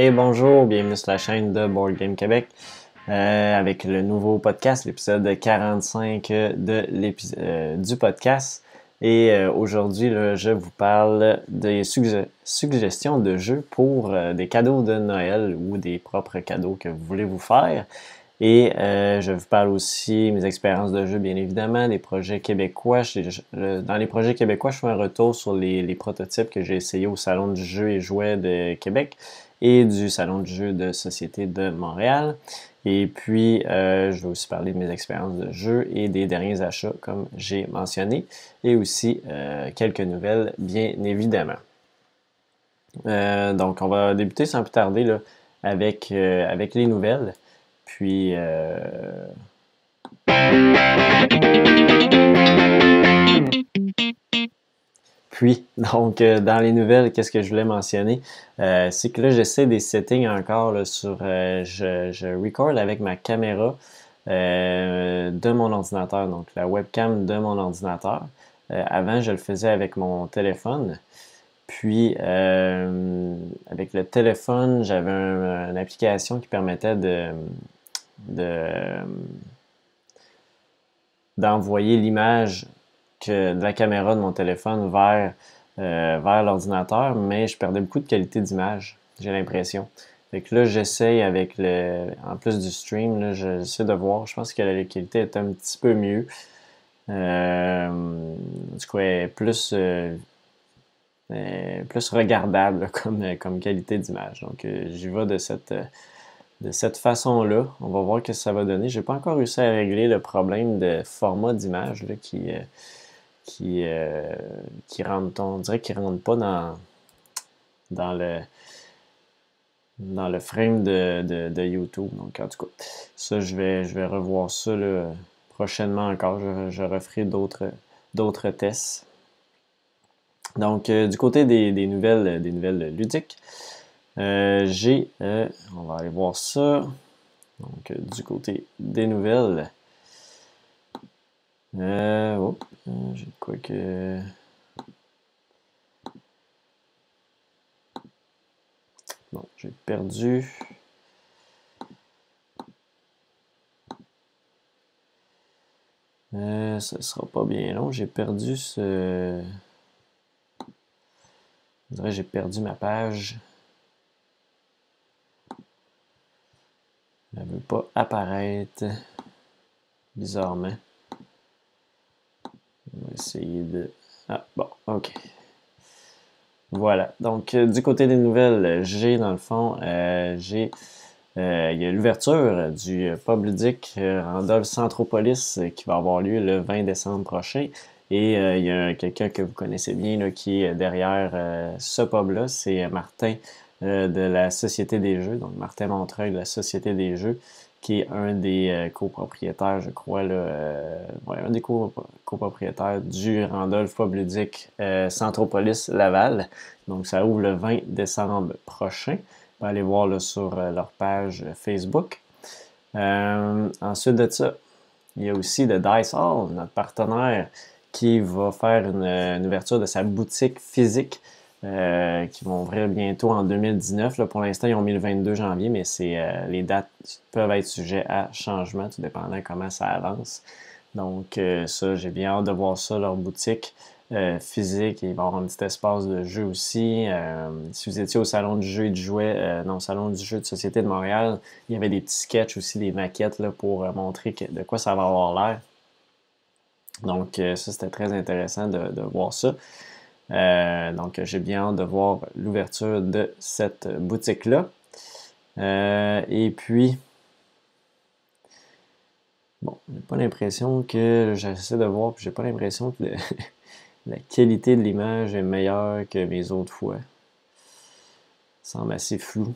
Et bonjour, bienvenue sur la chaîne de Board Game Québec euh, avec le nouveau podcast, l'épisode 45 de euh, du podcast. Et euh, aujourd'hui, je vous parle des suggestions de jeux pour des cadeaux de Noël ou des propres cadeaux que vous voulez vous faire. Et je vous parle aussi mes expériences de jeu, bien évidemment, des projets québécois. dans les projets québécois, je fais un retour sur les, les prototypes que j'ai essayés au Salon du jeu et jouets de Québec et du Salon du jeu de société de Montréal. Et puis, euh, je vais aussi parler de mes expériences de jeu et des derniers achats, comme j'ai mentionné, et aussi euh, quelques nouvelles, bien évidemment. Euh, donc, on va débuter sans plus tarder là, avec, avec les nouvelles. Puis, puis, donc, euh, dans les nouvelles, qu'est-ce que je voulais mentionner? Euh, c'est que là, j'essaie des settings encore sur. Euh, je, je record avec ma caméra de mon ordinateur, donc la webcam de mon ordinateur. avant, je le faisais avec mon téléphone. Puis, avec le téléphone, j'avais une application qui permettait de, d'envoyer l'image que de la caméra de mon téléphone vers, euh, vers l'ordinateur, mais je perdais beaucoup de qualité d'image, j'ai l'impression. Fait que là, j'essaye avec le. En plus du stream, là, j'essaie de voir. Je pense que la qualité est un petit peu mieux. Euh, du coup, elle est plus, euh, plus regardable comme, comme qualité d'image. Donc, euh, j'y vais de cette, de cette façon-là. On va voir ce que ça va donner. J'ai pas encore réussi à régler le problème de format d'image qui qui, euh, qui rentre, on dirait qu'il rentre pas dans, dans le dans le frame de, de, YouTube. Donc, en tout cas, ça, je vais, je vais revoir ça prochainement encore. Je, referai d'autres, tests. Donc, euh, du côté des, nouvelles, des nouvelles ludiques, euh, j'ai, on va aller voir ça. Donc, du côté des nouvelles, euh, oh, j'ai quoi que. Bon, j'ai perdu. Euh, ça sera pas bien long. J'ai perdu ce. Je dirais j'ai perdu ma page. Elle ne veut pas apparaître bizarrement. On va essayer de... Ah, bon, OK. Voilà. Donc, euh, du côté des nouvelles, j'ai, dans le fond, euh, j'ai... Euh, y a l'ouverture du pub ludique Randolph Centropolis qui va avoir lieu le 20 décembre prochain. Et il y a quelqu'un que vous connaissez bien qui est derrière ce pub-là, c'est Martin de la Société des Jeux, donc Martin Montreuil de la Société des Jeux, qui est un des euh, copropriétaires, je crois, là, euh, un des copropriétaires du Randolph Pub euh, Centropolis Laval. Donc, ça ouvre le 20 décembre prochain. Vous pouvez aller voir sur leur page Facebook. ensuite de ça, il y a aussi The Dice Hall, notre partenaire, qui va faire une ouverture de sa boutique physique euh, qui vont ouvrir bientôt en 2019. Là, pour l'instant, ils ont mis le 22 janvier, mais c'est euh, les dates peuvent être sujets à changement, tout dépendant comment ça avance. Donc, euh, ça, j'ai bien hâte de voir ça, leur boutique physique. Il va y avoir un petit espace de jeu aussi. si vous étiez au Salon du jeu et du jouet, non, Salon du jeu de Société de Montréal, il y avait des petits sketchs aussi, des maquettes là, pour montrer de quoi ça va avoir l'air. Donc, ça, c'était très intéressant de, de voir ça. Euh, donc, j'ai bien hâte de voir l'ouverture de cette boutique-là. Euh, et puis, bon, j'ai pas l'impression que j'essaie de voir, puis j'ai pas l'impression que la qualité de l'image est meilleure que mes autres fois. Ça semble assez flou.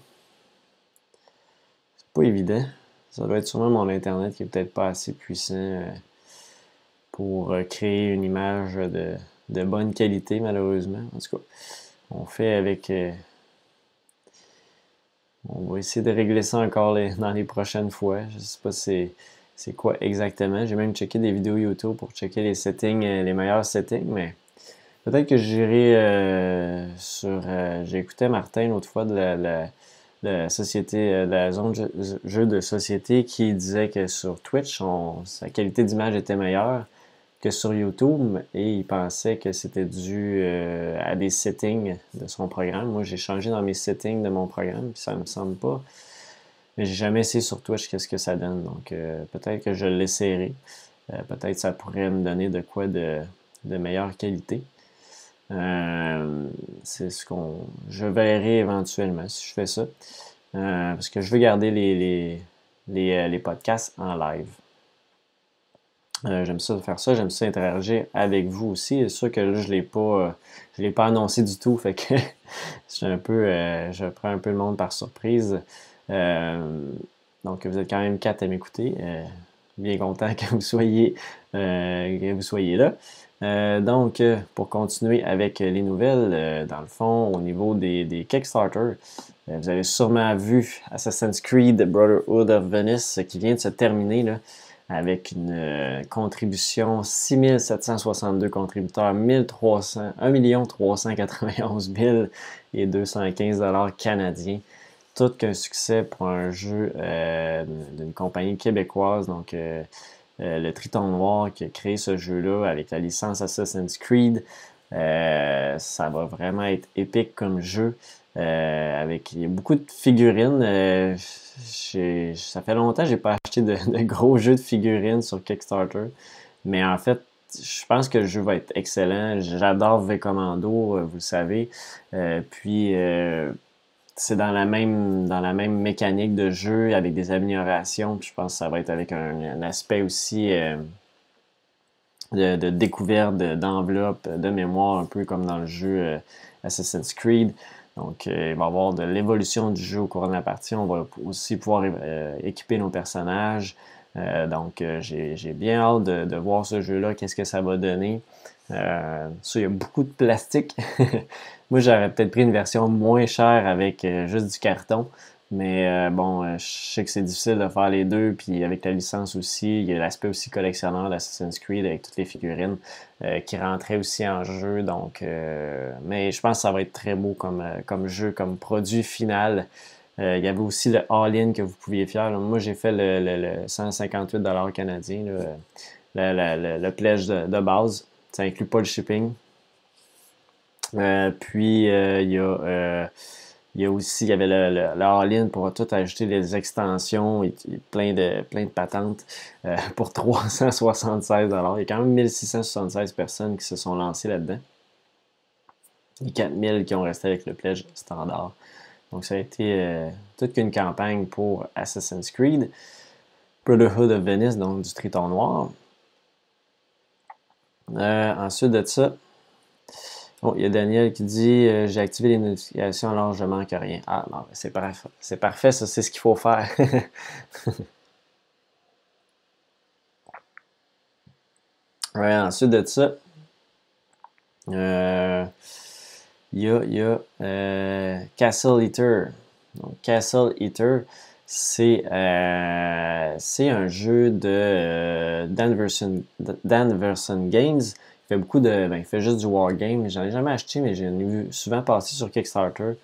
C'est pas évident. Ça doit être sûrement mon internet qui est peut-être pas assez puissant euh, pour créer une image de de bonne qualité, malheureusement. En tout cas, on fait avec. Euh, on va essayer de régler ça encore dans les prochaines fois. Je ne sais pas c'est quoi exactement. J'ai même checké des vidéos YouTube pour checker les settings, euh, les meilleurs settings, mais peut-être que j'irai euh, sur. J'ai écouté Martin l'autre fois de la société, la zone jeu, de société qui disait que sur Twitch, sa qualité d'image était meilleure que sur YouTube et il pensait que c'était dû à des settings de son programme. Moi, j'ai changé dans mes settings de mon programme, puis ça me semble pas. Mais j'ai jamais essayé sur Twitch qu'est-ce que ça donne. Donc peut-être que je l'essayerai. peut-être ça pourrait me donner de quoi de, de meilleure qualité. Euh, c'est ce qu'on. Je verrai éventuellement si je fais ça. Euh, parce que je veux garder les, les, euh, podcasts en live. J'aime ça faire ça, j'aime ça interagir avec vous aussi. C'est sûr que là, je ne l'ai pas, je l'ai pas annoncé du tout, fait que je un peu, je prends un peu le monde par surprise. donc vous êtes quand même quatre à m'écouter. bien content que vous soyez, que vous soyez là. Euh, donc, euh, pour continuer avec les nouvelles, euh, dans le fond, au niveau des, des Kickstarter, vous avez sûrement vu Assassin's Creed Brotherhood of Venice qui vient de se terminer là, avec une contribution 6762 contributeurs, 1300, 1 391 000 et 215 dollars canadiens. Tout qu'un succès pour un jeu d'une compagnie québécoise. Donc, euh, le Triton Noir qui a créé ce jeu-là avec la licence Assassin's Creed. Euh, ça va vraiment être épique comme jeu. Euh, avec il y a beaucoup de figurines. Ça fait longtemps que j'ai pas acheté de, gros jeux de figurines sur Kickstarter. Mais en fait, je pense que le jeu va être excellent. J'adore V Commando, vous le savez. puis c'est dans la même dans la même mécanique de jeu avec des améliorations. je pense que ça va être avec un, aspect aussi euh, de, découverte d'enveloppe, de, mémoire, un peu comme dans le jeu euh, Assassin's Creed. Donc, euh, il va y avoir de l'évolution du jeu au cours de la partie. On va aussi pouvoir équiper nos personnages. donc, j'ai bien hâte de, de voir ce jeu-là, qu'est-ce que ça va donner. ça, il y a beaucoup de plastique. Moi, j'aurais peut-être pris une version moins chère avec euh, juste du carton. Mais euh, bon, euh, je sais que c'est difficile de faire les deux. Puis avec la licence aussi, il y a l'aspect aussi collectionneur d'Assassin's Creed avec toutes les figurines qui rentraient aussi en jeu. Donc, mais je pense que ça va être très beau comme, jeu, comme produit final. il y avait aussi le all-in que vous pouviez faire. moi, j'ai fait le, le, 158$ canadien, le, le, pledge de, de, base. Ça inclut pas le shipping. Euh, puis, euh, il y a euh, il y a aussi, il y avait le, all-in pour tout ajouter des extensions et, plein, de, plein de patentes pour 376 Il y a quand même 1676 personnes qui se sont lancées là-dedans. Et 4000 qui ont resté avec le pledge standard. Donc ça a été toute une campagne pour Assassin's Creed. Brotherhood of Venice, donc du Triton Noir. ensuite de ça, Oh, il y a Daniel qui dit euh, J'ai activé les notifications alors je manque rien. Ah, non, c'est parfait. C'est parfait, ça, c'est ce qu'il faut faire. ensuite de ça, euh, il y a, euh, Castle Eater. Donc, Castle Eater, c'est un jeu de Dan Verson Games beaucoup de. Ben, il fait juste du wargame. J'en ai jamais acheté, mais j'en ai vu souvent passer sur Kickstarter.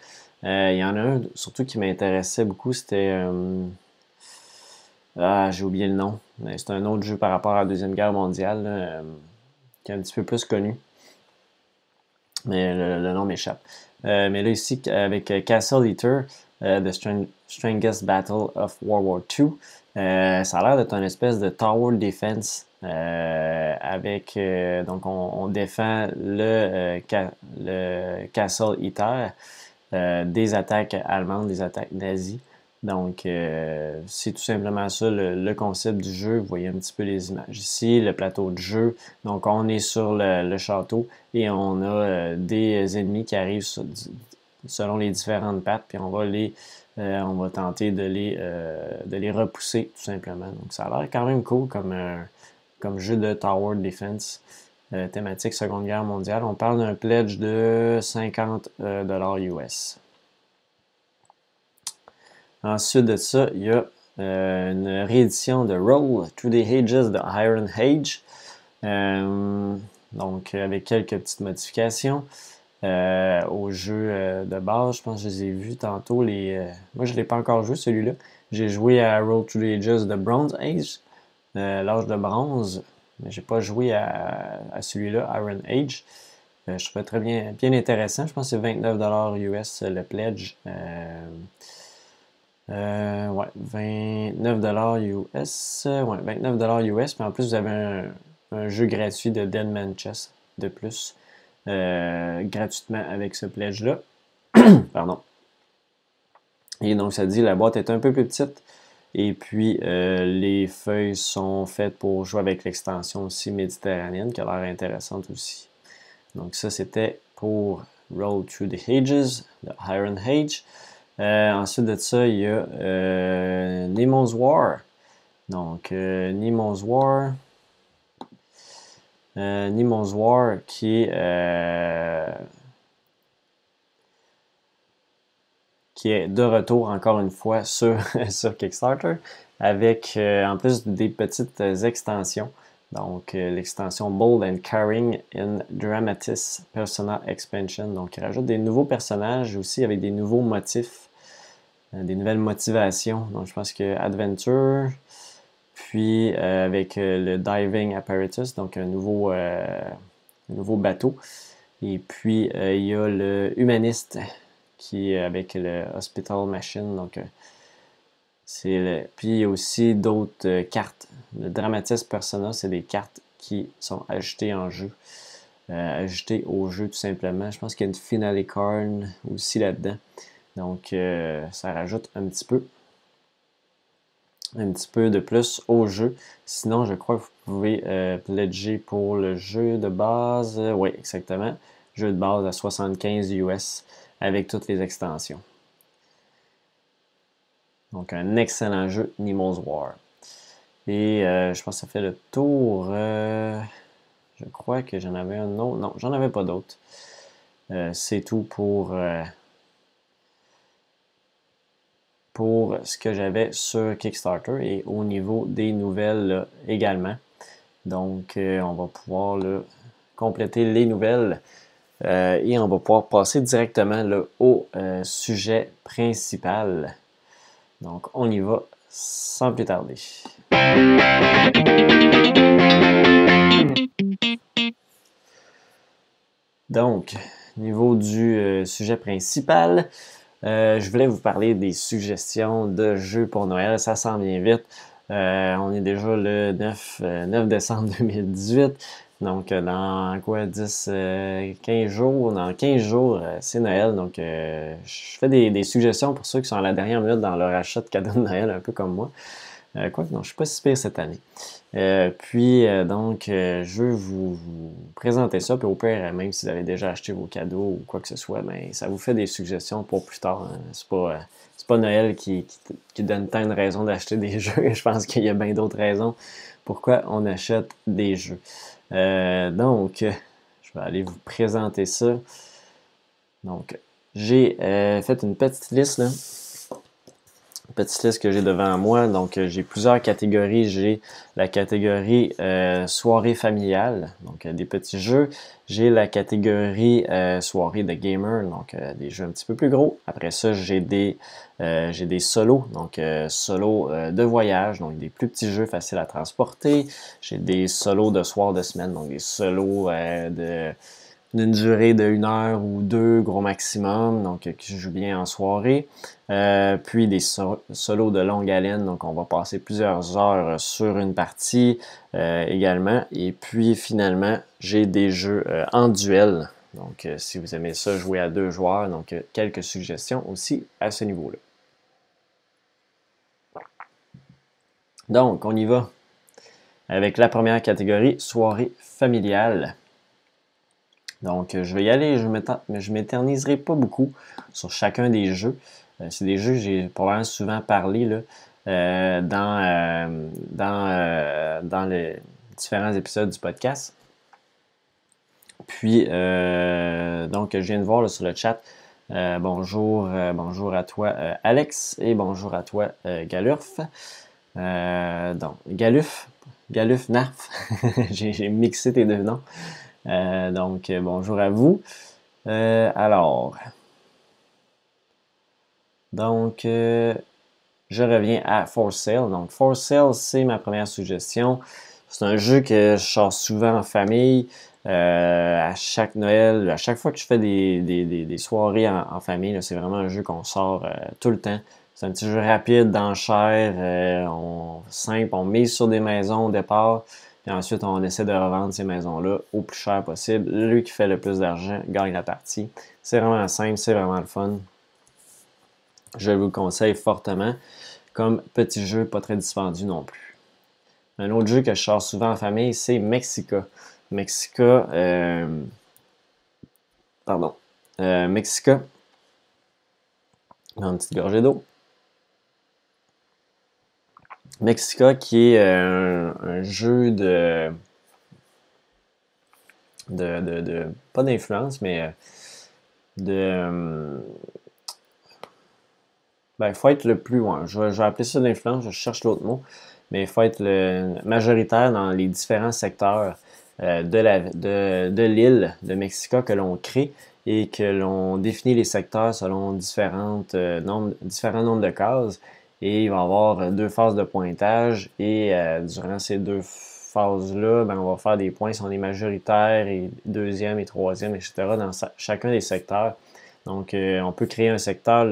Euh, il y en a un surtout qui m'intéressait beaucoup, c'était. Euh, ah, j'ai oublié le nom. C'est un autre jeu par rapport à la Deuxième Guerre mondiale, euh, qui est un petit peu plus connu. Mais le, nom m'échappe. mais là, ici, avec Castle Eater, The Strangest Battle of World War II, ça a l'air d'être une espèce de tower defense euh, avec euh, donc on, défend le, euh, le Castle Eater des attaques allemandes, des attaques nazies. Donc c'est tout simplement ça le, concept du jeu. Vous voyez un petit peu les images ici, le plateau de jeu. Donc on est sur le, château et on a des ennemis qui arrivent selon les différentes pattes, puis on va les on va tenter de les, de les repousser tout simplement. Donc ça a l'air quand même cool comme comme jeu de Tower Defense euh, thématique Seconde Guerre mondiale. On parle d'un pledge de 50 euh, dollars US. Ensuite de ça, il y a euh, une réédition de Roll Through the Ages de Iron Age. donc, avec quelques petites modifications. Au jeu de base. Je pense que je les ai vus tantôt. Les, moi, je ne l'ai pas encore joué, celui-là. J'ai joué à Road to the Ages de Bronze Age, l'âge de bronze, mais j'ai pas joué à, celui-là, Iron Age. je trouvais très bien, bien intéressant. Je pense que c'est 29$ US le pledge. Euh, ouais, 29$ US. Ouais, 29$ US. Mais en plus, vous avez un, jeu gratuit de Deadman Chess de plus. Euh, gratuitement avec ce pledge-là. Pardon. Et donc, ça dit la boîte est un peu plus petite. Et puis, euh, les feuilles sont faites pour jouer avec l'extension aussi méditerranéenne, qui a l'air intéressante aussi. Donc, ça, c'était pour Roll Through the Ages, de Iron Age. Euh, ensuite de ça, il y a euh, Nemo's War. Donc, Nemo's War. Euh, War qui est, qui est de retour encore une fois sur, sur Kickstarter avec en plus des petites extensions. Donc, l'extension Bold and Caring in Dramatis Persona Expansion. Donc, il rajoute des nouveaux personnages aussi avec des nouveaux motifs euh, des nouvelles motivations. Donc, je pense que Adventure, puis euh, avec euh, le Diving Apparatus, donc un nouveau, nouveau bateau. Et puis, il y a le Humaniste, qui avec le Hospital Machine. Donc. Puis, il y a aussi d'autres cartes. Le Dramatis Persona, c'est des cartes qui sont ajoutées en jeu. ajoutées au jeu, tout simplement. Je pense qu'il y a une Finale Card aussi là-dedans. Donc, euh, ça rajoute un petit peu un petit peu de plus au jeu. Sinon, je crois que vous pouvez euh, pledger pour le jeu de base. oui, exactement. Jeu de base à 75 US avec toutes les extensions. Donc, un excellent jeu, Nemo's War. Et euh, je pense que ça fait le tour. je crois que j'en avais un autre. Non, j'en avais pas d'autres. C'est tout pour pour ce que j'avais sur Kickstarter et au niveau des nouvelles également. Donc, euh, on va pouvoir compléter les nouvelles euh, et on va pouvoir passer directement au euh, sujet principal. Donc, on y va sans plus tarder. Donc, niveau du sujet principal, euh, je voulais vous parler des suggestions de jeux pour Noël. Ça s'en vient vite. Euh, on est déjà le 9, 9 euh, décembre 2018. Donc, dans quoi, 10, 15 jours, dans 15 jours, c'est Noël. Donc, je fais des, des, suggestions pour ceux qui sont à la dernière minute dans leur achat de cadeaux de Noël, un peu comme moi. Quoi? Que non, je suis pas si pire cette année. Euh, puis, euh, donc, euh, je veux vous, présenter ça. Puis au pire, même si vous avez déjà acheté vos cadeaux ou quoi que ce soit, ben, ça vous fait des suggestions pour plus tard. Hein. C'est pas, pas Noël qui, qui, donne tant de raisons d'acheter des jeux. Je pense qu'il y a bien d'autres raisons pourquoi on achète des jeux. donc, je vais aller vous présenter ça. Donc, j'ai fait une petite liste là petite liste que j'ai devant moi. Donc, euh, j'ai plusieurs catégories. J'ai la catégorie euh, soirée familiale, donc euh, des petits jeux. J'ai la catégorie soirée de gamer, donc des jeux un petit peu plus gros. Après ça, j'ai des, j'ai des solos, donc solos de voyage, donc des plus petits jeux faciles à transporter. J'ai des solos de soir de semaine, donc des solos de d'une durée de une heure ou deux, gros maximum, donc euh, qui joue bien en soirée. Euh, puis des solos de longue haleine, donc on va passer plusieurs heures sur une partie euh, également. Et puis finalement, j'ai des jeux en duel. Donc si vous aimez ça, jouer à deux joueurs, donc quelques suggestions aussi à ce niveau-là. Donc, on y va avec la première catégorie, soirée familiale. Donc, euh, je vais y aller, je ne m'éterniserai pas beaucoup sur chacun des jeux. Euh, c'est des jeux que j'ai probablement souvent parlé euh, dans les différents épisodes du podcast. Puis, donc, je viens de voir sur le chat. bonjour, bonjour à toi, Alex, et bonjour à toi, Galurf. donc, Galuf, Galuf Narf. j'ai mixé tes deux noms. Euh, donc, euh, bonjour à vous. alors, donc, je reviens à For Sale. Donc, For Sale, c'est ma première suggestion. C'est un jeu que je sors souvent en famille. à chaque Noël, à chaque fois que je fais des, soirées en, famille, c'est vraiment un jeu qu'on sort tout le temps. C'est un petit jeu rapide, d'enchère, euh, on, simple, on mise sur des maisons au départ, ensuite on essaie de revendre ces maisons-là au plus cher possible. Lui qui fait le plus d'argent gagne la partie. C'est vraiment simple, c'est vraiment le fun. Je vous le conseille fortement. Comme petit jeu, pas très dispendieux non plus. Un autre jeu que je sors souvent en famille, c'est Mexica. Mexica, euh, pardon, euh, Mexica, une petite gorgée d'eau. Mexica, qui est euh, un, jeu de, de, de, pas d'influence, mais euh, de. Euh, ben, il faut être le plus loin. Je vais, appeler ça d'influence, je cherche l'autre mot, mais il faut être le majoritaire dans les différents secteurs de, de, de l'île de Mexica que l'on crée et que l'on définit les secteurs selon différentes, nombres, différents nombres de cases et il va y avoir euh, deux phases de pointage et euh, durant ces deux phases-là, ben, on va faire des points si on est majoritaire et deuxième et troisième, etc. dans chacun des secteurs. Donc, euh, on peut créer un secteur.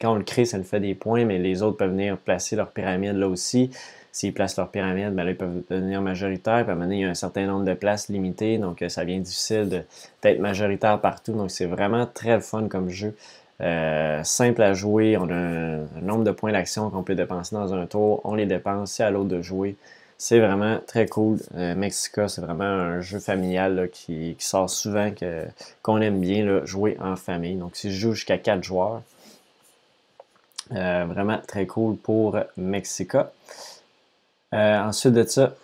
quand on le crée, ça nous fait des points, mais les autres peuvent venir placer leur pyramide là aussi. S'ils placent leur pyramide, ben là, ils peuvent devenir majoritaires. Puis à un il y a un certain nombre de places limitées. Donc, ça devient difficile d'être majoritaire partout. Donc, c'est vraiment très fun comme jeu. Euh, simple à jouer, on a un, nombre de points d'action qu'on peut dépenser dans un tour, on les dépense, c'est à l'autre de jouer. C'est vraiment très cool. Euh, Mexica, c'est vraiment un jeu familial qui, sort souvent, qu'on aime bien jouer en famille. Donc si je joue jusqu'à 4 joueurs, euh, vraiment très cool pour Mexica. ensuite de ça,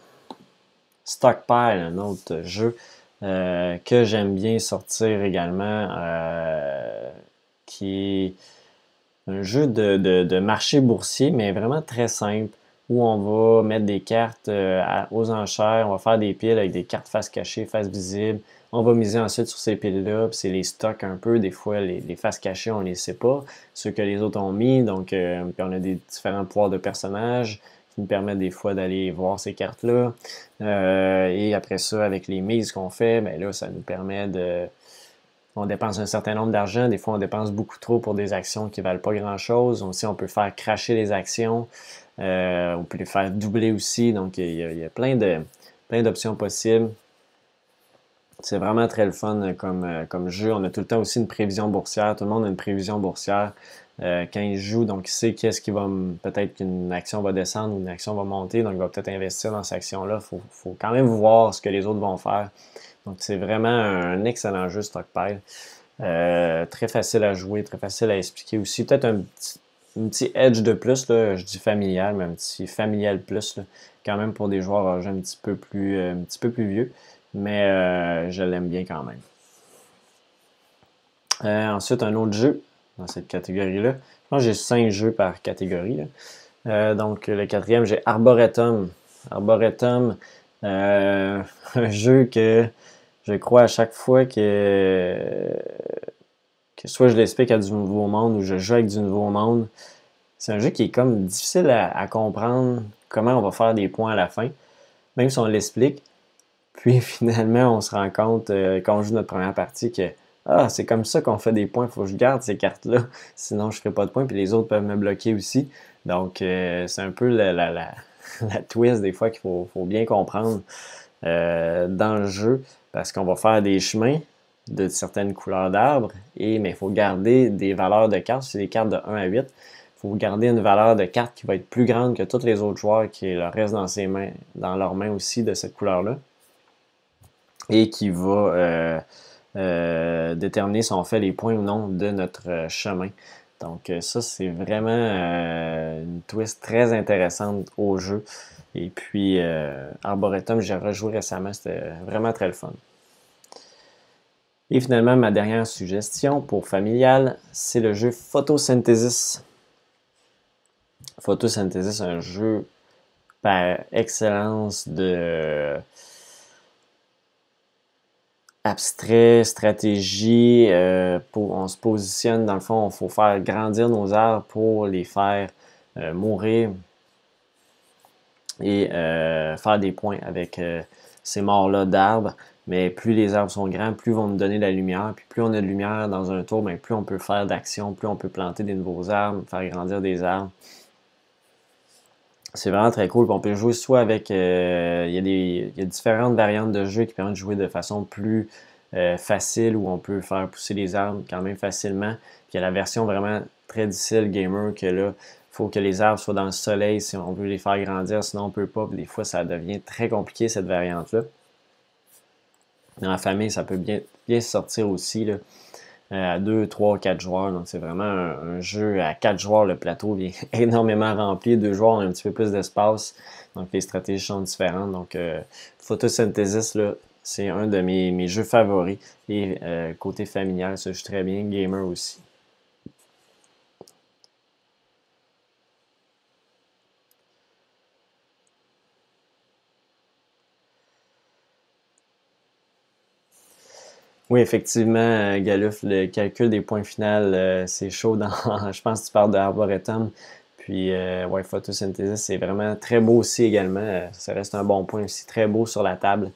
Stockpile, un autre jeu que j'aime bien sortir également qui est un jeu de, marché boursier, mais vraiment très simple, où on va mettre des cartes euh, aux enchères, on va faire des piles avec des cartes face cachée, face visible. On va miser ensuite sur ces piles-là, puis c'est les stocks un peu. Des fois, les, faces cachées, on ne les sait pas. Ceux que les autres ont mis, donc euh, on a des différents pouvoirs de personnages qui nous permettent des fois d'aller voir ces cartes-là. Euh, et après ça, avec les mises qu'on fait, ben là, ça nous permet de on dépense un certain nombre d'argent. Des fois, on dépense beaucoup trop pour des actions qui ne valent pas grand-chose. Aussi, on peut faire cracher les actions. Euh, on peut les faire doubler aussi. Donc, il y a, plein d'options possibles. C'est vraiment très le fun comme, euh, comme jeu. On a tout le temps aussi une prévision boursière. Tout le monde a une prévision boursière. Euh, quand il joue, donc il sait qu'est-ce qui va peut-être qu'une action va descendre ou une action va monter, donc il va peut-être investir dans cette action-là. Il faut, quand même voir ce que les autres vont faire. Donc, c'est vraiment un excellent jeu Stockpile. Euh, très facile à jouer, très facile à expliquer aussi. Peut-être un petit, edge de plus, là, je dis familial, mais un petit familial plus, quand même pour des joueurs un petit peu plus, euh, un petit peu plus vieux. Mais euh, je l'aime bien quand même. ensuite, un autre jeu dans cette catégorie-là. Que j'ai cinq jeux par catégorie. donc, le quatrième, j'ai Arboretum. Arboretum, un jeu que je crois à chaque fois que, que soit je l'explique à du nouveau monde ou je joue avec du nouveau monde, c'est un jeu qui est comme difficile à, comprendre comment on va faire des points à la fin, même si on l'explique. Puis finalement, on se rend compte euh, quand on joue notre première partie que ah, c'est comme ça qu'on fait des points, il faut que je garde ces cartes-là, sinon je ne ferai pas de points, puis les autres peuvent me bloquer aussi. Donc, euh, c'est un peu la, la, la, twist des fois qu'il faut, faut, bien comprendre euh, dans le jeu parce qu'on va faire des chemins de certaines couleurs d'arbres, et mais il faut garder des valeurs de cartes, c'est des cartes de 1 à 8. Il faut garder une valeur de carte qui va être plus grande que tous les autres joueurs qui leur restent dans, ses mains, dans leurs mains aussi de cette couleur-là. Et qui va euh, euh, déterminer si on fait les points ou non de notre chemin. Donc ça, c'est vraiment une twist très intéressante au jeu. Et puis, euh, Arboretum, j'ai rejoué récemment, c'était vraiment très le fun. Et finalement, ma dernière suggestion pour familial, c'est le jeu Photosynthesis. Photosynthesis, un jeu par excellence de abstrait, stratégie. pour, on se positionne, dans le fond, il faut faire grandir nos arbres pour les faire mourir et faire des points avec ces morts-là d'arbres. Mais plus les arbres sont grands, plus ils vont nous donner de la lumière. Puis plus on a de lumière dans un tour, bien, plus on peut faire d'actions, plus on peut planter des nouveaux arbres, faire grandir des arbres. C'est vraiment très cool. on peut jouer soit avec. Euh, il, y a des, il, y a différentes variantes de jeu qui permettent de jouer de façon plus euh, facile, où on peut faire pousser les arbres quand même facilement. Puis il y a la version vraiment très difficile gamer que là, faut que les arbres soient dans le soleil si on veut les faire grandir, sinon on peut pas. des fois, ça devient très compliqué cette variante-là. Dans la famille, ça peut bien, bien sortir aussi. Là. Euh, à 2, 3, 4 joueurs. Donc, c'est vraiment un, jeu à 4 joueurs. Le plateau est énormément rempli. Deux joueurs ont un petit peu plus d'espace. Donc, les stratégies sont différentes. Donc, euh, Photosynthesis, là, c'est un de mes, mes, jeux favoris. Et euh, côté familial, ça joue très bien. Gamer aussi. Oui, effectivement, euh, Galuf, le calcul des points finaux, euh, c'est chaud dans. je pense que tu parles de Arboretum. Puis, euh, ouais, photosynthèse, c'est vraiment très beau aussi également. ça reste un bon point aussi, très beau sur la table.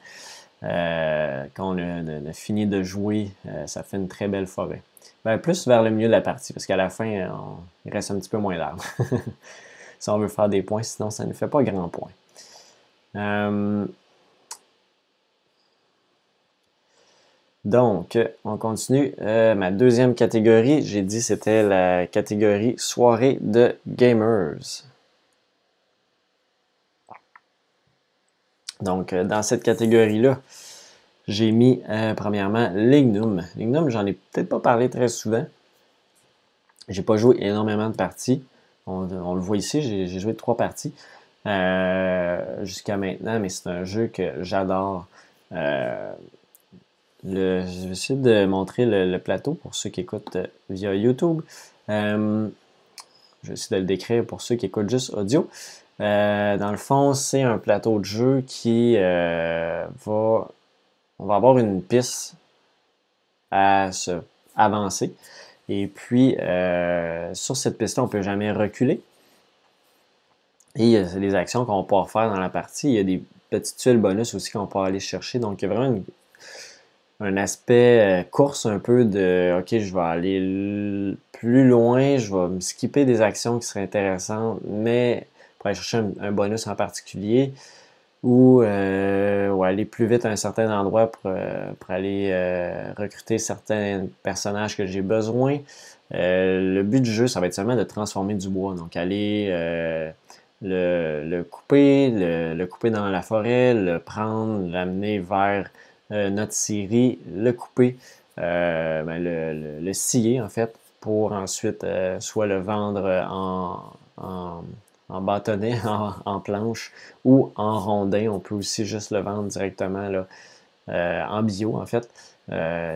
quand on a, fini de jouer, ça fait une très belle forêt. Ben, plus vers le milieu de la partie, parce qu'à la fin, il reste un petit peu moins d'arbres. si on veut faire des points, sinon ça ne fait pas grand point. Donc, on continue. Euh, ma deuxième catégorie, j'ai dit c'était la catégorie soirée de gamers. Donc, euh, dans cette catégorie-là, j'ai mis euh, premièrement Lignum. Lignum, j'en ai peut-être pas parlé très souvent. J'ai pas joué énormément de parties. On, le voit ici, j'ai joué trois parties jusqu'à maintenant, mais c'est un jeu que j'adore. Je vais essayer de montrer le, plateau pour ceux qui écoutent euh, via YouTube. Euh, je vais essayer de le décrire pour ceux qui écoutent juste audio. Euh, dans le fond, c'est un plateau de jeu qui va. On va avoir une piste à se avancer. Et puis, sur cette piste-là, on ne peut jamais reculer. Et il y a des actions qu'on pouvoir faire dans la partie. Il y a des petites tuiles bonus aussi qu'on peut aller chercher. Donc, il y a vraiment une, un aspect euh, course un peu de OK, je vais aller plus loin, je vais me skipper des actions qui seraient intéressantes, mais pour aller chercher un, bonus en particulier ou, euh, aller plus vite à un certain endroit pour, euh, aller recruter certains personnages que j'ai besoin. le but du jeu, ça va être seulement de transformer du bois. Donc, aller le, couper, le, couper dans la forêt, le prendre, l'amener vers notre série, le couper, euh, ben, le, scier en fait, pour ensuite euh, soit le vendre en, en, bâtonnet, en, planche ou en rondin. On peut aussi juste le vendre directement là, en bio en fait.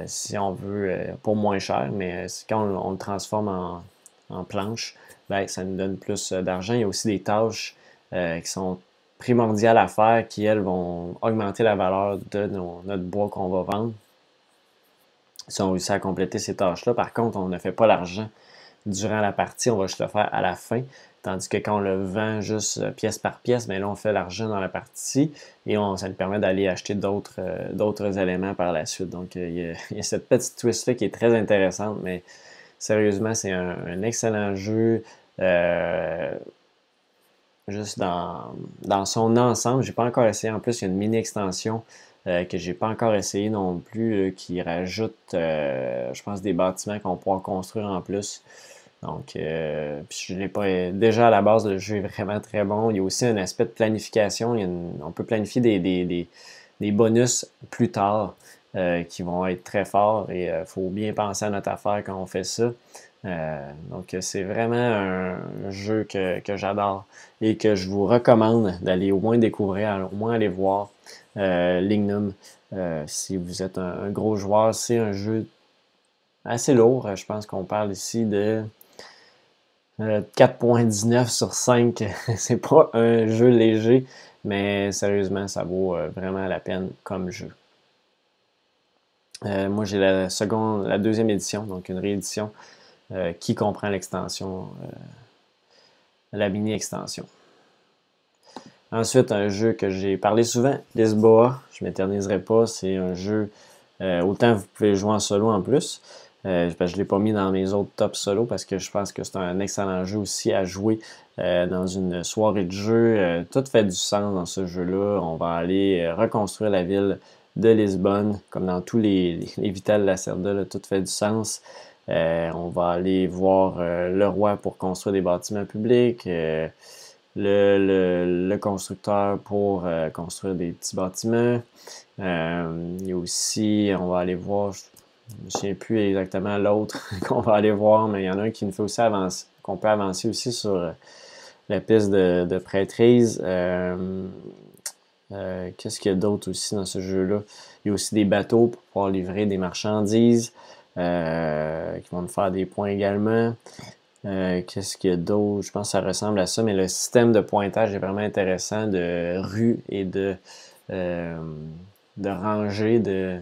si on veut pour moins cher, mais quand on, le transforme en, en planche, ben, ça nous donne plus d'argent. Il y a aussi des tâches qui sont primordiales à faire qui, elles, vont augmenter la valeur de notre bois qu'on va vendre. Si on réussit à compléter ces tâches-là, par contre, on ne fait pas l'argent durant la partie, on va juste le faire à la fin. Tandis que quand on le vend juste euh, pièce par pièce, mais ben là, on fait l'argent dans la partie et on, ça nous permet d'aller acheter d'autres euh, éléments par la suite. Donc, euh, il, y a, cette petite twist-là qui est très intéressante, mais sérieusement, c'est un, excellent jeu juste dans, dans son ensemble. J'ai pas encore essayé. En plus, il y a une mini extension euh, que j'ai pas encore essayé non plus, euh, qui rajoute, euh, je pense, des bâtiments qu'on pourra construire en plus. Donc, euh, je l'ai pas. Déjà à la base, le jeu est vraiment très bon. Il y a aussi un aspect de planification. on peut planifier des, des, des, des bonus plus tard qui vont être très forts et il faut bien penser à notre affaire quand on fait ça. Euh, donc, c'est vraiment un jeu que, j'adore et que je vous recommande d'aller au moins découvrir, au moins aller voir euh, Lignum. Euh, si vous êtes un, gros joueur, c'est un jeu assez lourd. Je pense qu'on parle ici de 4.19 sur 5. c'est pas un jeu léger, mais sérieusement, ça vaut vraiment la peine comme jeu. moi, j'ai la seconde, la deuxième édition, donc une réédition qui comprend l'extension, la mini-extension. Ensuite, un jeu que j'ai parlé souvent, Lisboa. Je ne m'éterniserai pas. C'est un jeu, autant vous pouvez jouer en solo en plus. Euh, je ne l'ai pas mis dans mes autres top solo parce que je pense que c'est un excellent jeu aussi à jouer euh, dans une soirée de jeu. Euh, tout fait du sens dans ce jeu-là. On va aller reconstruire la ville de Lisbonne, comme dans tous les, les, Vital Lacerda, tout fait du sens. On va aller voir le roi pour construire des bâtiments publics, le, le, constructeur pour construire des petits bâtiments. il y a aussi, on va aller voir, je ne souviens plus exactement l'autre qu'on va aller voir, mais il y en a un qui nous fait aussi avancer, qu'on peut avancer aussi sur euh, la piste de, prêtrise. Euh, euh, qu'est-ce qu'il y a d'autre aussi dans ce jeu-là? Il y a aussi des bateaux pour pouvoir livrer des marchandises qui vont nous faire des points également. Qu'est-ce qu'il y a d'autre? Je pense que ça ressemble à ça, mais le système de pointage est vraiment intéressant de rues et de, de rangées de,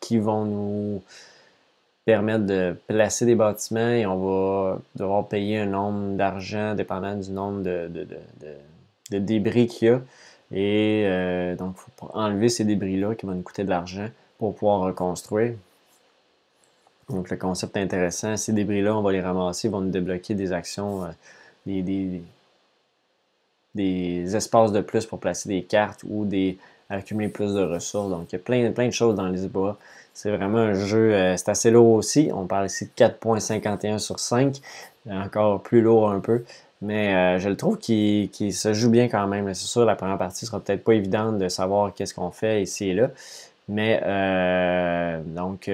qui vont nous permettre de placer des bâtiments et on va devoir payer un nombre d'argent dépendant du nombre de, débris qu'il y a. Et euh, donc, il faut enlever ces débris-là qui vont nous coûter de l'argent pour pouvoir reconstruire. Donc, le concept est intéressant. Ces débris-là, on va les ramasser, ils vont nous débloquer des actions, euh, des, des, espaces de plus pour placer des cartes ou des accumuler plus de ressources. Donc, il y a plein, plein de choses dans Lisboa. C'est vraiment un jeu, euh, c'est assez lourd aussi. On parle ici de 4.51 sur 5, encore plus lourd un peu. Mais euh, je le trouve qu'il se joue bien quand même. C'est sûr, la première partie sera peut-être pas évidente de savoir qu'est-ce qu'on fait ici et là. Mais donc,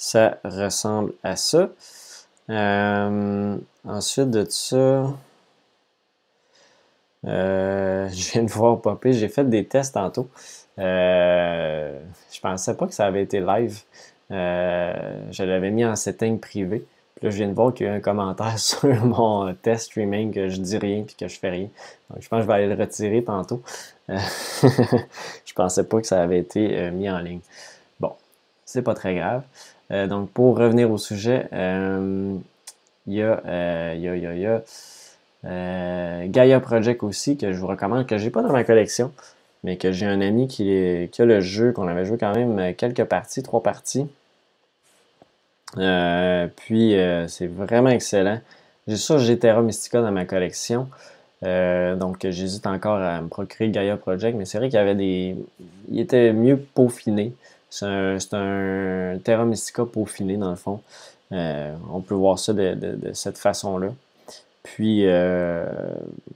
ça ressemble à ça. ensuite de ça, euh, je viens de voir popper. J'ai fait des tests tantôt. Euh, je pensais pas que ça avait été live. Euh, je l'avais mis en setting privé. Puis là, je viens de voir qu'il y a un commentaire sur mon test streaming que je dis rien puis que je fais rien. Donc, je pense que je vais aller le retirer tantôt. Euh, je pensais pas que ça avait été mis en ligne. Bon, c'est pas très grave. Donc, pour revenir au sujet, il y a, il y a, il y a, euh, Gaia Project aussi, que je vous recommande, que j'ai pas dans ma collection, mais que j'ai un ami qui, a le jeu, qu'on avait joué quand même quelques parties, trois parties. Euh, puis euh, c'est vraiment excellent. J'ai ça, j'ai Terra Mystica dans ma collection. donc j'hésite encore à me procurer Gaia Project, mais c'est vrai qu'il y avait des. Il était mieux peaufiné. C'est un, Terra Mystica peaufiné dans le fond. on peut voir ça de cette façon-là. Puis, euh,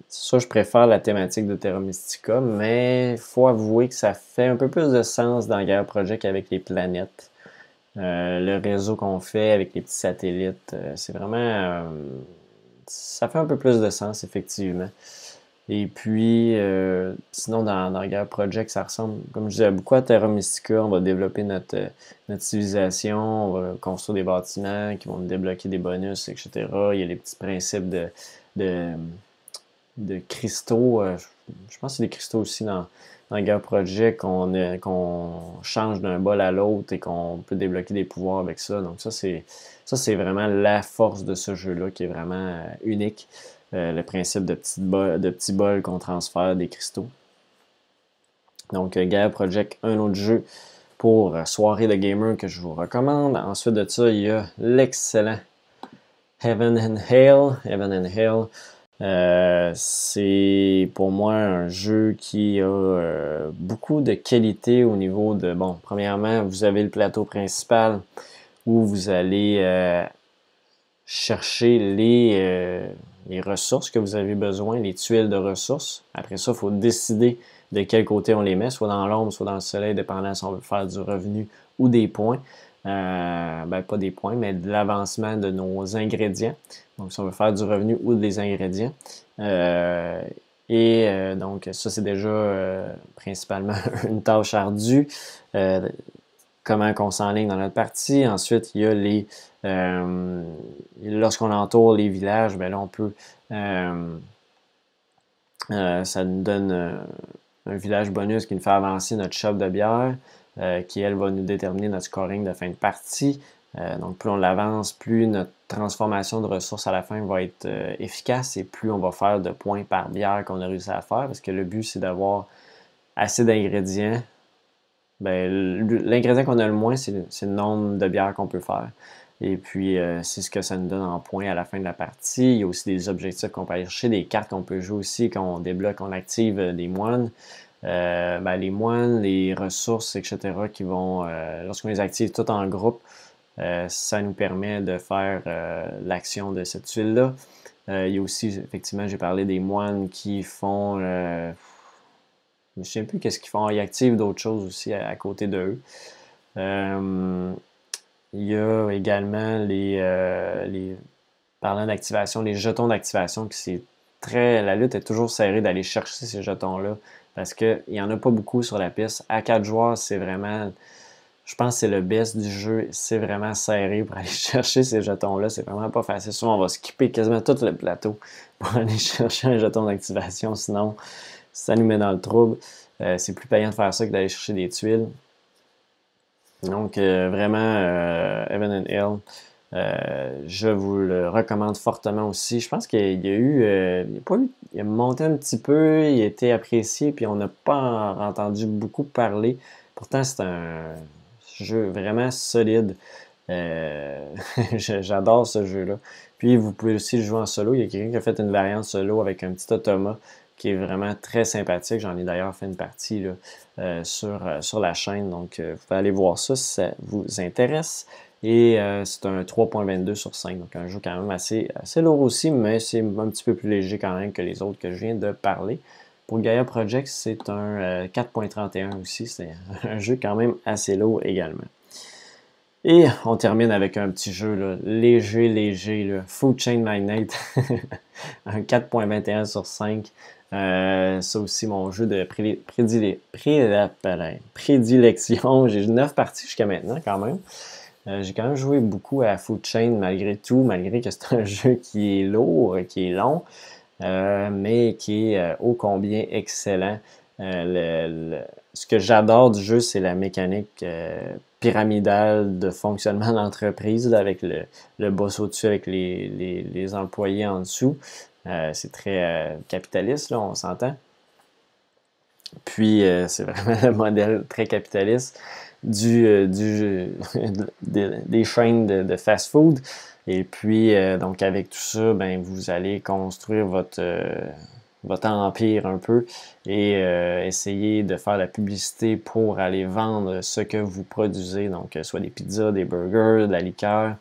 ça, je préfère la thématique de Terra Mystica, mais il faut avouer que ça fait un peu plus de sens dans Gaia Project avec les planètes. Euh, le réseau qu'on fait avec les petits satellites, euh, c'est vraiment. ça fait un peu plus de sens, effectivement. Et puis, euh, sinon, dans, dans Guerre Project, ça ressemble, comme je disais, beaucoup à Terra Mystica. On va développer notre, notre civilisation, on va construire des bâtiments qui vont nous débloquer des bonus, etc. Il y a les petits principes de, de, de cristaux. Euh, je pense que c'est des cristaux aussi dans, dans Guerre Project qu'on qu'on change d'un bol à l'autre et qu'on peut débloquer des pouvoirs avec ça. Donc, ça, c'est ça c'est vraiment la force de ce jeu-là qui est vraiment euh, unique. Euh, le principe de, petits bols qu'on transfère des cristaux. Donc, euh, Gaia Project, un autre jeu pour euh, soirée de gamer que je vous recommande. Ensuite de ça, il y a l'excellent Heaven and Hell. Heaven and Hell, c'est pour moi un jeu qui a beaucoup de qualité au niveau de, bon, premièrement, vous avez le plateau principal où vous allez chercher les, les ressources que vous avez besoin, les tuiles de ressources. Après ça, il faut décider de quel côté on les met, soit dans l'ombre, soit dans le soleil, dépendant si on veut faire du revenu ou des points. Euh, ben, pas des points, mais de l'avancement de nos ingrédients. Donc, si on veut faire du revenu ou des ingrédients. Euh, et euh, donc, ça, c'est déjà principalement une tâche ardue. Comment on s'enligne dans notre partie. Ensuite, il y a les euh, lorsqu'on entoure les villages, ben là, on peut. Euh, euh, ça nous donne un village bonus qui nous fait avancer notre shop de bière, qui elle va nous déterminer notre scoring de fin de partie. donc plus on l'avance, plus notre transformation de ressources à la fin va être efficace et plus on va faire de points par bière qu'on a réussi à faire parce que le but c'est d'avoir assez d'ingrédients ben, l'ingrédient qu'on a le moins, c'est le, nombre de bières qu'on peut faire. Et puis, euh, c'est ce que ça nous donne en points à la fin de la partie. Il y a aussi des objectifs qu'on peut aller chercher, des cartes qu'on peut jouer aussi quand on débloque, on active euh, des moines. Euh, ben, les moines, les ressources, etc., qui vont, lorsqu'on les active tout en groupe, ça nous permet de faire l'action de cette tuile-là. il y a aussi, effectivement, j'ai parlé des moines qui font je ne sais plus qu'est-ce qu'ils font. Ils activent d'autres choses aussi à, côté d'eux. Euh, il y a également les, euh, les parlant d'activation, les jetons d'activation qui c'est très. La lutte est toujours serrée d'aller chercher ces jetons-là parce qu'il n'y en a pas beaucoup sur la piste. À quatre joueurs, c'est vraiment. Je pense que c'est le best du jeu. C'est vraiment serré pour aller chercher ces jetons-là. C'est vraiment pas facile. Souvent, on va skipper quasiment tout le plateau pour aller chercher un jeton d'activation. Sinon, ça nous met dans le trouble. Euh, c'est plus payant de faire ça que d'aller chercher des tuiles. Donc, euh, vraiment, euh, Evan and Hill, je vous le recommande fortement aussi. Je pense qu'il y a eu, il, a monté un petit peu, il a été apprécié, puis on n'a pas entendu beaucoup parler. Pourtant, c'est un jeu vraiment solide. J'adore ce jeu-là. Puis, vous pouvez aussi le jouer en solo. Il y a quelqu'un qui a fait une variante solo avec un petit automa qui est vraiment très sympathique. J'en ai d'ailleurs fait une partie euh, sur, euh, sur la chaîne, donc euh, vous pouvez aller voir ça si ça vous intéresse. Et c'est un 3.22 sur 5, donc un jeu quand même assez, assez lourd aussi, mais c'est un petit peu plus léger quand même que les autres que je viens de parler. Pour Gaia Project, c'est un 4.31 aussi, c'est un jeu quand même assez lourd également. Et on termine avec un petit jeu léger, léger, Food Chain Magnate, un 4.21 sur 5. Euh, ça aussi, mon jeu de prédilection. J'ai 9 parties jusqu'à maintenant quand même. Euh, j'ai quand même joué beaucoup à Food Chain malgré tout, malgré que c'est un jeu qui est lourd, qui est long, euh, mais qui est ô combien excellent. ce que j'adore du jeu, c'est la mécanique pyramidale de fonctionnement d'entreprise, avec le, boss au-dessus, avec les, employés en dessous. Euh, c'est très euh, capitaliste, là, on s'entend. Puis, euh, c'est vraiment le modèle très capitaliste du, des, chaînes de, fast-food. Et puis, donc, avec tout ça, ben, vous allez construire votre, votre empire un peu et essayer de faire la publicité pour aller vendre ce que vous produisez. Donc, soit des pizzas, des burgers, de la liqueur.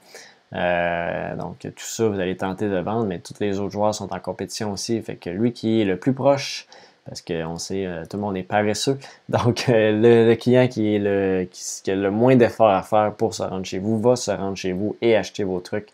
Euh, donc tout ça, vous allez tenter de vendre, mais tous les autres joueurs sont en compétition aussi. Fait que lui qui est le plus proche, parce qu'on sait, euh, tout le monde est paresseux. Donc euh, le, client qui, est le, qui, a le moins d'efforts à faire pour se rendre chez vous va se rendre chez vous et acheter vos trucs.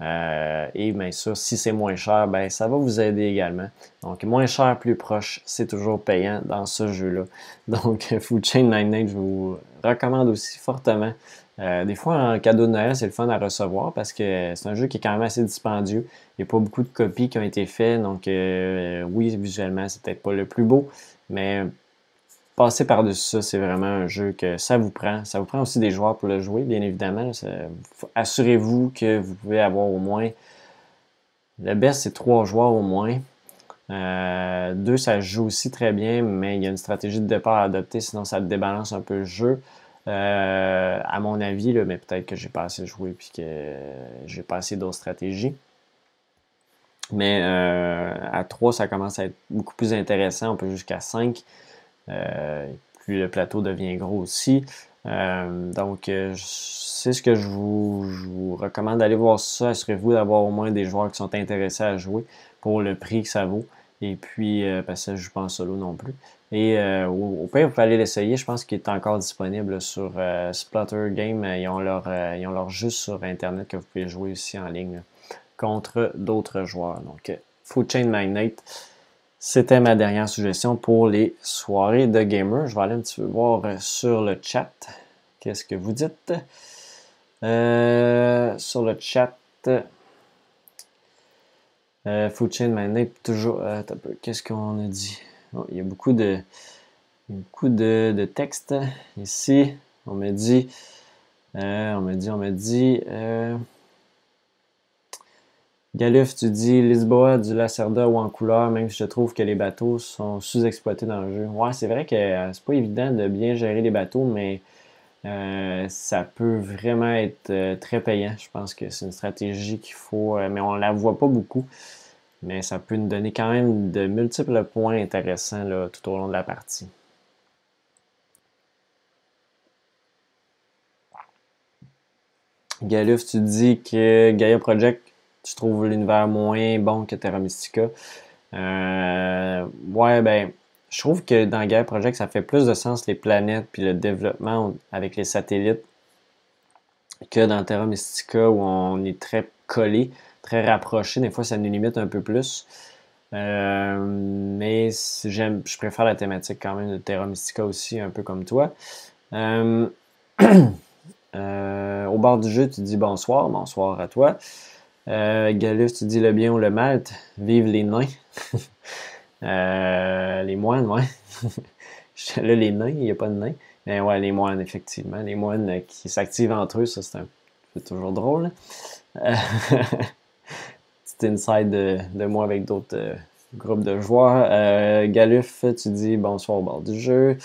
et bien sûr, si c'est moins cher, ben ça va vous aider également. Donc moins cher, plus proche, c'est toujours payant dans ce jeu-là. Donc Food Chain 99, je vous recommande aussi fortement. Euh, des fois, un cadeau de Noël, c'est le fun à recevoir parce que c'est un jeu qui est quand même assez dispendieux. Il n'y a pas beaucoup de copies qui ont été faites, donc euh, oui, visuellement, c'est peut-être pas le plus beau, mais passer par-dessus ça, c'est vraiment un jeu que ça vous prend. Ça vous prend aussi des joueurs pour le jouer, bien évidemment. Assurez-vous que vous pouvez avoir au moins. Le best, c'est trois joueurs au moins. Euh, deux, ça joue aussi très bien, mais il y a une stratégie de départ à adopter, sinon ça débalance un peu le jeu. Euh, à mon avis, mais peut-être que j'ai pas assez joué puis que j'ai pas assez d'autres stratégies. Mais euh, à 3, ça commence à être beaucoup plus intéressant. On peut jusqu'à 5. Euh, puis le plateau devient gros aussi. donc, c'est ce que je vous, recommande d'aller voir ça. Assurez-vous d'avoir au moins des joueurs qui sont intéressés à jouer pour le prix que ça vaut. Et puis, parce que je joue pas en solo non plus. Et euh, au, pire, vous pouvez aller l'essayer. Je pense qu'il est encore disponible sur euh, Splatter Game. Ils ont, leur, euh, ils ont leur jeu sur Internet que vous pouvez jouer aussi en ligne contre d'autres joueurs. Donc, Food Chain Magnate, c'était ma dernière suggestion pour les soirées de gamer. Je vais aller un petit peu voir sur le chat. Qu'est-ce que vous dites? sur le chat. Food Chain Magnate, toujours. Qu'est-ce qu'on a dit? Il y a beaucoup de. Beaucoup de, de texte ici. On me dit, euh, on me dit, on me dit, euh, Galuf, tu dis Lisboa, du Lacerda ou en couleur, même si je trouve que les bateaux sont sous-exploités dans le jeu. Ouais, c'est vrai que euh, c'est pas évident de bien gérer les bateaux, mais ça peut vraiment être très payant. Je pense que c'est une stratégie qu'il faut, mais on la voit pas beaucoup. Mais ça peut nous donner quand même de multiples points intéressants tout au long de la partie. Galuf, tu dis que Gaia Project je trouve l'univers moins bon que Terra Mystica. Euh, ouais, ben, je trouve que dans Gaia Project, ça fait plus de sens les planètes puis le développement avec les satellites que dans Terra Mystica où on est très collé, très rapproché. Des fois, ça nous limite un peu plus. Euh, mais j'aime, je préfère la thématique quand même de Terra Mystica aussi, un peu comme toi. Euh, au bord du jeu, tu dis bonsoir, bonsoir à toi. Euh, Galus, tu dis le bien ou le mal, vive les nains. euh, les moines, ouais. Là, les nains, il n'y a pas de nains. Mais ouais, les moines, effectivement. Les moines euh, qui s'activent entre eux, ça, c'est toujours drôle. Euh, inside de, de, moi avec d'autres euh, groupes de joueurs. Euh, Galuf, tu dis bonsoir au bord du jeu.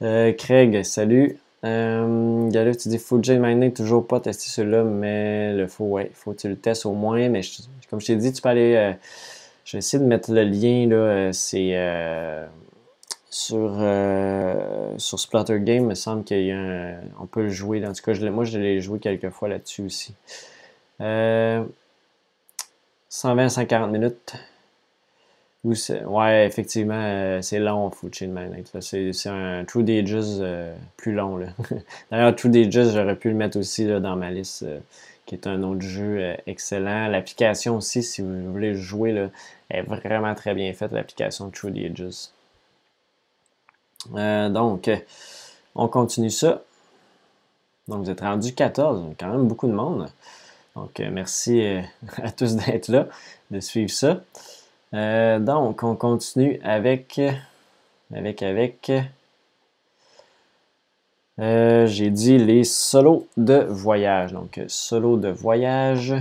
Craig, salut. Euh, Galuf, tu dis Fuji Mining, toujours pas testé celui-là, mais le faut, ouais, faut que tu le testes au moins. Mais comme je t'ai dit, tu peux aller. Euh, je vais essayer de mettre le lien, là. Euh, c'est euh, sur, euh, sur Splatter Game, il me semble qu'il y a un, On peut le jouer. En tout cas, je moi, je l'ai joué quelques fois là-dessus aussi. 120-140 minutes. Ouais, effectivement, euh, c'est long, Food Chain C'est un True Dages euh, plus long. D'ailleurs, True Dages, j'aurais pu le mettre aussi dans ma liste, euh, qui est un autre jeu excellent. L'application aussi, si vous voulez jouer, est vraiment très bien faite, l'application True Dages. donc, on continue ça. Donc, vous êtes rendu 14, quand même beaucoup de monde. Donc, merci à tous d'être là, de suivre ça. Euh, donc, on continue avec, avec, avec, euh, j'ai dit les solos de voyage. Donc, solo de voyage.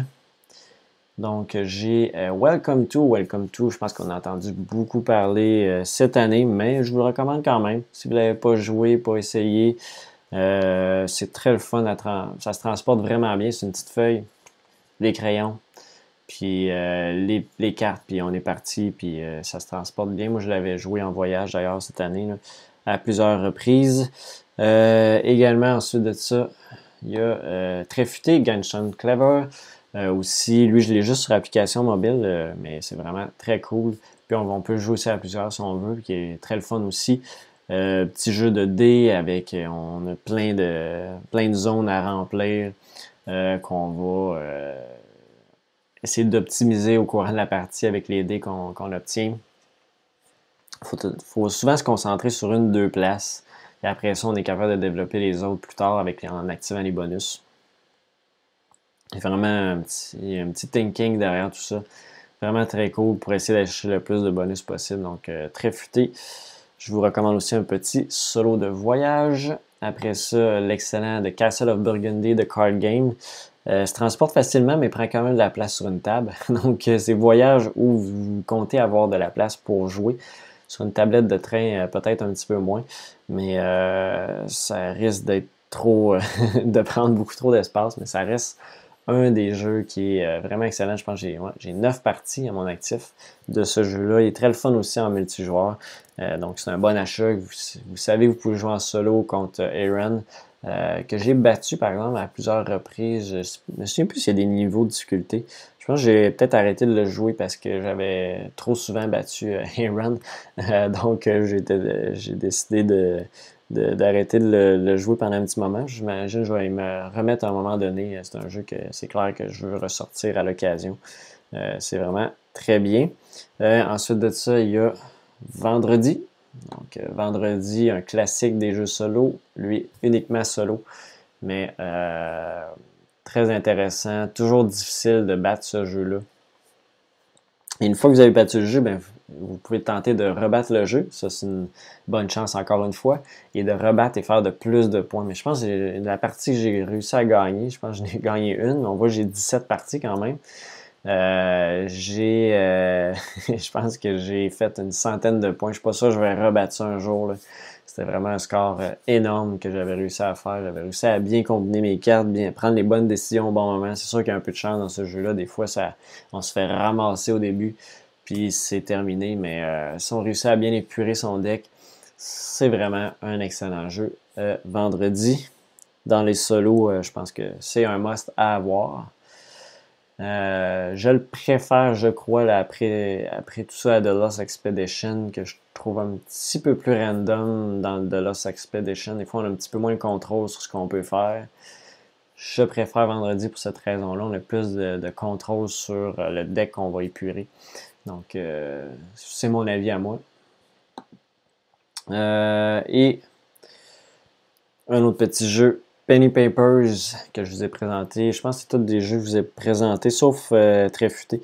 Donc, j'ai euh, Welcome to, Welcome to. Je pense qu'on a entendu beaucoup parler euh, cette année, mais je vous le recommande quand même. Si vous n'avez pas joué, pas essayé, euh, c'est très le fun. À ça se transporte vraiment bien. C'est une petite feuille, les crayons, puis euh, les, les, cartes, puis on est parti, puis euh, ça se transporte bien. Moi, je l'avais joué en voyage d'ailleurs cette année, là, à plusieurs reprises. Euh, également, ensuite de ça, il y a euh, Tréfuté, Genshin Clever. aussi, lui, je l'ai juste sur application mobile, mais c'est vraiment très cool. Puis on, peut jouer aussi à plusieurs si on veut, qui est très le fun aussi. petit jeu de dés avec, on a plein de, plein de zones à remplir qu'on va essayer d'optimiser au courant de la partie avec les dés qu'on obtient. Il faut, souvent se concentrer sur une, deux places. Et après ça, on est capable de développer les autres plus tard avec, en activant les bonus. Il y a vraiment un petit, un petit thinking derrière tout ça. Vraiment très cool pour essayer d'acheter le plus de bonus possible. Donc, euh, très futé. Je vous recommande aussi un petit solo de voyage. Après ça, l'excellent de Castle of Burgundy de Card Game. Euh, se transporte facilement, mais prend quand même de la place sur une table. Donc, euh, c'est voyages où vous comptez avoir de la place pour jouer. Sur une tablette de train, euh, peut-être un petit peu moins, mais euh, ça risque d'être trop, de prendre beaucoup trop d'espace, mais ça reste un des jeux qui est vraiment excellent. Je pense que j'ai ouais, 9 parties à mon actif de ce jeu-là. Il est très le fun aussi en multijoueur. Donc, c'est un bon achat. Vous, savez, vous pouvez jouer en solo contre Aaron. Euh, que j'ai battu par exemple à plusieurs reprises. Je me souviens plus s'il y a des niveaux de difficulté. Je pense que j'ai peut-être arrêté de le jouer parce que j'avais trop souvent battu euh, Aaron. Euh, donc j'ai décidé de, d'arrêter de, de, le, jouer pendant un petit moment. J'imagine que je vais me remettre à un moment donné. C'est un jeu que c'est clair que je veux ressortir à l'occasion. c'est vraiment très bien. ensuite de ça, il y a vendredi. Donc, euh, vendredi, un classique des jeux solo, lui uniquement solo, mais euh, très intéressant, toujours difficile de battre ce jeu-là. Et une fois que vous avez battu le jeu, ben, vous pouvez tenter de rebattre le jeu. Ça, c'est une bonne chance encore une fois. Et de rebattre et faire de plus de points. Mais je pense que la partie que j'ai réussi à gagner, je pense que j'en ai gagné une. On voit j'ai 17 parties quand même. Euh, j'ai, euh, je pense que j'ai fait une centaine de points. Je suis pas sûr que je vais rebattre ça un jour. C'était vraiment un score euh, énorme que j'avais réussi à faire. J'avais réussi à bien combiner mes cartes, bien prendre les bonnes décisions au bon moment. C'est sûr qu'il y a un peu de chance dans ce jeu-là. Des fois, on se fait ramasser au début, puis c'est terminé. Mais si on réussit à bien épurer son deck, c'est vraiment un excellent jeu. vendredi, dans les solos, je pense que c'est un must à avoir. Euh, je le préfère, je crois, après, tout ça à The Lost Expedition, que je trouve un petit peu plus random dans The Lost Expedition. Des fois, on a un petit peu moins de contrôle sur ce qu'on peut faire. Je préfère vendredi pour cette raison-là. On a plus de, contrôle sur euh, le deck qu'on va épurer. Donc, euh, c'est mon avis à moi. et un autre petit jeu Penny Papers que je vous ai présenté. Je pense que c'est tous des jeux que je vous ai présentés, sauf euh, Tréfuté,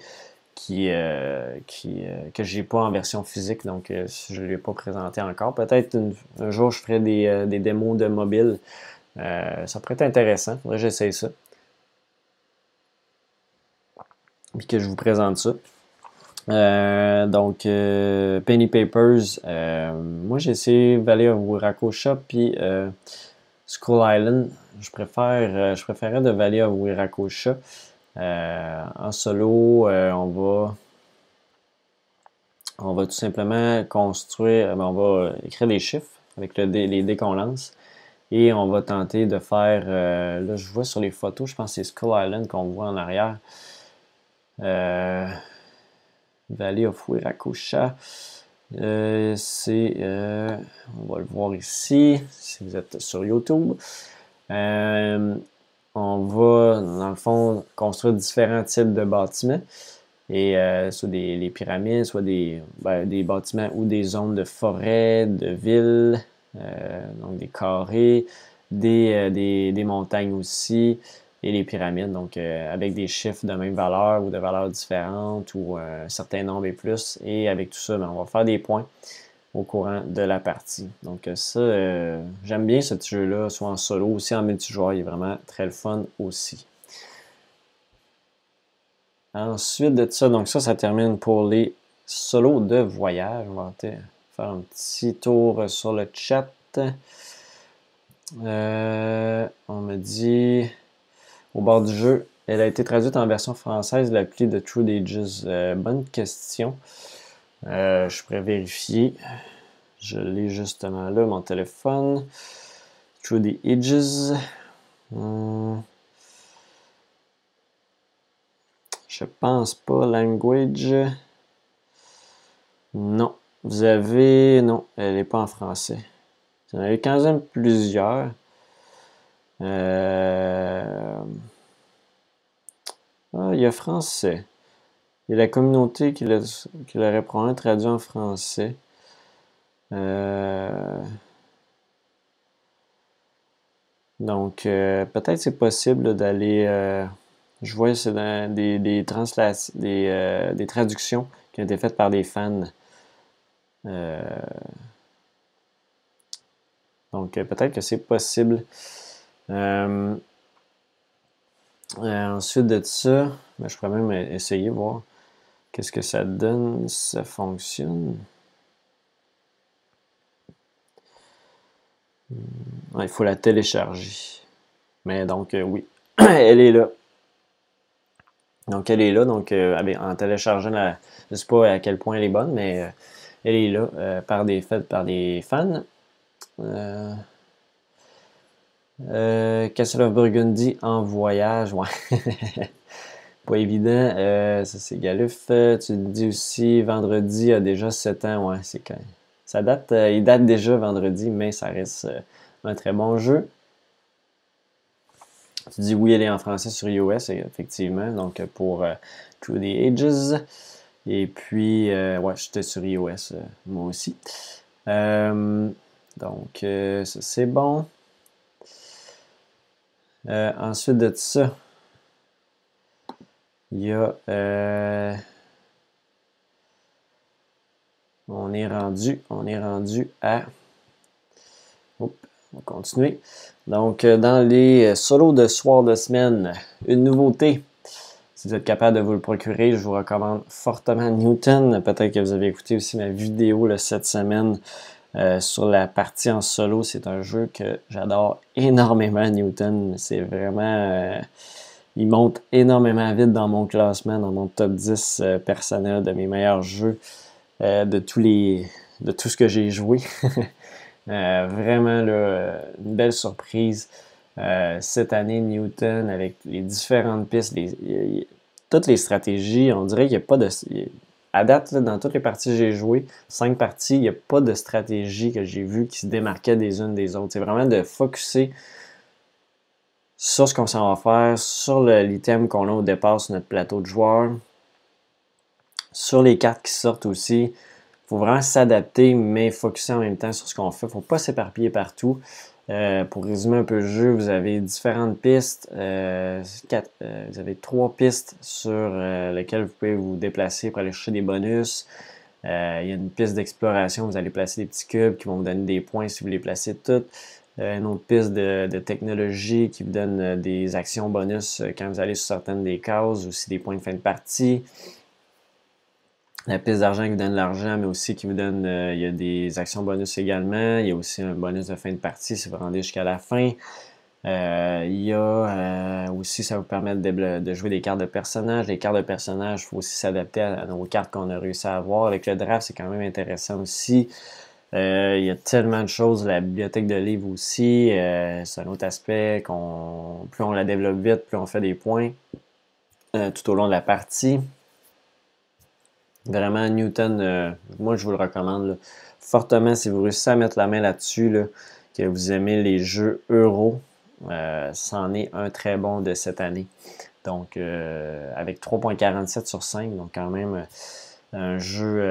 qui, euh, qui euh, que j'ai pas en version physique, donc je ne l'ai pas présenté encore. Peut-être un jour je ferai des, des démos de mobile. ça pourrait être intéressant. Faudrait que j'essaye ça. Puis que je vous présente ça. donc, Penny Papers. moi, j'ai essayé Valley of Wiraco Shop, puis Skull Island, je préfère, euh, je préférais de Valley of Wirakusha. Euh, en solo, euh, on va on va tout simplement construire, ben, on va écrire des chiffres avec les dés qu'on lance et on va tenter de faire, là je vois sur les photos, je pense que c'est Skull Island qu'on voit en arrière. Valley of Wirakusha. Euh, c'est, euh, on va le voir ici, si vous êtes sur YouTube. Euh, on va, dans le fond, construire différents types de bâtiments. Et soit des pyramides, soit des, ben, des bâtiments ou des zones de forêt, de villes, donc des carrés, des montagnes aussi et les pyramides, donc euh, avec des chiffres de même valeur ou de valeurs différentes ou un certain nombre et plus. Et avec tout ça, ben, on va faire des points au courant de la partie. Donc euh, ça, euh, j'aime bien ce jeu-là, soit en solo, aussi en multijoueur, il est vraiment très le fun aussi. Ensuite de ça, donc ça, ça termine pour les solos de voyage. On va faire un petit tour sur le chat. on me dit au bord du jeu. Elle a été traduite en version française, l'appli de True Ages. Euh, bonne question. Euh, je pourrais vérifier. Je l'ai justement là, mon téléphone. True the Ages. Hmm. Je pense pas. Language. Non. Vous avez. Non, elle n'est pas en français. Vous en avez quand même plusieurs. Euh, ah, il y a français. Il y a la communauté qui l'aurait probablement traduit en français. Euh, donc, euh, peut-être c'est possible d'aller. je vois c'est des, traductions qui ont été faites par des fans. donc, peut-être que c'est possible. Euh, euh, ensuite de ça, ben, je pourrais même essayer voir qu'est-ce que ça donne, ça fonctionne. Hmm, il faut la télécharger. Mais donc, euh, oui, elle est là. Donc, elle est là. Donc, en téléchargeant. Je ne sais pas à quel point elle est bonne, mais elle est là par des par des fans. Euh, Castle of Burgundy en voyage, ouais. Pas évident. Euh, ça, c'est Galuf. Tu dis aussi, vendredi a déjà 7 ans. Ouais, c'est quand Ça date, euh, il date déjà vendredi, mais ça reste euh, un très bon jeu. Tu dis oui, elle est en français sur iOS, effectivement. Donc, pour Through the Ages. Et puis, ouais, j'étais sur iOS, moi aussi. donc, c'est bon. Euh, ensuite de ça, il y a. Euh, On est rendu, on est rendu à... on va continuer. Donc, euh, dans les solos de soir de semaine, une nouveauté. Si vous êtes capable de vous le procurer, je vous recommande fortement Newton. Peut-être que vous avez écouté aussi ma vidéo cette semaine euh, sur la partie en solo. C'est un jeu que j'adore énormément, Newton. C'est vraiment... il monte énormément vite dans mon classement, dans mon top 10 personnel de mes meilleurs jeux. Euh, de tous les de tout ce que j'ai joué. Euh, vraiment une belle surprise. Euh, cette année, Newton, avec les différentes pistes, toutes les stratégies, on dirait qu'il n'y a pas de. À date, dans toutes les parties que j'ai jouées, cinq parties, il n'y a pas de stratégie que j'ai vue qui se démarquait des unes des autres. C'est vraiment de focuser sur ce qu'on s'en va faire, sur l'item qu'on a au départ sur notre plateau de joueurs, sur les cartes qui sortent aussi, il faut vraiment s'adapter, mais focuser en même temps sur ce qu'on fait. Il ne faut pas s'éparpiller partout. Euh, pour résumer un peu le jeu, vous avez différentes pistes. Euh, euh, vous avez trois pistes sur lesquelles vous pouvez vous déplacer pour aller chercher des bonus. il y a une piste d'exploration, vous allez placer des petits cubes qui vont vous donner des points si vous les placez toutes. une autre piste de, de, technologie qui vous donne des actions bonus quand vous allez sur certaines des cases, aussi des points de fin de partie la piste d'argent qui vous donne l'argent, mais aussi qui vous donne, euh, il y a des actions bonus également. Il y a aussi un bonus de fin de partie si vous rendez jusqu'à la fin. Euh, il y a euh, aussi, ça vous permet de, jouer des cartes de personnages. Les cartes de personnages, il faut aussi s'adapter nos cartes qu'on a réussi à avoir. Avec le draft, c'est quand même intéressant aussi. il y a tellement de choses. La bibliothèque de livres aussi, c'est un autre aspect. qu'on plus on la développe vite, plus on fait des points tout au long de la partie. Vraiment, Newton, euh, moi je vous le recommande fortement si vous réussissez à mettre la main là-dessus, que vous aimez les jeux euro. Euh, c'en est un très bon de cette année. Donc, euh, avec 3.47 sur 5, donc quand même un jeu.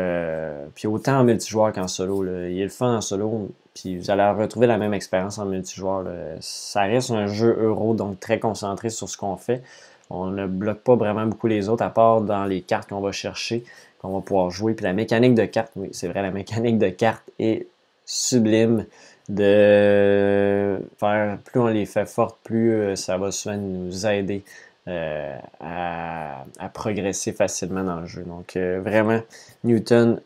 puis autant en multijoueur qu'en solo. Il est le fun en solo, puis vous allez retrouver la même expérience en multijoueur. Ça reste un jeu euro, donc très concentré sur ce qu'on fait. On ne bloque pas vraiment beaucoup les autres, à part dans les cartes qu'on va chercher on va pouvoir jouer. Puis la mécanique de carte, oui, c'est vrai, la mécanique de carte est sublime de faire, plus on les fait fortes, plus euh, ça va souvent nous aider euh, à, progresser facilement dans le jeu. Donc euh, vraiment, Newton,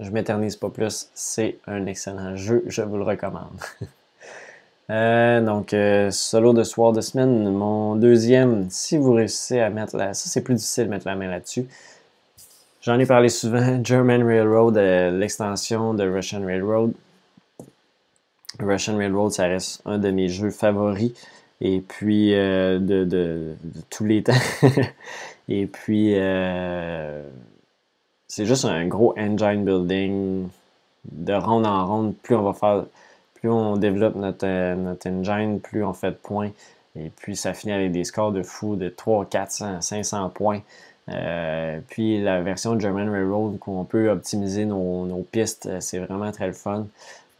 je m'éternise pas plus, c'est un excellent jeu, je vous le recommande. donc, solo de soir de semaine, mon deuxième, si vous réussissez à mettre la... Ça, c'est plus difficile de mettre la main là-dessus. J'en ai parlé souvent, German Railroad, euh, l'extension de Russian Railroad. Russian Railroad, ça reste un de mes jeux favoris. Et puis, euh, de, tous les temps. et puis, euh, c'est juste un gros engine building. De ronde en ronde, plus on va faire, plus on développe notre, notre engine, plus on fait de points. Et puis, ça finit avec des scores de fou de 300, 400, 500 points. Euh, puis la version German Railroad où on peut optimiser nos, pistes, euh, c'est vraiment très le fun.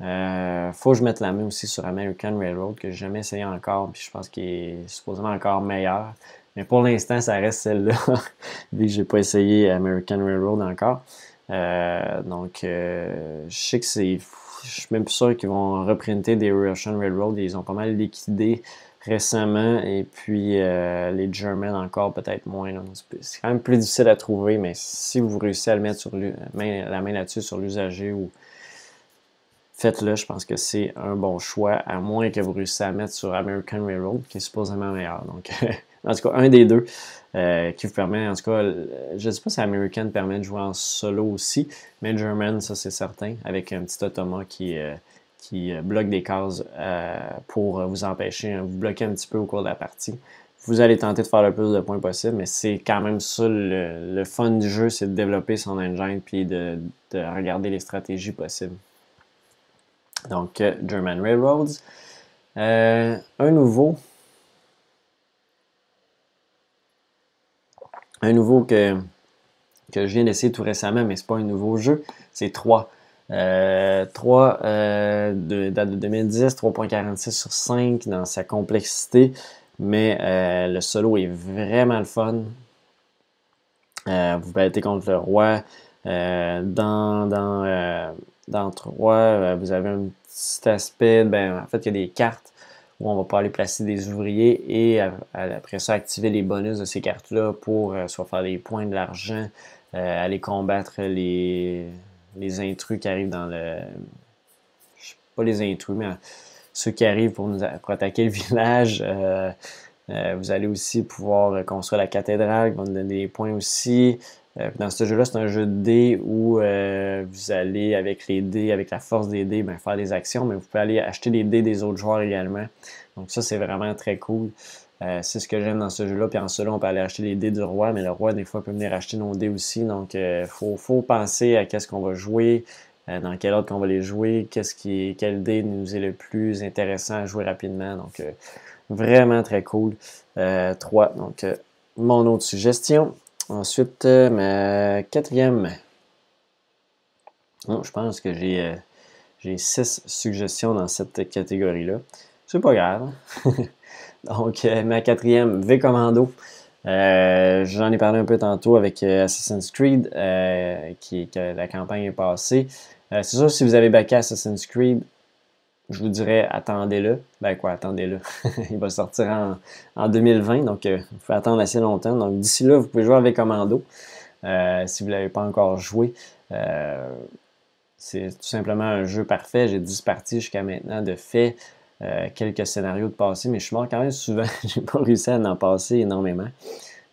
Euh, faut que je mette la main aussi sur American Railroad que j'ai jamais essayé encore, puis je pense qu'il est supposément encore meilleur. Mais pour l'instant, ça reste celle-là, vu que j'ai pas essayé American Railroad encore. donc, je sais que c'est. Je suis même plus sûr qu'ils vont reprinter des Russian Railroad. Ils ont pas mal liquidé récemment et puis euh, les German encore peut-être moins. C'est quand même plus difficile à trouver, mais si vous réussissez à le mettre sur la main là-dessus sur l'usager ou faites-le, je pense que c'est un bon choix, à moins que vous réussissiez à mettre sur American Railroad, qui est supposément meilleur. Donc, en tout cas, un des deux euh, qui vous permet, en tout cas, je ne sais pas si American permet de jouer en solo aussi, mais German, ça c'est certain, avec un petit automa qui, euh, qui euh, bloque des cases euh, pour vous empêcher, hein, vous bloquer un petit peu au cours de la partie. Vous allez tenter de faire le plus de points possible, mais c'est quand même ça le, fun du jeu, c'est de développer son engine puis de, regarder les stratégies possibles. Donc, euh, German Railroads. un nouveau. Un nouveau que, que je viens d'essayer tout récemment, mais ce n'est pas un nouveau jeu. C'est 3. 3 euh, euh, de, date de 2010, 3.46 sur 5 dans sa complexité, mais euh, le solo est vraiment le fun. vous battez contre le roi, dans, dans, dans 3, vous avez un petit aspect, ben, en fait, il y a des cartes où on va pouvoir aller placer des ouvriers et après ça, activer les bonus de ces cartes-là pour soit faire des points de l'argent, aller combattre les, les intrus qui arrivent dans le. Pas les intrus, mais ceux qui arrivent pour, nous, attaquer le village. Euh, euh, vous allez aussi pouvoir construire la cathédrale, qui va nous donner des points aussi. Euh, dans ce jeu-là, c'est un jeu de dés où vous allez, avec les dés, avec la force des dés, ben, faire des actions, mais vous pouvez aller acheter les dés des autres joueurs également. Donc ça, c'est vraiment très cool. C'est ce que j'aime dans ce jeu-là. Puis en cela, on peut aller acheter les dés du roi, mais le roi, des fois, peut venir acheter nos dés aussi. Donc, il faut, faut, penser à qu'est-ce qu'on va jouer, euh, dans quel ordre qu'on va les jouer, qu'est-ce qui quel dé nous est le plus intéressant à jouer rapidement. Donc, euh, vraiment très cool. 3. Euh, donc, mon autre suggestion. Ensuite, ma quatrième. Oh, je pense que j'ai j'ai six suggestions dans cette catégorie-là. C'est pas grave. donc, ma quatrième, V Commando. J'en ai parlé un peu tantôt avec Assassin's Creed, qui, que la campagne est passée. Euh, c'est sûr, si vous avez backé Assassin's Creed, je vous dirais attendez-le. Ben quoi, attendez-le. Il va sortir en, 2020, donc euh, il faut attendre assez longtemps. Donc d'ici là, vous pouvez jouer avec Commando. Euh, si vous ne l'avez pas encore joué. c'est tout simplement un jeu parfait. J'ai 10 parties jusqu'à maintenant de fait. Quelques scénarios de passé, mais je suis mort quand même souvent. J'ai pas réussi à en passer énormément.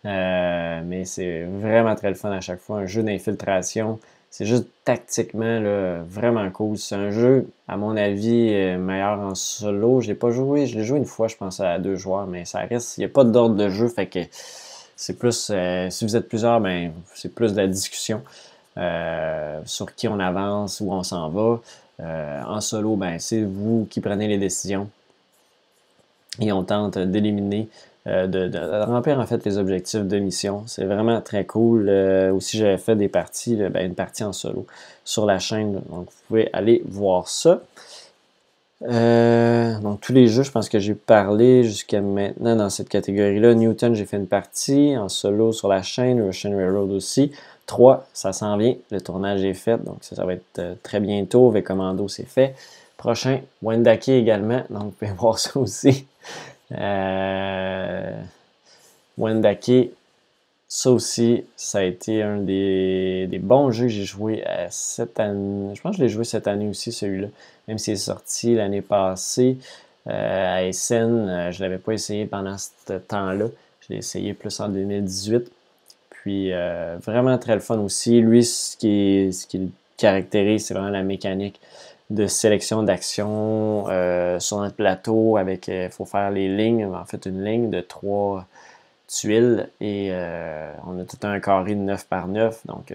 mais c'est vraiment très le fun à chaque fois. Un jeu d'infiltration c'est juste tactiquement là, vraiment cool. C'est un jeu, à mon avis, euh, meilleur en solo. Je l'ai pas joué, je l'ai joué une fois, je pense, à deux joueurs, mais ça reste. Il n'y a pas d'ordre de jeu, fait que c'est plus. Euh, si vous êtes plusieurs, ben c'est plus de la discussion. Euh, sur qui on avance, où on s'en va. En solo, ben, c'est vous qui prenez les décisions. Et on tente d'éliminer euh, de, remplir en fait les objectifs de mission. C'est vraiment très cool. Euh, aussi, j'avais fait des parties, ben, une partie en solo sur la chaîne. Donc, vous pouvez aller voir ça. Euh, donc, tous les jeux, je pense que j'ai parlé jusqu'à maintenant dans cette catégorie-là. Newton, j'ai fait une partie en solo sur la chaîne. Russian Railroad aussi. 3, ça s'en vient. Le tournage est fait. Donc, ça, va être très bientôt. Commando, c'est fait. Prochain, Wendake également. Donc, vous pouvez voir ça aussi. Euh, Wendake, ça aussi, ça a été un des, bons jeux que j'ai joué cette année. Je pense que je l'ai joué cette année aussi, celui-là. Même s'il est sorti l'année passée euh, à euh, je ne l'avais pas essayé pendant ce temps-là. Je l'ai essayé plus en 2018. Puis vraiment très le fun aussi. Lui, ce qui, ce qui le caractérise, c'est vraiment la mécanique de sélection d'actions euh, sur notre plateau avec il euh, faut faire les lignes, en fait une ligne de trois tuiles et euh, on a tout un carré de 9 par 9, donc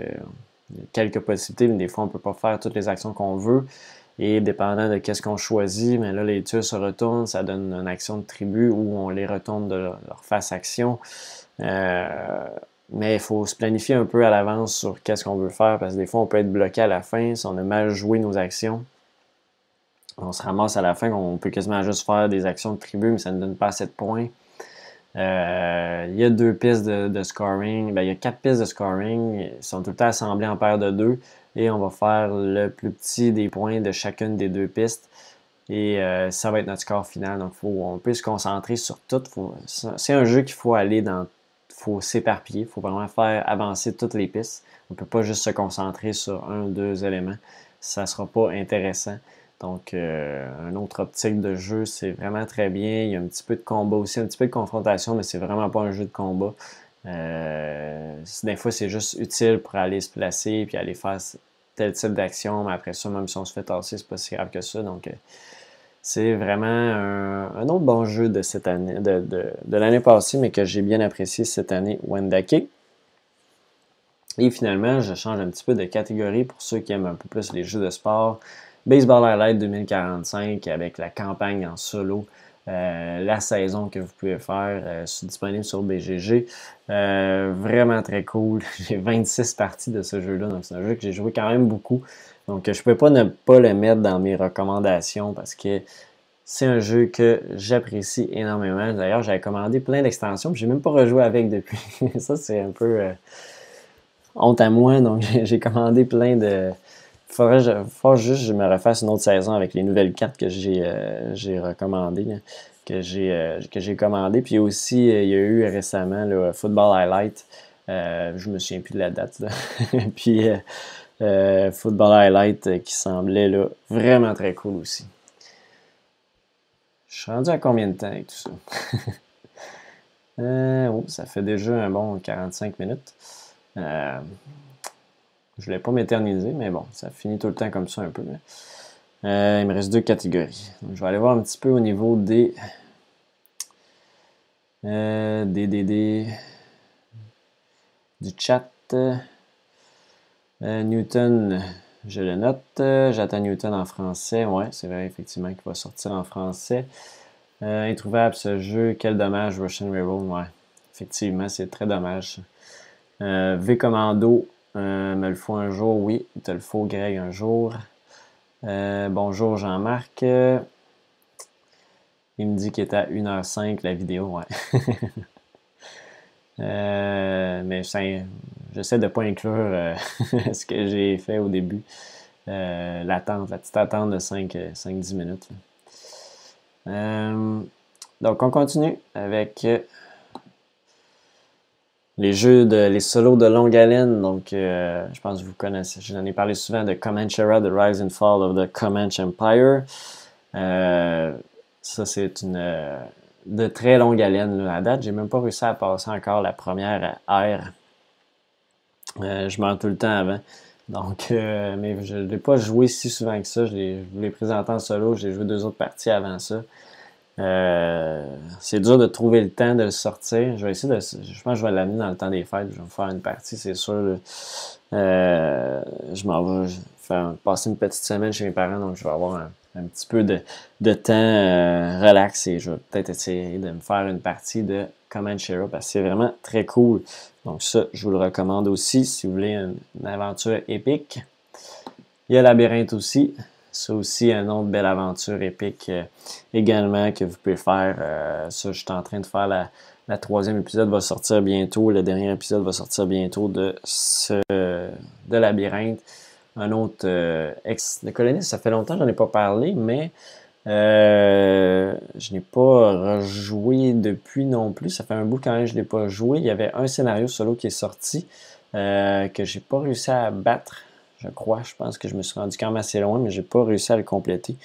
quelques possibilités, mais des fois on ne peut pas faire toutes les actions qu'on veut. Et dépendant de qu'est-ce qu'on choisit, mais là les tuiles se retournent, ça donne une action de tribu où on les retourne de leur, face action. Mais il faut se planifier un peu à l'avance sur qu'est-ce qu'on veut faire parce que des fois on peut être bloqué à la fin si on a mal joué nos actions on se ramasse à la fin qu'on peut quasiment juste faire des actions de tribu, mais ça ne donne pas assez de points. Euh, il y a deux pistes de, scoring. Ben, il y a quatre pistes de scoring. Ils sont tout le temps assemblés en paire de deux. Et on va faire le plus petit des points de chacune des deux pistes. Et euh, ça va être notre score final. Donc, faut, on peut se concentrer sur tout. C'est un jeu qu'il faut aller dans. Faut s'éparpiller. Il faut vraiment faire avancer toutes les pistes. On ne peut pas juste se concentrer sur un ou deux éléments. Ça ne sera pas intéressant. Donc, euh, un autre optique de jeu, c'est vraiment très bien. Il y a un petit peu de combat aussi, un petit peu de confrontation, mais c'est vraiment pas un jeu de combat. Euh, des fois, c'est juste utile pour aller se placer puis aller faire tel type d'action, mais après ça, même si on se fait tasser, c'est pas si grave que ça. Donc, euh, c'est vraiment un, autre bon jeu de cette année, de, l'année passée, mais que j'ai bien apprécié cette année, Wendake. Et finalement, je change un petit peu de catégorie pour ceux qui aiment un peu plus les jeux de sport. Baseball Highlight 2045 avec la campagne en solo. Euh, la saison que vous pouvez faire euh, disponible sur BGG. Euh, vraiment très cool. J'ai 26 parties de ce jeu-là, donc c'est un jeu que j'ai joué quand même beaucoup. Donc je ne peux pas ne pas le mettre dans mes recommandations parce que c'est un jeu que j'apprécie énormément. D'ailleurs, j'avais commandé plein d'extensions, je n'ai même pas rejoué avec depuis. Ça, c'est un peu honte à moi, donc j'ai commandé plein de. Faudrait, faut juste que je me refasse une autre saison avec les nouvelles cartes que j'ai j'ai recommandées, que j'ai que j'ai commandées. Puis aussi, il y a eu récemment le Football Highlight. je me souviens plus de la date. Puis Football Highlight qui semblait là, vraiment très cool aussi. Je suis rendu à combien de temps avec tout ça? Euh, oh, ça fait déjà un bon 45 minutes. Euh, je ne voulais pas m'éterniser, mais bon, ça finit tout le temps comme ça un peu. Euh, il me reste deux catégories. je vais aller voir un petit peu au niveau des. des, des, du chat. Newton, je le note. J'attends Newton en français. Ouais, c'est vrai, effectivement, qu'il va sortir en français. Euh, introuvable ce jeu, quel dommage, Russian Railroad, ouais. Effectivement, c'est très dommage. Euh, v Commando, euh, me le faut un jour, oui. Te le faut, Greg, un jour. bonjour, Jean-Marc. Il me dit qu'il est à 1h05 la vidéo, ouais. mais j'essaie de ne pas inclure ce que j'ai fait au début. L'attente, la petite attente de 5-10 minutes. Euh, donc, on continue avec euh, les jeux de les solos de longue haleine. Donc, euh, je pense que vous connaissez. J'en ai parlé souvent de Comanchera, The Rise and Fall of the Comanche Empire. ça, c'est une de très longue haleine là, à date. J'ai même pas réussi à passer encore la première ère. Je m'en tout le temps avant. Donc, euh, mais je ne l'ai pas joué si souvent que ça. Je, vous l'ai présenté en solo. J'ai joué deux autres parties avant ça. Euh, c'est dur de trouver le temps de le sortir. Je vais essayer de. Je pense que je vais l'amener dans le temps des fêtes. Je vais me faire une partie, c'est sûr. Euh, je m'en vais faire passer une petite semaine chez mes parents, donc je vais avoir un, petit peu de, de temps relax et je vais peut-être essayer de me faire une partie de Comanchera parce que c'est vraiment très cool. Donc ça, je vous le recommande aussi si vous voulez une, aventure épique. Il y a Labyrinthe aussi. C'est aussi une autre belle aventure épique euh, également que vous pouvez faire. Euh, ça, je suis en train de faire la, troisième épisode va sortir bientôt. Le dernier épisode va sortir bientôt de ce de Labyrinthe. Un autre euh, ex de coloniste, ça fait longtemps que j'en ai pas parlé, mais euh, je n'ai pas rejoué depuis non plus. Ça fait un bout quand même que je ne l'ai pas joué. Il y avait un scénario solo qui est sorti euh, que j'ai pas réussi à battre, je crois. Je pense que je me suis rendu quand même assez loin, mais j'ai pas réussi à le compléter.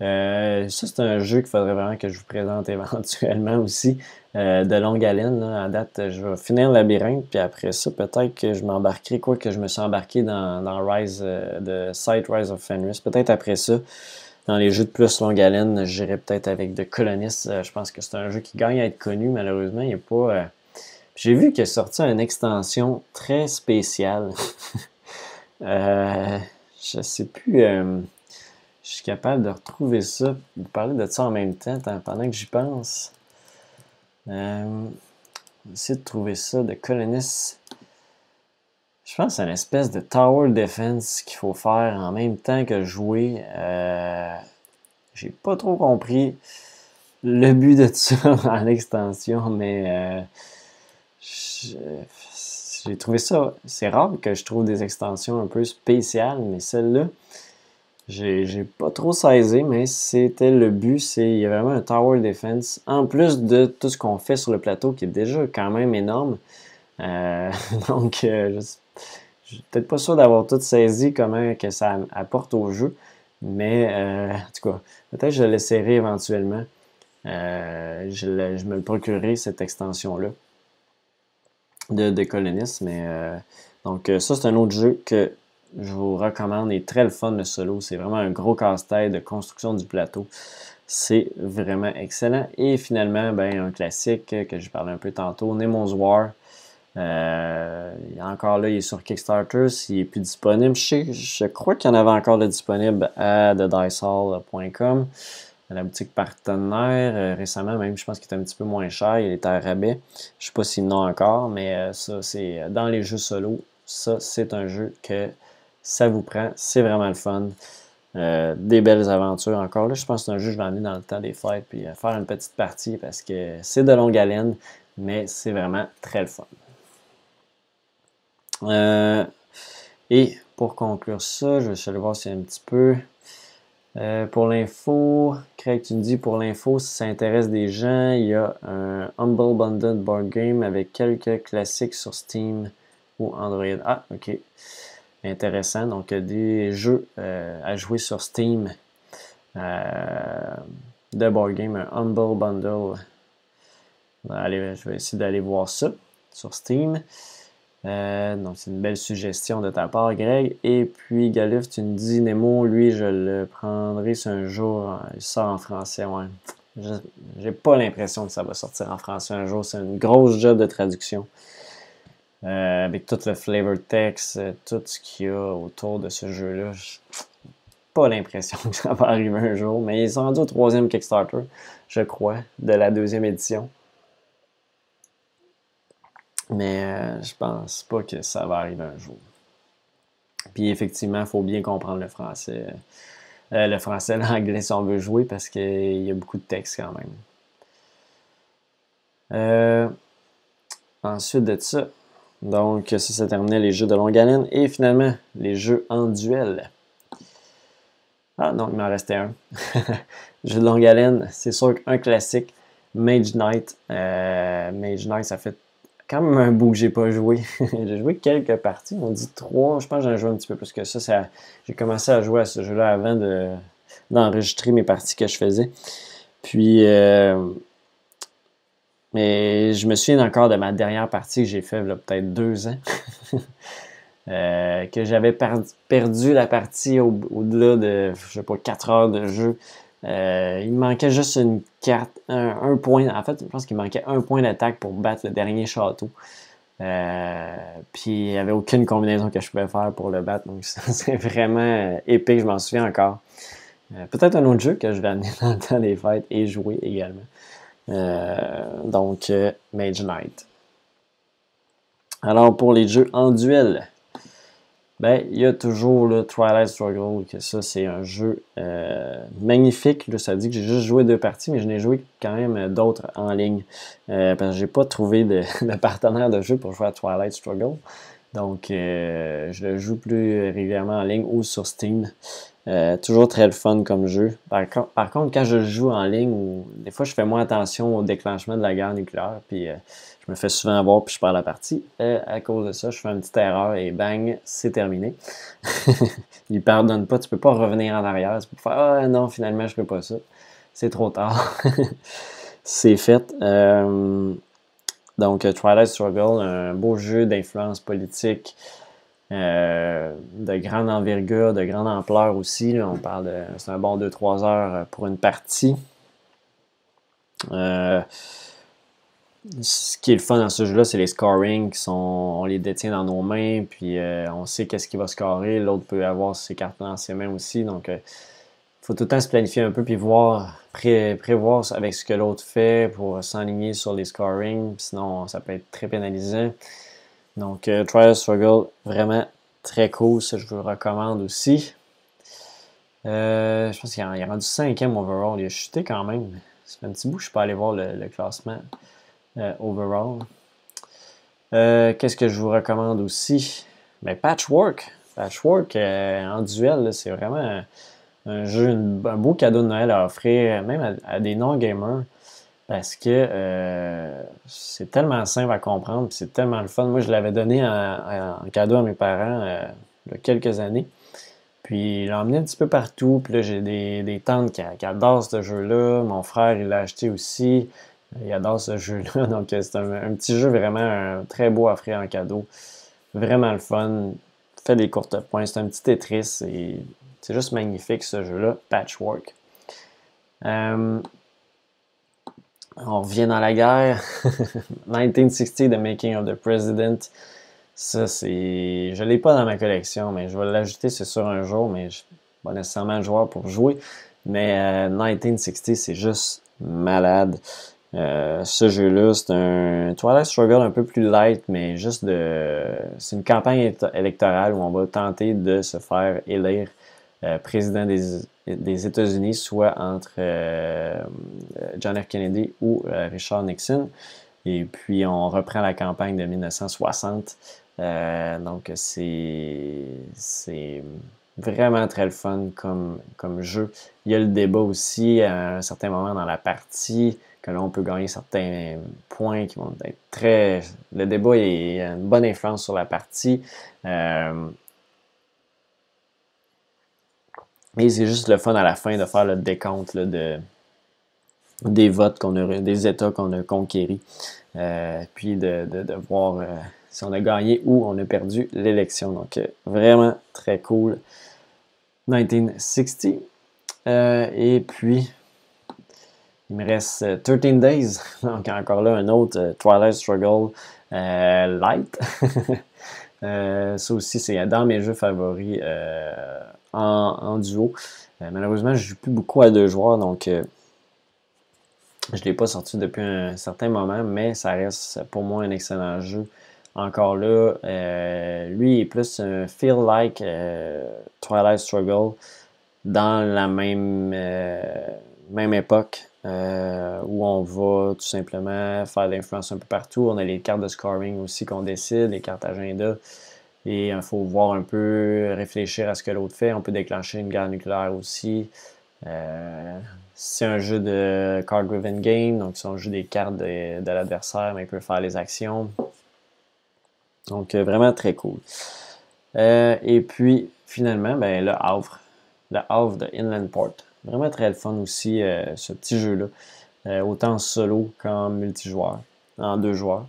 Euh, ça, c'est un jeu qu'il faudrait vraiment que je vous présente éventuellement aussi. Euh, de longue haleine, à date, je vais finir le labyrinthe, puis après ça, peut-être que je m'embarquerai, quoi que je me suis embarqué dans, Rise, de Sight Rise of Fenris. Peut-être après ça, dans les jeux de plus longue haleine, j'irais peut-être avec The Colonist. Euh, je pense que c'est un jeu qui gagne à être connu. Malheureusement, il n'est pas. Euh, j'ai vu qu'il a sorti une extension très spéciale. euh, je sais plus. Euh, je suis capable de retrouver ça. Vous parler de ça en même temps, pendant que j'y pense. Euh, essayer de trouver ça. The Colonist. Je pense que c'est une espèce de tower defense qu'il faut faire en même temps que jouer. Euh, J'ai pas trop compris le but de ça en extension, mais euh, j'ai trouvé ça. C'est rare que je trouve des extensions un peu spéciales, mais celle-là, j'ai pas trop saisi, mais c'était le but. C'est il y a vraiment un tower defense en plus de tout ce qu'on fait sur le plateau qui est déjà quand même énorme. Euh, donc, euh, je suis peut-être pas sûr d'avoir tout saisi comment que ça apporte au jeu, mais euh, en tout cas, peut-être je l'essaierai éventuellement. Euh, je, me le procurerai, cette extension-là de, de colonistes. Mais, euh, donc, ça, c'est un autre jeu que je vous recommande. Il est très le fun, le solo. C'est vraiment un gros casse-tête de construction du plateau. C'est vraiment excellent. Et finalement, ben, un classique que je parlais un peu tantôt, Nemo's War. Euh, encore là, il est sur Kickstarter, s'il est plus disponible. Je, crois qu'il y en avait encore de disponible à thedicehall.com, la boutique partenaire. Euh, récemment, même, je pense qu'il était un petit peu moins cher. Il était à rabais. Je sais pas s'il en a encore, mais euh, ça, c'est dans les jeux solo. Ça, c'est un jeu que ça vous prend. C'est vraiment le fun. des belles aventures encore là. Je pense que c'est un jeu je vais amener dans le temps des fêtes puis faire une petite partie parce que c'est de longue haleine, mais c'est vraiment très le fun. et pour conclure ça, je vais aller voir si un petit peu. Euh, pour l'info, Craig, tu me dis pour l'info, si ça intéresse des gens, il y a un Humble Bundled Board Game avec quelques classiques sur Steam ou Android. Ah, ok. Intéressant. Donc, des jeux euh, à jouer sur Steam euh, de board game, un Humble Bundle. Allez, je vais essayer d'aller voir ça sur Steam. Euh, donc, c'est une belle suggestion de ta part, Greg. Et puis, Galuf, tu me dis, Nemo, lui, je le prendrai un jour. Il sort en français, ouais. J'ai pas l'impression que ça va sortir en français un jour. C'est une grosse job de traduction. Euh, avec tout le flavor text, euh, tout ce qu'il y a autour de ce jeu-là. Pas l'impression que ça va arriver un jour. Mais ils sont rendus au troisième Kickstarter, je crois, de la deuxième édition. Mais euh, je pense pas que ça va arriver un jour. Puis effectivement, il faut bien comprendre le français. Euh, le français, l'anglais si on veut jouer parce qu'il y a beaucoup de texte quand même. Ensuite de ça, donc ça, ça terminait les jeux de longue haleine et finalement les jeux en duel. Ah non, il m'en restait un. jeu de longue haleine, c'est sûr qu'un classique, Mage Knight. Mage Knight, ça fait quand même un bout que j'ai pas joué. j'ai joué quelques parties, on dit trois. Je pense que j'en ai joué un petit peu plus que ça. j'ai commencé à jouer à ce jeu-là avant d'enregistrer mes parties que je faisais. Puis, euh, mais je me souviens encore de ma dernière partie que j'ai faite il y a peut-être deux ans. Euh, que j'avais perdu la partie au-delà de, je sais pas, quatre heures de jeu. Euh, il manquait juste une carte, un, point. En fait, je pense qu'il manquait un point d'attaque pour battre le dernier château. Euh, puis il n'y avait aucune combinaison que je pouvais faire pour le battre. Donc c'est vraiment épique, je m'en souviens encore. Peut-être un autre jeu que je vais amener dans le temps des fêtes et jouer également. Donc Mage Knight. Alors pour les jeux en duel, ben, il y a toujours le Twilight Struggle, que ça, c'est un jeu euh, magnifique. Là, ça dit que j'ai juste joué deux parties, mais je n'ai joué quand même d'autres en ligne. Euh, parce que j'ai pas trouvé de, partenaire de jeu pour jouer à Twilight Struggle. Donc, euh, je le joue plus régulièrement en ligne ou sur Steam. Toujours très le fun comme jeu. Par, contre, quand je joue en ligne, des fois, je fais moins attention au déclenchement de la guerre nucléaire. Puis, je me fais souvent avoir puis je perds la partie. Euh, à cause de ça, je fais une petite erreur et bang, c'est terminé. Il pardonne pas, tu peux pas revenir en arrière. Tu peux faire Ah non, finalement, je fais pas ça. C'est trop tard. c'est fait. Euh, donc, Twilight Struggle, un beau jeu d'influence politique. Euh, de grande envergure, de grande ampleur aussi. on parle de. C'est un bon 2-3 heures pour une partie. Euh, ce qui est le fun dans ce jeu-là, c'est les scoring qui sont. On les détient dans nos mains, puis euh, on sait qu'est-ce qui va scorer. L'autre peut avoir ses cartes dans ses mains aussi. Donc, il euh, faut tout le temps se planifier un peu, puis voir, prévoir avec ce que l'autre fait pour s'enligner sur les scoring. Sinon, ça peut être très pénalisant. Donc, euh, Trial Struggle, vraiment très cool. Ça, je vous le recommande aussi. je pense qu'il a rendu 5ème overall. Il a chuté quand même. Ça fait un petit bout je suis pas allé voir le classement. Euh, overall. Euh, qu'est-ce que je vous recommande aussi? Mais ben, Patchwork. Patchwork euh, en duel, c'est vraiment un, jeu, un beau cadeau de Noël à offrir, même à, des non-gamers. Parce que c'est tellement simple à comprendre, c'est tellement le fun. Moi, je l'avais donné en, cadeau à mes parents il y a quelques années. Puis il l'a emmené un petit peu partout. Puis là, j'ai des, tantes qui, adorent ce jeu-là. Mon frère, il l'a acheté aussi. Il adore ce jeu-là. Donc, c'est un, petit jeu vraiment très beau à offrir en cadeau. Vraiment le fun. Fait des courtes points. C'est un petit Tetris. Et c'est juste magnifique ce jeu-là. Patchwork. Euh, on revient dans la guerre. 1960, The Making of the President. Ça, c'est. Je ne l'ai pas dans ma collection, mais je vais l'ajouter, c'est sûr, un jour, mais je pas nécessairement le joueur pour jouer. Mais 1960, euh, c'est juste malade. Euh, ce jeu-là, c'est un Twilight Struggle un peu plus light, mais juste de. C'est une campagne électorale où on va tenter de se faire élire euh, président des, États-Unis, soit entre euh, John F. Kennedy ou Richard Nixon. Et puis on reprend la campagne de 1960 donc c'est vraiment très le fun comme, comme jeu. Il y a le débat aussi à un certain moment dans la partie, que là on peut gagner certains points qui vont être très... Le débat a une bonne influence sur la partie. Euh, mais c'est juste le fun à la fin de faire le décompte de, des votes qu'on a, des États qu'on a conquéris. Euh, puis de, de, voir euh, si on a gagné ou on a perdu l'élection. Donc, vraiment très cool. 1960. Euh, et puis, il me reste 13 euh, Days. Donc, encore là, un autre euh, Twilight Struggle Light. ça aussi, c'est dans mes jeux favoris en, duo. malheureusement, je joue plus beaucoup à deux joueurs, donc je ne l'ai pas sorti depuis un certain moment, mais ça reste pour moi un excellent jeu encore là, euh, lui est plus un feel like euh, Twilight Struggle dans la même, euh, même époque où on va tout simplement faire l'influence un peu partout. On a les cartes de scoring aussi qu'on décide, les cartes agenda. Et il faut voir un peu, réfléchir à ce que l'autre fait. On peut déclencher une guerre nucléaire aussi. c'est un jeu de card-driven game, donc c'est un jeu des cartes de, l'adversaire, mais il peut faire les actions. Donc, euh, vraiment très cool. Euh, et puis, finalement, ben, le Havre. Le Havre de Inland Port. Vraiment très fun aussi, euh, ce petit jeu-là. autant solo qu'en multijoueur, en deux joueurs.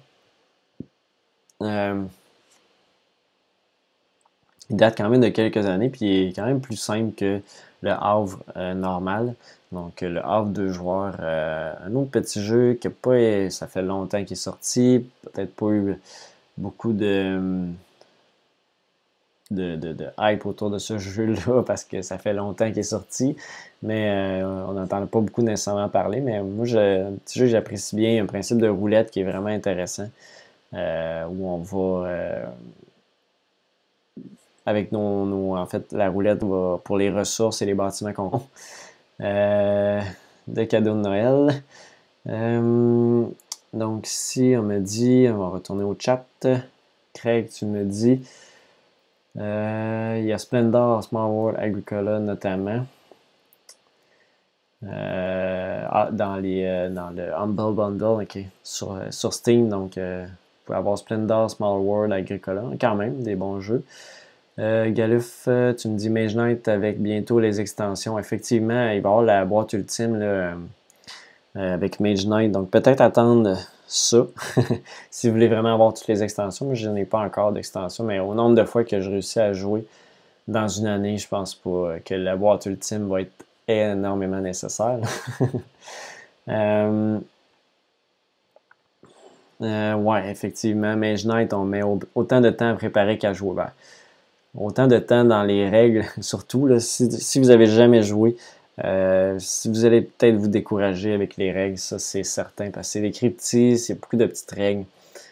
Il date quand même de quelques années, puis il est quand même plus simple que le Havre normal. Donc, le Havre deux joueurs, un autre petit jeu qui pas, ça fait longtemps qu'il est sorti, peut-être pas eu beaucoup de, de, hype autour de ce jeu-là parce que ça fait longtemps qu'il est sorti. Mais euh, on n'entend pas beaucoup nécessairement parler. Mais moi, je, un petit jeu j'apprécie bien. Un principe de roulette qui est vraiment intéressant. Euh, où on va. Euh, avec nos, En fait, la roulette pour les ressources et les bâtiments qu'on a. de cadeaux de Noël. Donc si on me dit, on va retourner au chat. Craig, tu me dis, euh, il y a Splendor, Small World, Agricola notamment. Euh, ah, dans, les, euh, dans le Humble Bundle, ok, sur, sur Steam. Donc, vous pouvez avoir Splendor, Small World, Agricola. Quand même, des bons jeux. Galuf, tu me dis Mage Knight avec bientôt les extensions. Effectivement, il va y avoir la boîte ultime euh, avec Mage Knight. Donc peut-être attendre ça si vous voulez vraiment avoir toutes les extensions. Moi, je n'ai pas encore d'extension, mais au nombre de fois que je réussis à jouer dans une année, je pense pas que la boîte ultime va être énormément nécessaire. euh, euh, ouais, effectivement, Mage Knight, on met autant de temps à préparer qu'à jouer. Autant de temps dans les règles, surtout si, vous avez jamais joué, euh, si vous allez peut-être vous décourager avec les règles, ça c'est certain, parce que c'est écrit petit, c'est beaucoup de petites règles.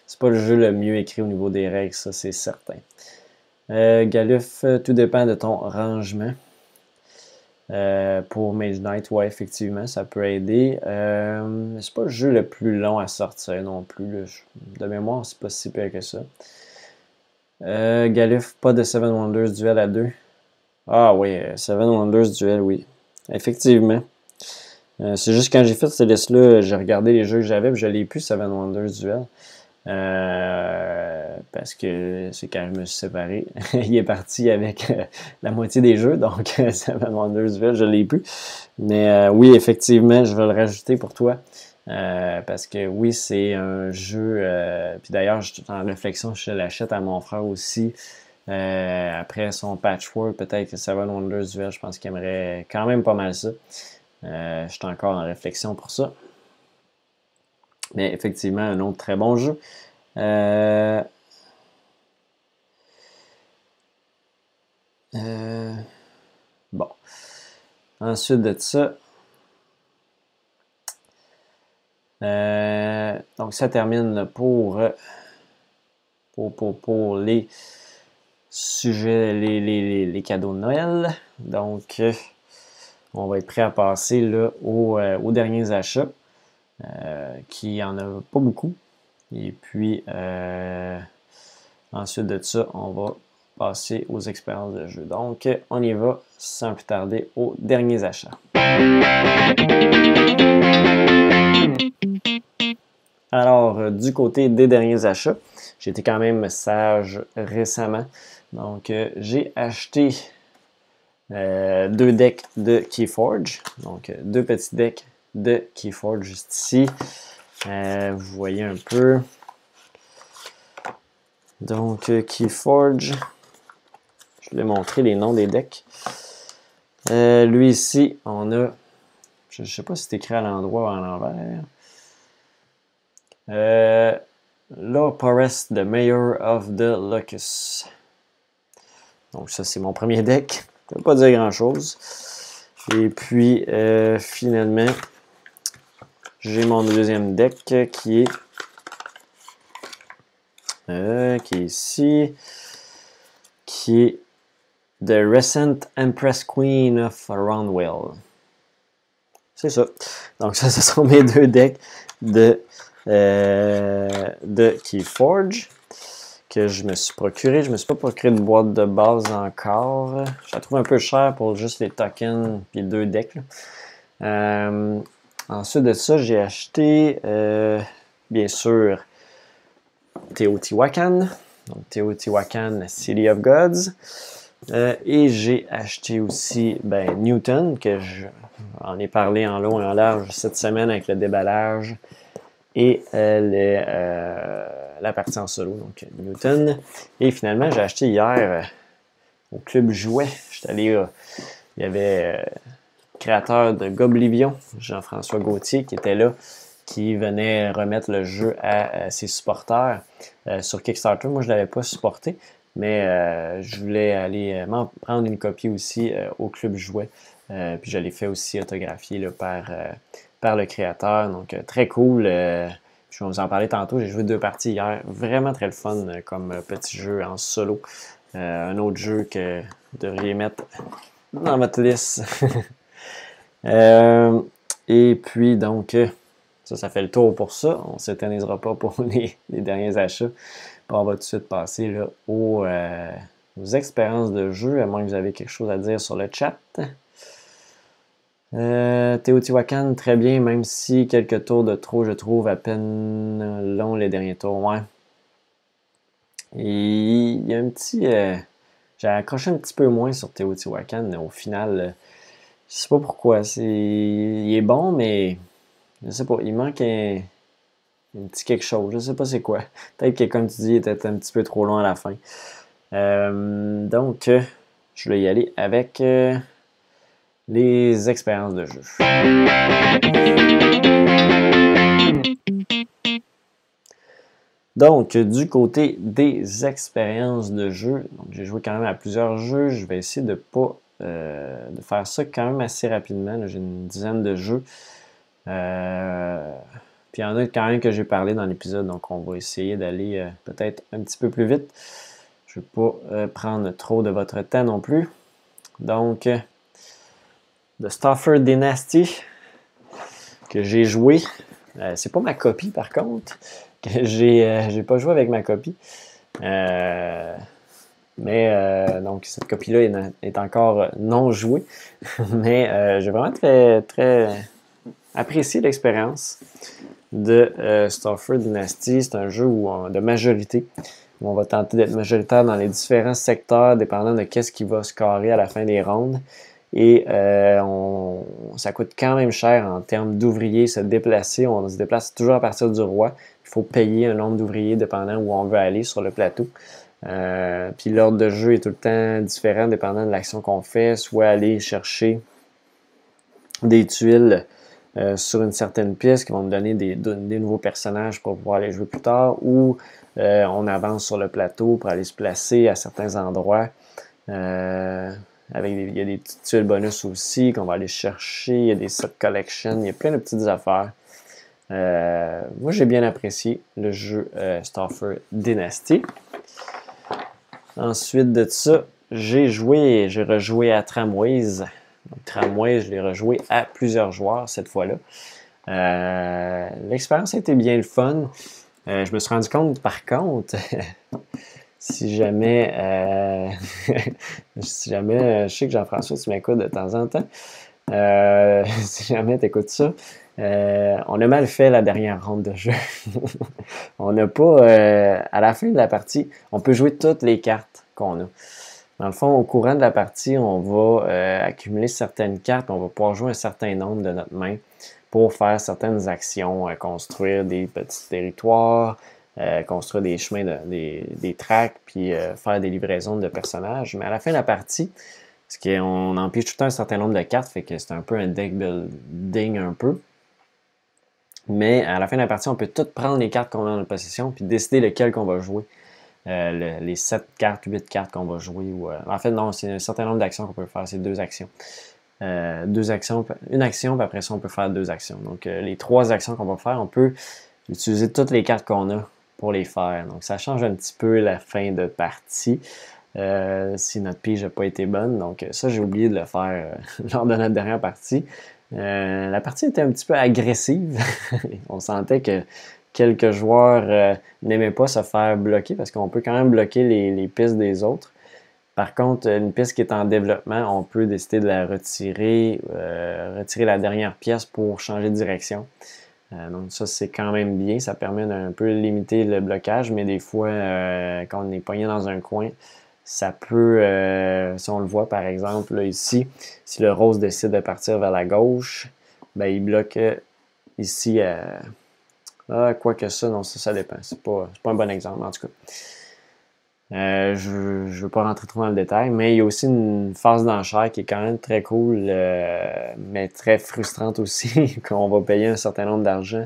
C'est pas le jeu le mieux écrit au niveau des règles, ça c'est certain. Euh, Galuf, tout dépend de ton rangement. Euh, pour Mage Knight, ouais, effectivement, ça peut aider. C'est pas le jeu le plus long à sortir non plus. De mémoire, c'est pas si pire que ça. Euh, Galuf, pas de Seven Wonders duel à deux. Ah oui, Seven Wonders duel, oui. Effectivement. Euh, c'est juste quand j'ai fait cette liste-là, j'ai regardé les jeux que j'avais, puis je l'ai plus Seven Wonders Duel. Euh, parce que c'est quand je me suis séparé. Il est parti avec euh, la moitié des jeux, donc Seven Wonders Duel, je l'ai plus. Mais oui, effectivement, je vais le rajouter pour toi. Parce que oui, c'est un jeu. puis d'ailleurs, en réflexion, je l'achète à mon frère aussi. Euh, après son patchwork, peut-être que Seven Wonders Duel, je pense qu'il aimerait quand même pas mal ça. Euh, je suis encore en réflexion pour ça. Mais effectivement, un autre très bon jeu. Euh, bon. Ensuite de ça. Donc ça termine pour, pour, pour, pour les sujet les, cadeaux de Noël. Donc, euh, on va être prêt à passer là, euh, aux, derniers achats, euh, qui en a pas beaucoup. Et puis, Ensuite de ça, on va passer aux expériences de jeu. Donc, on y va sans plus tarder aux derniers achats. Alors, euh, du côté des derniers achats, j'ai été quand même sage récemment. Donc, euh, j'ai acheté euh, deux decks de Keyforge. Donc, deux petits decks de Keyforge juste ici. vous voyez un peu. Donc, Keyforge. Je vais montrer les noms des decks. lui ici, on a. Je ne sais pas si c'est écrit à l'endroit ou à l'envers. Euh, Lord Porest, the Mayor of the Locus. Donc ça, c'est mon premier deck. Ça ne veut pas dire grand-chose. Et puis, euh, finalement, j'ai mon deuxième deck qui est, euh, qui est ici, qui est The Recent Empress Queen of Roundwell. C'est ça. Donc ça, ce sont mes deux decks de euh, de Keyforge que je me suis procuré. Je me suis pas procuré de boîte de base encore. Je la trouve un peu cher pour juste les tokens et deux decks. Euh, ensuite de ça, j'ai acheté, euh, bien sûr, Teotihuacan. Donc, Teotihuacan, City of Gods. et j'ai acheté aussi ben, Newton, que je en ai parlé en long et en large cette semaine avec le déballage et euh, euh, la partie en solo, donc Newton. Et finalement, j'ai acheté hier euh, au Club Jouet. J'étais allé, il y avait créateur de Goblivion, Jean-François Gauthier, qui était là, qui venait remettre le jeu à, ses supporters sur Kickstarter. Moi, je ne l'avais pas supporté, mais je voulais aller m'en prendre une copie aussi au Club Jouet. puis je l'ai fait aussi autographier par par le créateur. Donc, euh, très cool. Euh, je vais vous en parler tantôt. J'ai joué deux parties hier. Vraiment très le fun euh, comme petit jeu en solo. un autre jeu que vous devriez mettre dans votre liste. et puis, donc, ça, ça fait le tour pour ça. On ne s'éternisera pas pour les, derniers achats. on va tout de suite passer aux expériences de jeu, à moins que vous avez quelque chose à dire sur le chat. Euh, Teotihuacan, très bien, même si quelques tours de trop, je trouve à peine long les derniers tours. Ouais. Il y a un petit. Euh, j'ai accroché un petit peu moins sur Teotihuacan au final. Euh, je sais pas pourquoi. Il est bon, mais je sais pas. Il manque un, petit quelque chose. Je sais pas c'est quoi. Peut-être que, comme tu dis, il était un petit peu trop long à la fin. Donc, je vais y aller avec les expériences de jeu. Donc, du côté des expériences de jeu, j'ai joué quand même à plusieurs jeux. Je vais essayer de pas euh, de faire ça quand même assez rapidement. J'ai une dizaine de jeux. Euh, puis il y en a quand même que j'ai parlé dans l'épisode, donc on va essayer d'aller euh, peut-être un petit peu plus vite. Je ne vais pas prendre trop de votre temps non plus. Donc, de Stafford Dynasty que j'ai joué. Euh, c'est pas ma copie par contre. J'ai, euh, pas joué avec ma copie. Euh, mais donc cette copie-là est, encore non jouée. mais j'ai vraiment très, très apprécié l'expérience de Stafford Dynasty. C'est un jeu de majorité. Où on va tenter d'être majoritaire dans les différents secteurs, dépendant de qu'est-ce qui va se carrer à la fin des rondes. Et euh, ça coûte quand même cher en termes d'ouvriers se déplacer. On se déplace toujours à partir du roi. Il faut payer un nombre d'ouvriers dépendant où on veut aller sur le plateau. Euh, puis l'ordre de jeu est tout le temps différent dépendant de l'action qu'on fait. Soit aller chercher des tuiles euh, sur une certaine pièce qui vont nous donner des, des, nouveaux personnages pour pouvoir les jouer plus tard, ou on avance sur le plateau pour aller se placer à certains endroits. Avec il y a des tuiles bonus aussi qu'on va aller chercher. Il y a des set collection. Il y a plein de petites affaires. Euh, moi, j'ai bien apprécié le jeu euh, Dynasty. Ensuite de ça, j'ai joué, j'ai rejoué à Tramways. Tramways, je l'ai rejoué à plusieurs joueurs cette fois-là. Euh, l'expérience a été bien le fun. Euh, je me suis rendu compte, par contre, si jamais, euh, si jamais, je sais que Jean-François, tu m'écoutes de temps en temps. si jamais tu écoutes ça, on a mal fait la dernière ronde de jeu. on n'a pas, à la fin de la partie, on peut jouer toutes les cartes qu'on a. Dans le fond, au courant de la partie, on va euh, accumuler certaines cartes, on va pouvoir jouer un certain nombre de notre main pour faire certaines actions, euh, construire des petits territoires, euh, construire des chemins, des, des, tracks, puis faire des livraisons de personnages. Mais à la fin de la partie, parce qu'on empile tout un certain nombre de cartes, fait que c'est un peu un deck building un peu. Mais à la fin de la partie, on peut toutes prendre les cartes qu'on a en possession, puis décider lequel qu'on va jouer. Euh, les 7 cartes, 8 cartes qu'on va jouer. Ou, euh, en fait, non, c'est un certain nombre d'actions qu'on peut faire. C'est deux actions. Euh, deux actions, une action, puis après ça, on peut faire deux actions. Donc, les trois actions qu'on va faire, on peut utiliser toutes les cartes qu'on a pour les faire. Donc, ça change un petit peu la fin de partie. si notre pige n'a pas été bonne. Donc, ça, j'ai oublié de le faire lors de notre dernière partie. la partie était un petit peu agressive. on sentait que quelques joueurs euh, n'aimaient pas se faire bloquer parce qu'on peut quand même bloquer les, pistes des autres. Par contre, une piste qui est en développement, on peut décider de la retirer, euh, retirer la dernière pièce pour changer de direction. Euh, donc ça, c'est quand même bien. Ça permet d'un peu limiter le blocage, mais des fois, quand on est pogné dans un coin, ça peut, si on le voit par exemple là, ici, si le rose décide de partir vers la gauche, ben, il bloque ici ah, quoi que ça, non, ça, ça dépend. C'est pas, pas un bon exemple, en tout cas. Euh, je ne veux pas rentrer trop dans le détail, mais il y a aussi une phase d'enchère qui est quand même très cool, euh, mais très frustrante aussi, qu'on va payer un certain nombre d'argent,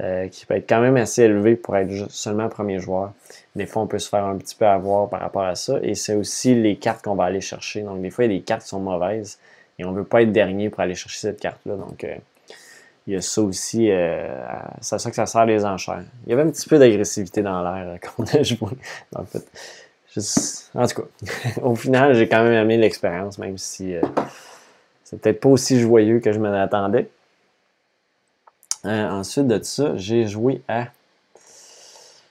euh, qui peut être quand même assez élevé pour être seulement premier joueur. Des fois, on peut se faire un petit peu avoir par rapport à ça, et c'est aussi les cartes qu'on va aller chercher. Donc, des fois, il y a des cartes qui sont mauvaises, et on ne veut pas être dernier pour aller chercher cette carte-là. Donc, il y a ça aussi, euh, ça que ça sert les enchères. Il y avait un petit peu d'agressivité dans l'air euh, quand on a joué. En tout cas, au final, j'ai quand même aimé l'expérience, même si euh, c'est peut-être pas aussi joyeux que je m'en attendais. ensuite de ça, j'ai joué à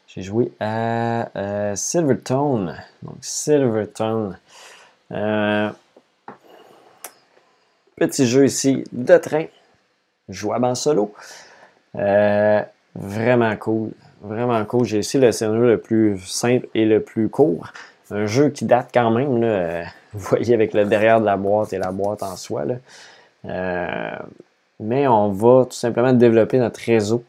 j'ai joué à Silvertone. Donc Silvertone. petit jeu ici de train jouable en solo. Euh, vraiment cool. Vraiment cool. J'ai essayé le scénario le plus simple et le plus court. Un jeu qui date quand même, vous voyez, avec le derrière de la boîte et la boîte en soi. Euh, mais on va tout simplement développer notre réseau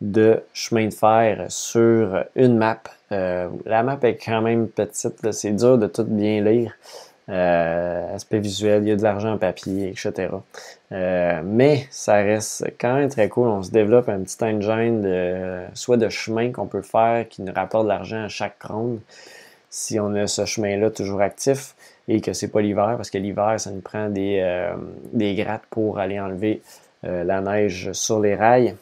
de chemin de fer sur une map. Euh, la map est quand même petite, c'est dur de tout bien lire. Euh, aspect visuel, il y a de l'argent en papier, etc. Euh, mais ça reste quand même très cool. On se développe un petit engine de soit de chemin qu'on peut faire qui nous rapporte de l'argent à chaque ronde si on a ce chemin-là toujours actif et que c'est pas l'hiver, parce que l'hiver, ça nous prend des, euh, des grattes pour aller enlever la neige sur les rails.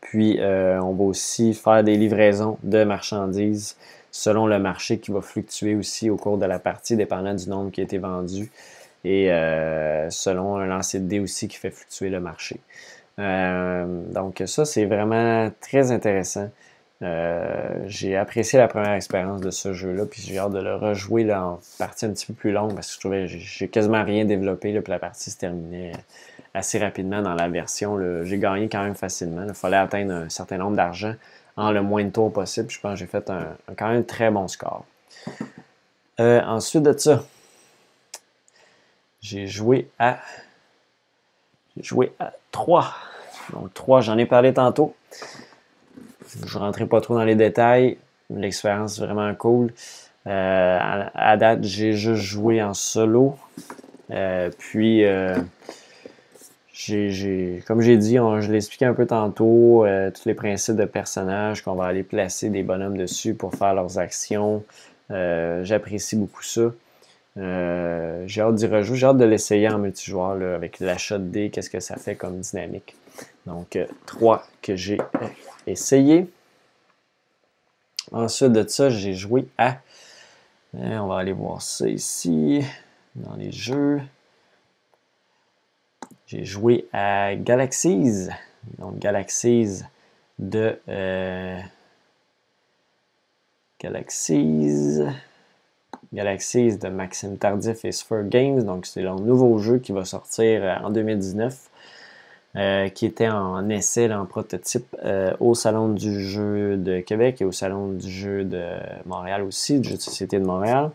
Puis on va aussi faire des livraisons de marchandises selon le marché qui va fluctuer aussi au cours de la partie, dépendant du nombre qui a été vendu et euh, selon un lancer de dés aussi qui fait fluctuer le marché. Euh, donc ça, c'est vraiment très intéressant. Euh, j'ai apprécié la première expérience de ce jeu-là, puis j'ai hâte de le rejouer là, en partie un petit peu plus longue parce que je trouvais que j'ai quasiment rien développé, puis la partie se terminait assez rapidement dans la version. J'ai gagné quand même facilement. Il fallait atteindre un certain nombre d'argent en le moins de tours possible. Je pense que j'ai fait un, quand même très bon score. Euh, ensuite de ça, j'ai joué à. Joué à 3. Donc 3, j'en ai parlé tantôt. Je ne rentrerai pas trop dans les détails. L'expérience vraiment cool. Euh, à, date, j'ai juste joué en solo. Euh, puis comme j'ai dit, je l'ai expliqué un peu tantôt, euh, tous les principes de personnages qu'on va aller placer des bonhommes dessus pour faire leurs actions. Euh, j'apprécie beaucoup ça. Euh, j'ai hâte d'y rejouer, j'ai hâte de l'essayer en multijoueur avec l'achat de dés, qu'est-ce que ça fait comme dynamique. Donc, trois que j'ai essayé. Ensuite de ça, j'ai joué à. on va aller voir ça ici, dans les jeux. J'ai joué à Galaxies. Donc, Galaxies de. Euh, Galaxies. Galaxies de Maxime Tardif et Sphere Games. Donc, c'est leur nouveau jeu qui va sortir euh, en 2019. Euh, qui était en essai, en prototype, au Salon du jeu de Québec et au Salon du jeu de Montréal aussi, du jeu de société de Montréal.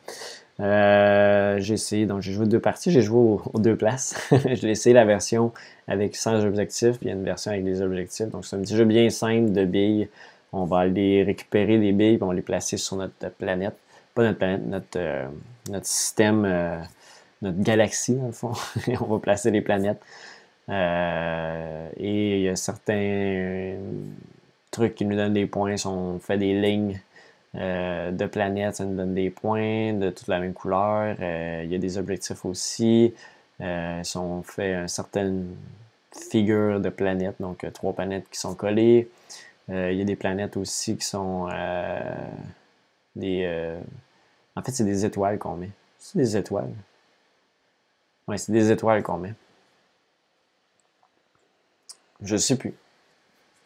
J'ai essayé, donc j'ai joué deux parties, j'ai joué aux, deux places. j'ai essayé la version avec sans objectifs, puis il y a une version avec des objectifs. Donc c'est un petit jeu bien simple de billes. On va aller récupérer des billes, puis on va les placer sur notre planète pas notre planète, notre, euh, notre système, euh, notre galaxie, dans le fond. on va placer les planètes. Euh, et il y a certains trucs qui nous donnent des points. On fait des lignes de planètes, ça nous donne des points de toute la même couleur. il y a des objectifs aussi. si on fait une certaine figure de planètes, donc trois planètes qui sont collées. il y a des planètes aussi qui sont des. Euh, en fait, c'est des étoiles qu'on met. C'est des étoiles. Oui, c'est des étoiles qu'on met. Je sais plus.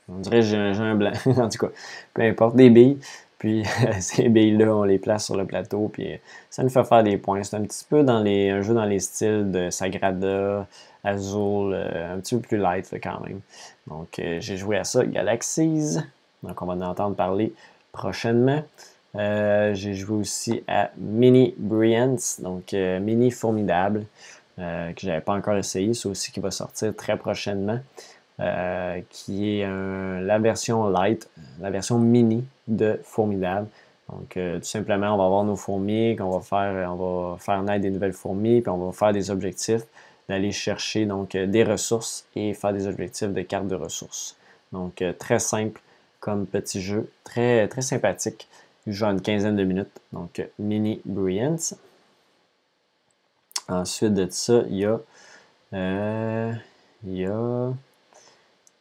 On dirait que j'ai un blanc. en tout cas, peu importe. Des billes. Puis ces billes-là, on les place sur le plateau. Puis ça nous fait faire des points. C'est un petit peu dans les, un jeu dans les styles de Sagrada, Azul, euh, un petit peu plus light quand même. Donc euh, j'ai joué à ça, Galaxies. Donc on va en entendre parler prochainement. Euh, j'ai joué aussi à Mini Brilliance, donc euh, Mini Formidable, euh, que je n'avais pas encore essayé. C'est aussi qui va sortir très prochainement, qui est la version light, la version mini de Formidable. Donc, tout simplement, on va avoir nos fourmis, qu'on va faire, on va faire naître des nouvelles fourmis, puis on va faire des objectifs, d'aller chercher donc des ressources et faire des objectifs de cartes de ressources. Donc, très simple comme petit jeu, très, très sympathique. Il joue une quinzaine de minutes. Donc, Mini Brilliance. Ensuite de ça, il y a. Euh, il y a.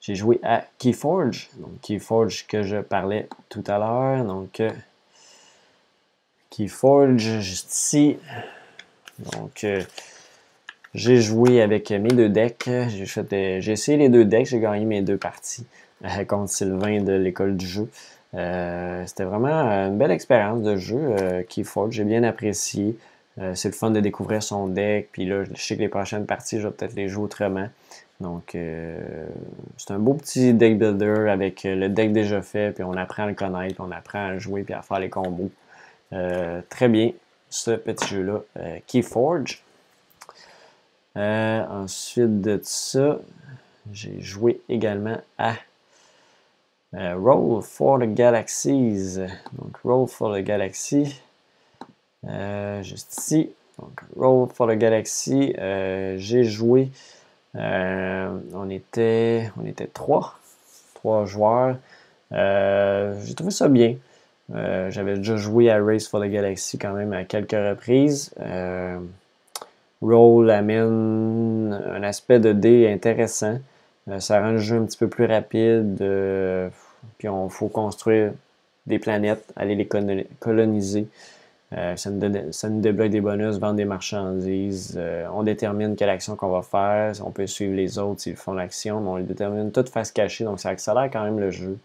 J'ai joué à Keyforge. Donc, Keyforge que je parlais tout à l'heure. Donc, euh, Keyforge, juste ici. Donc, euh, j'ai joué avec mes deux decks. J'ai essayé les deux decks. J'ai gagné mes deux parties contre Sylvain de l'école du jeu. Euh, c'était vraiment une belle expérience de jeu. Euh, Keyforge, j'ai bien apprécié. Euh, c'est le fun de découvrir son deck. Puis là, je sais que les prochaines parties, je vais peut-être les jouer autrement. Donc, c'est un beau petit deck builder avec le deck déjà fait. Puis on apprend à le connaître, on apprend à jouer puis à faire les combos. très bien, ce petit jeu-là. Keyforge. ensuite de ça, j'ai joué également à euh, roll for the Galaxies. Donc, Roll for the Galaxy. Euh, juste ici. Donc, Roll for the Galaxy. Euh, j'ai joué. On, était, on était trois. Trois joueurs. j'ai trouvé ça bien. J'avais déjà joué à Race for the Galaxy quand même à quelques reprises. Roll amène un aspect de dé intéressant. ça rend le jeu un petit peu plus rapide. Puis il faut construire des planètes, aller les coloniser. Euh, ça, nous débloque des bonus, vendre des marchandises. Euh, on détermine quelle action qu'on va faire. On peut suivre les autres s'ils font l'action, mais on les détermine toutes face cachée. Donc ça accélère quand même le jeu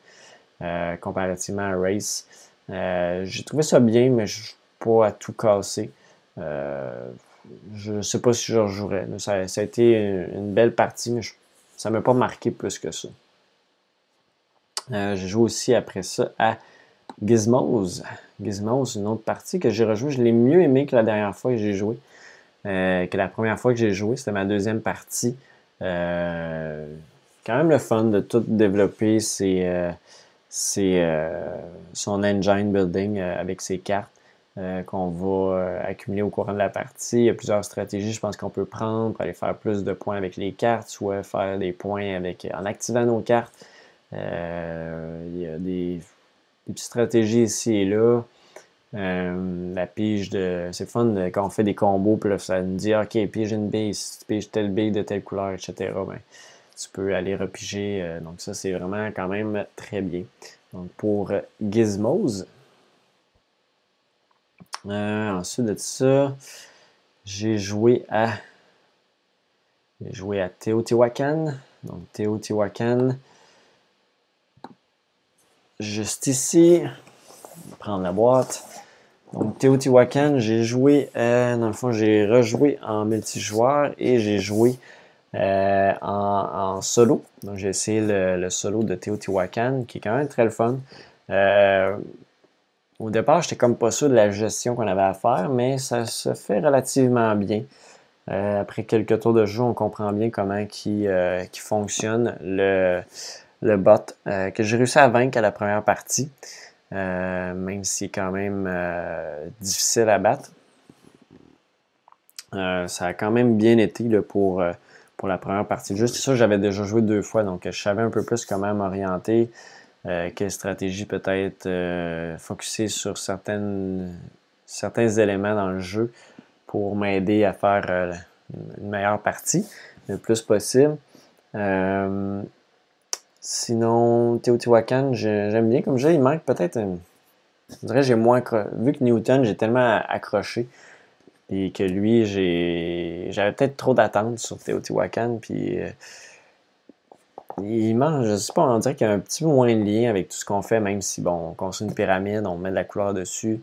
euh, comparativement à Race. J'ai trouvé ça bien, mais je ne suis pas à tout casser. je ne sais pas si je rejouerais. Ça, a été une, belle partie, mais ça ne m'a pas marqué plus que ça. J'ai joué aussi après ça à Gizmos. Gizmos, une autre partie que j'ai rejoué. Je l'ai mieux aimé que la dernière fois que j'ai joué. Euh, que la première fois que j'ai joué, c'était ma deuxième partie. Euh, quand même le fun de tout développer son engine building avec ses cartes qu'on va accumuler au courant de la partie. Il y a plusieurs stratégies, je pense qu'on peut prendre pour aller faire plus de points avec les cartes, soit faire des points avec en activant nos cartes, euh, il y a des, petites stratégies ici et là. Euh, la pige de. C'est fun quand on fait des combos, puis là, ça nous dit OK, pige une bille, piges telle bille de telle couleur, etc. Ben, tu peux aller repiger. Euh, donc, ça, c'est vraiment quand même très bien. Donc, pour Gizmos. ensuite de ça, j'ai joué à. J'ai joué à Teotihuacan. Donc, Teotihuacan. Juste ici. prendre la boîte. Donc, Teotihuacan, j'ai joué, euh, dans le fond, j'ai rejoué en multijoueur et j'ai joué euh, en, solo. Donc, j'ai essayé le, solo de Teotihuacan, qui est quand même très le fun. Euh, au départ, j'étais comme pas sûr de la gestion qu'on avait à faire, mais ça se fait relativement bien. après quelques tours de jeu, on comprend bien comment qui, qui fonctionne le, le bot que j'ai réussi à vaincre à la première partie. Euh, même si c'est quand même euh, difficile à battre. Euh, ça a quand même bien été pour, pour la première partie. Juste ça, j'avais déjà joué deux fois, donc je savais un peu plus comment m'orienter, quelle stratégie peut-être focuser sur certaines, certains éléments dans le jeu pour m'aider à faire une meilleure partie le plus possible. Sinon, Teotihuacan, j'aime bien comme jeu. Il manque peut-être. Je dirais j'ai moins. Vu que Newton, j'ai tellement accroché. Et que lui, j'avais peut-être trop d'attentes sur Teotihuacan. Puis. Euh, il manque, je sais pas, on dirait qu'il y a un petit peu moins de lien avec tout ce qu'on fait, même si, bon, on construit une pyramide, on met de la couleur dessus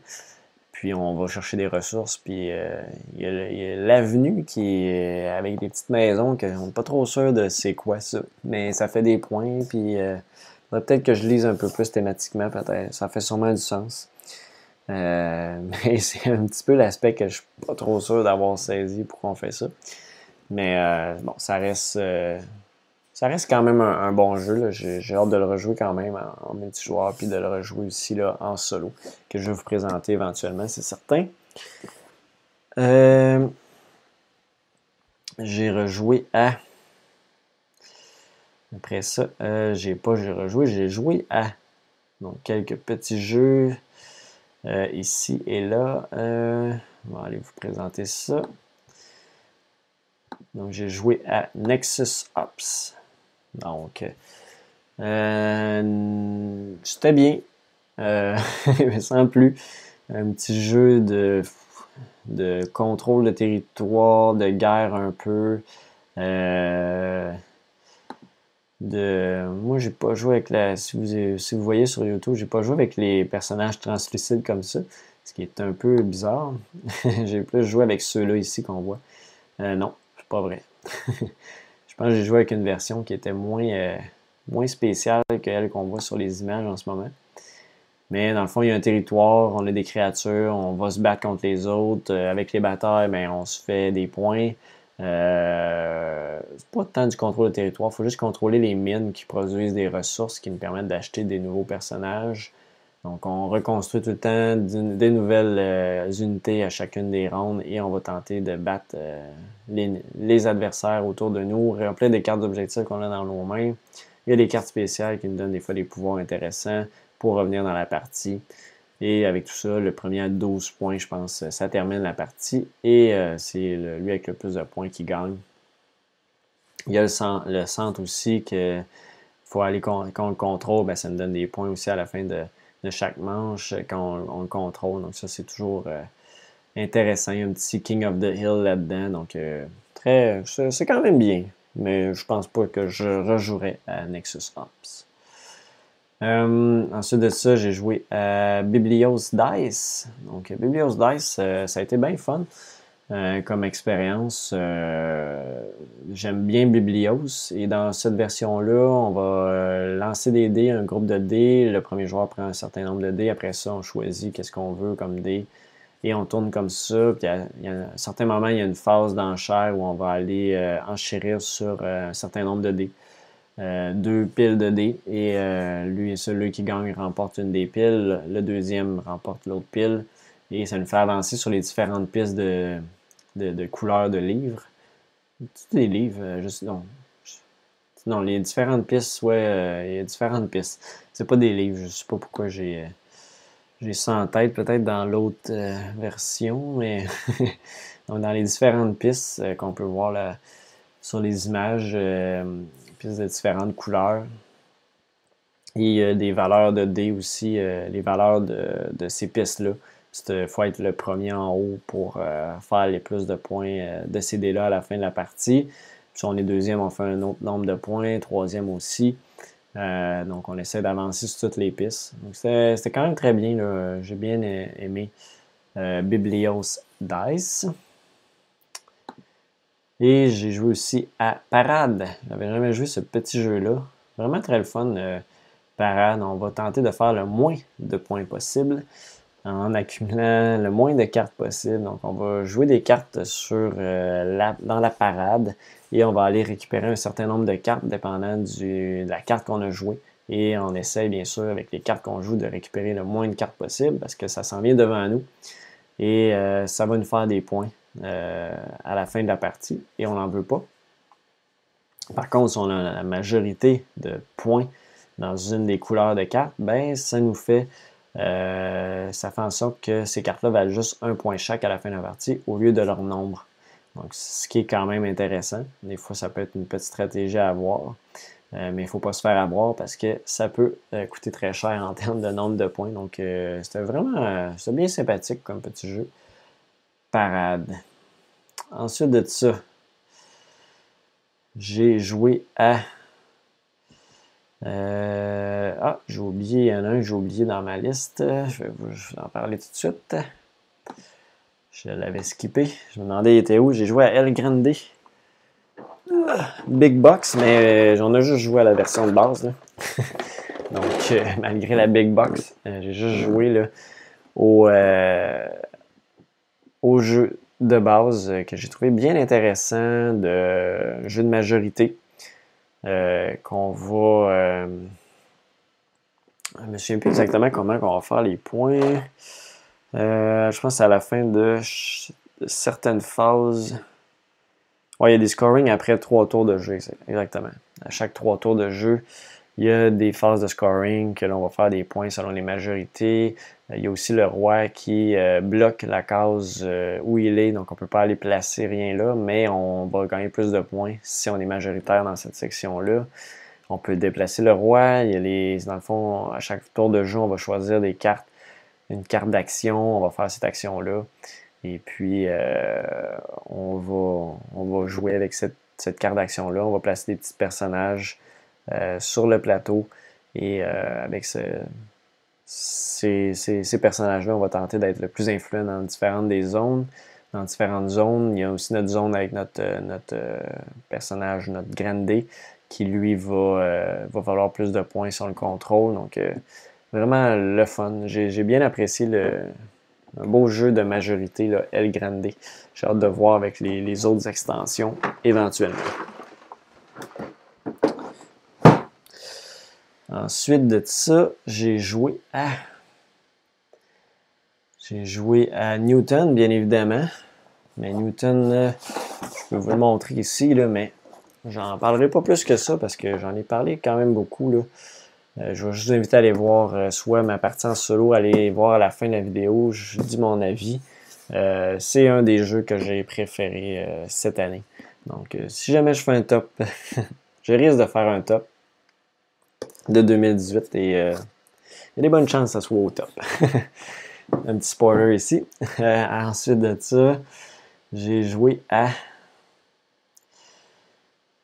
puis on va chercher des ressources, puis euh, il y a l'avenue qui est avec des petites maisons qu'on n'est pas trop sûr de c'est quoi ça. Mais ça fait des points, puis euh, peut-être que je lise un peu plus thématiquement, peut-être. Ça fait sûrement du sens. Euh, mais c'est un petit peu l'aspect que je suis pas trop sûr d'avoir saisi pourquoi on fait ça. Mais bon, ça reste ça reste quand même un, bon jeu. J'ai hâte de le rejouer quand même en, multijoueur, puis de le rejouer aussi là, en solo, que je vais vous présenter éventuellement, c'est certain. Euh, j'ai rejoué à. Après ça, euh, j'ai pas j'ai rejoué, j'ai joué à. Donc quelques petits jeux euh, ici et là. on va aller vous présenter ça. Donc j'ai joué à Nexus Ops. Donc, euh, c'était bien. Euh, mais sans plus. Un petit jeu de, de contrôle de territoire, de guerre un peu. Euh, de moi j'ai pas joué avec la si vous si vous voyez sur YouTube j'ai pas joué avec les personnages translucides comme ça ce qui est un peu bizarre j'ai plus joué avec ceux-là ici qu'on voit non c'est pas vrai j'ai joué avec une version qui était moins, euh, moins spéciale que celle qu'on voit sur les images en ce moment. Mais dans le fond, il y a un territoire, on a des créatures, on va se battre contre les autres. Euh, avec les batailles, ben, on se fait des points. Euh, c'est pas tant du contrôle de territoire, il faut juste contrôler les mines qui produisent des ressources qui nous permettent d'acheter des nouveaux personnages. Donc, on reconstruit tout le temps des nouvelles euh, unités à chacune des rondes et on va tenter de battre euh, les, adversaires autour de nous, remplir des cartes d'objectifs qu'on a dans nos mains. Il y a des cartes spéciales qui nous donnent des fois des pouvoirs intéressants pour revenir dans la partie. Et avec tout ça, le premier à 12 points, je pense, ça termine la partie. Et euh, c'est lui avec le plus de points qui gagne. Il y a le, centre, aussi que faut aller contre le contrôle, ben, ça nous donne des points aussi à la fin de, de chaque manche quand on, le contrôle. Donc ça, c'est toujours euh, intéressant. Il y a un petit King of the Hill là-dedans. Donc euh, très, c'est quand même bien. Mais je pense pas que je rejouerai à Nexus Ops. Euh, ensuite de ça, j'ai joué à Biblios Dice. Donc Biblios Dice, ça a été bien fun. Euh, comme expérience. Euh, j'aime bien Biblios et dans cette version-là, on va euh, lancer des dés, un groupe de dés. Le premier joueur prend un certain nombre de dés. Après ça, on choisit qu'est-ce qu'on veut comme dés et on tourne comme ça. Puis à, un certain moment, il y a une phase d'enchère où on va aller enchérir sur un certain nombre de dés. deux piles de dés et lui, celui qui gagne remporte une des piles, le deuxième remporte l'autre pile et ça nous fait avancer sur les différentes pistes de, de, couleurs de livres. Des livres, euh, juste non. Non, les différentes pistes, ouais, euh, il y a différentes pistes. C'est pas des livres, je sais pas pourquoi j'ai euh, ça en tête, peut-être dans l'autre version, mais dans les différentes pistes qu'on peut voir là, sur les images, pistes de différentes couleurs. Et des valeurs de dés aussi, les valeurs de, de ces pistes-là. Il faut être le premier en haut pour euh, faire les plus de points euh, de ces dés-là à la fin de la partie. Si on est deuxième, on fait un autre nombre de points, troisième aussi. donc, on essaie d'avancer sur toutes les pistes. Donc, c'était quand même très bien. J'ai bien aimé Biblios Dice. Et j'ai joué aussi à Parade. J'avais jamais joué ce petit jeu-là. Vraiment très le fun. parade, on va tenter de faire le moins de points possible en accumulant le moins de cartes possible. Donc, on va jouer des cartes sur, euh, dans la parade et on va aller récupérer un certain nombre de cartes dépendant de la carte qu'on a jouée. Et on essaie, bien sûr, avec les cartes qu'on joue, de récupérer le moins de cartes possible parce que ça s'en vient devant nous. Et euh, ça va nous faire des points euh, à la fin de la partie et on n'en veut pas. Par contre, si on a la majorité de points dans une des couleurs de cartes, ben ça nous fait euh, ça fait en sorte que ces cartes-là valent juste un point chaque à la fin de la partie au lieu de leur nombre. Donc, ce qui est quand même intéressant. Des fois, ça peut être une petite stratégie à avoir. Euh, mais il ne faut pas se faire avoir parce que ça peut euh, coûter très cher en termes de nombre de points. Donc, c'était vraiment c'était bien sympathique comme petit jeu. Parade. Ensuite de ça, j'ai joué à euh, ah, j'ai oublié, il y en a un que j'ai oublié dans ma liste. Je vais, vous, en parler tout de suite. Je l'avais skippé. Je me demandais il était où? J'ai joué à El Grande. Big Box, mais j'en ai juste joué à la version de base. Donc, euh, malgré la Big Box, euh, j'ai juste joué là, au, au jeu de base que j'ai trouvé bien intéressant, de jeu de majorité. Euh, qu'on va. Euh, je ne me souviens plus exactement comment on va faire les points. Euh, je pense que c'est à la fin de certaines phases. Oui, il y a des scoring après trois tours de jeu, exactement. À chaque trois tours de jeu, il y a des phases de scoring que l'on va faire des points selon les majorités. Euh, il y a aussi le roi qui euh, bloque la case euh, où il est, donc on ne peut pas aller placer rien là, mais on va gagner plus de points si on est majoritaire dans cette section-là. On peut déplacer le roi. Il y a les, dans le fond, à chaque tour de jeu, on va choisir des cartes, une carte d'action. On va faire cette action-là. Et puis, on, va, on va jouer avec cette, cette carte d'action-là. On va placer des petits personnages sur le plateau. Et euh, avec ces, personnages-là, on va tenter d'être le plus influent dans différentes des zones. Dans différentes zones, il y a aussi notre zone avec notre, euh, personnage, notre Grande, qui lui va, va valoir plus de points sur le contrôle. Donc, vraiment le fun. J'ai bien apprécié le, un beau jeu de majorité, là, El Grande. J'ai hâte de voir avec les autres extensions éventuellement. Ensuite de ça, j'ai joué à. J'ai joué à Newton, bien évidemment. Mais Newton, je peux vous le montrer ici, là, mais j'en parlerai pas plus que ça parce que j'en ai parlé quand même beaucoup. Là. Euh, je vais juste vous inviter à aller voir euh, soit ma partie en solo, aller voir à la fin de la vidéo, je dis mon avis. Euh, c'est un des jeux que j'ai préféré cette année. Donc, si jamais je fais un top, je risque de faire un top de 2018 et euh, il y a des bonnes chances que ça soit au top. Un petit spoiler ici. Euh, ensuite de ça, j'ai joué à.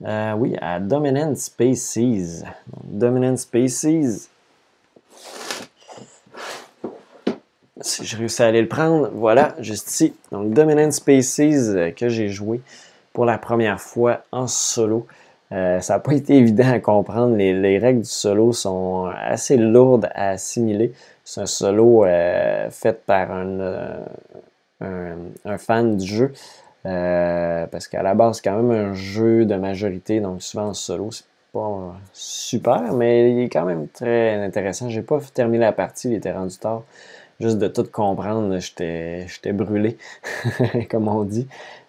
Euh, oui, à Dominant Spaces. Dominant Spaces. Si je réussis à aller le prendre, voilà, juste ici. Donc, Dominant Spaces que j'ai joué pour la première fois en solo. Euh, ça n'a pas été évident à comprendre. Les, règles du solo sont assez lourdes à assimiler. C'est un solo euh, fait par euh, un, fan du jeu. parce qu'à la base, c'est quand même un jeu de majorité, donc souvent en solo, c'est pas super, mais il est quand même très intéressant. J'ai pas terminé la partie, il était rendu tard juste de tout comprendre, j'étais brûlé, comme on dit.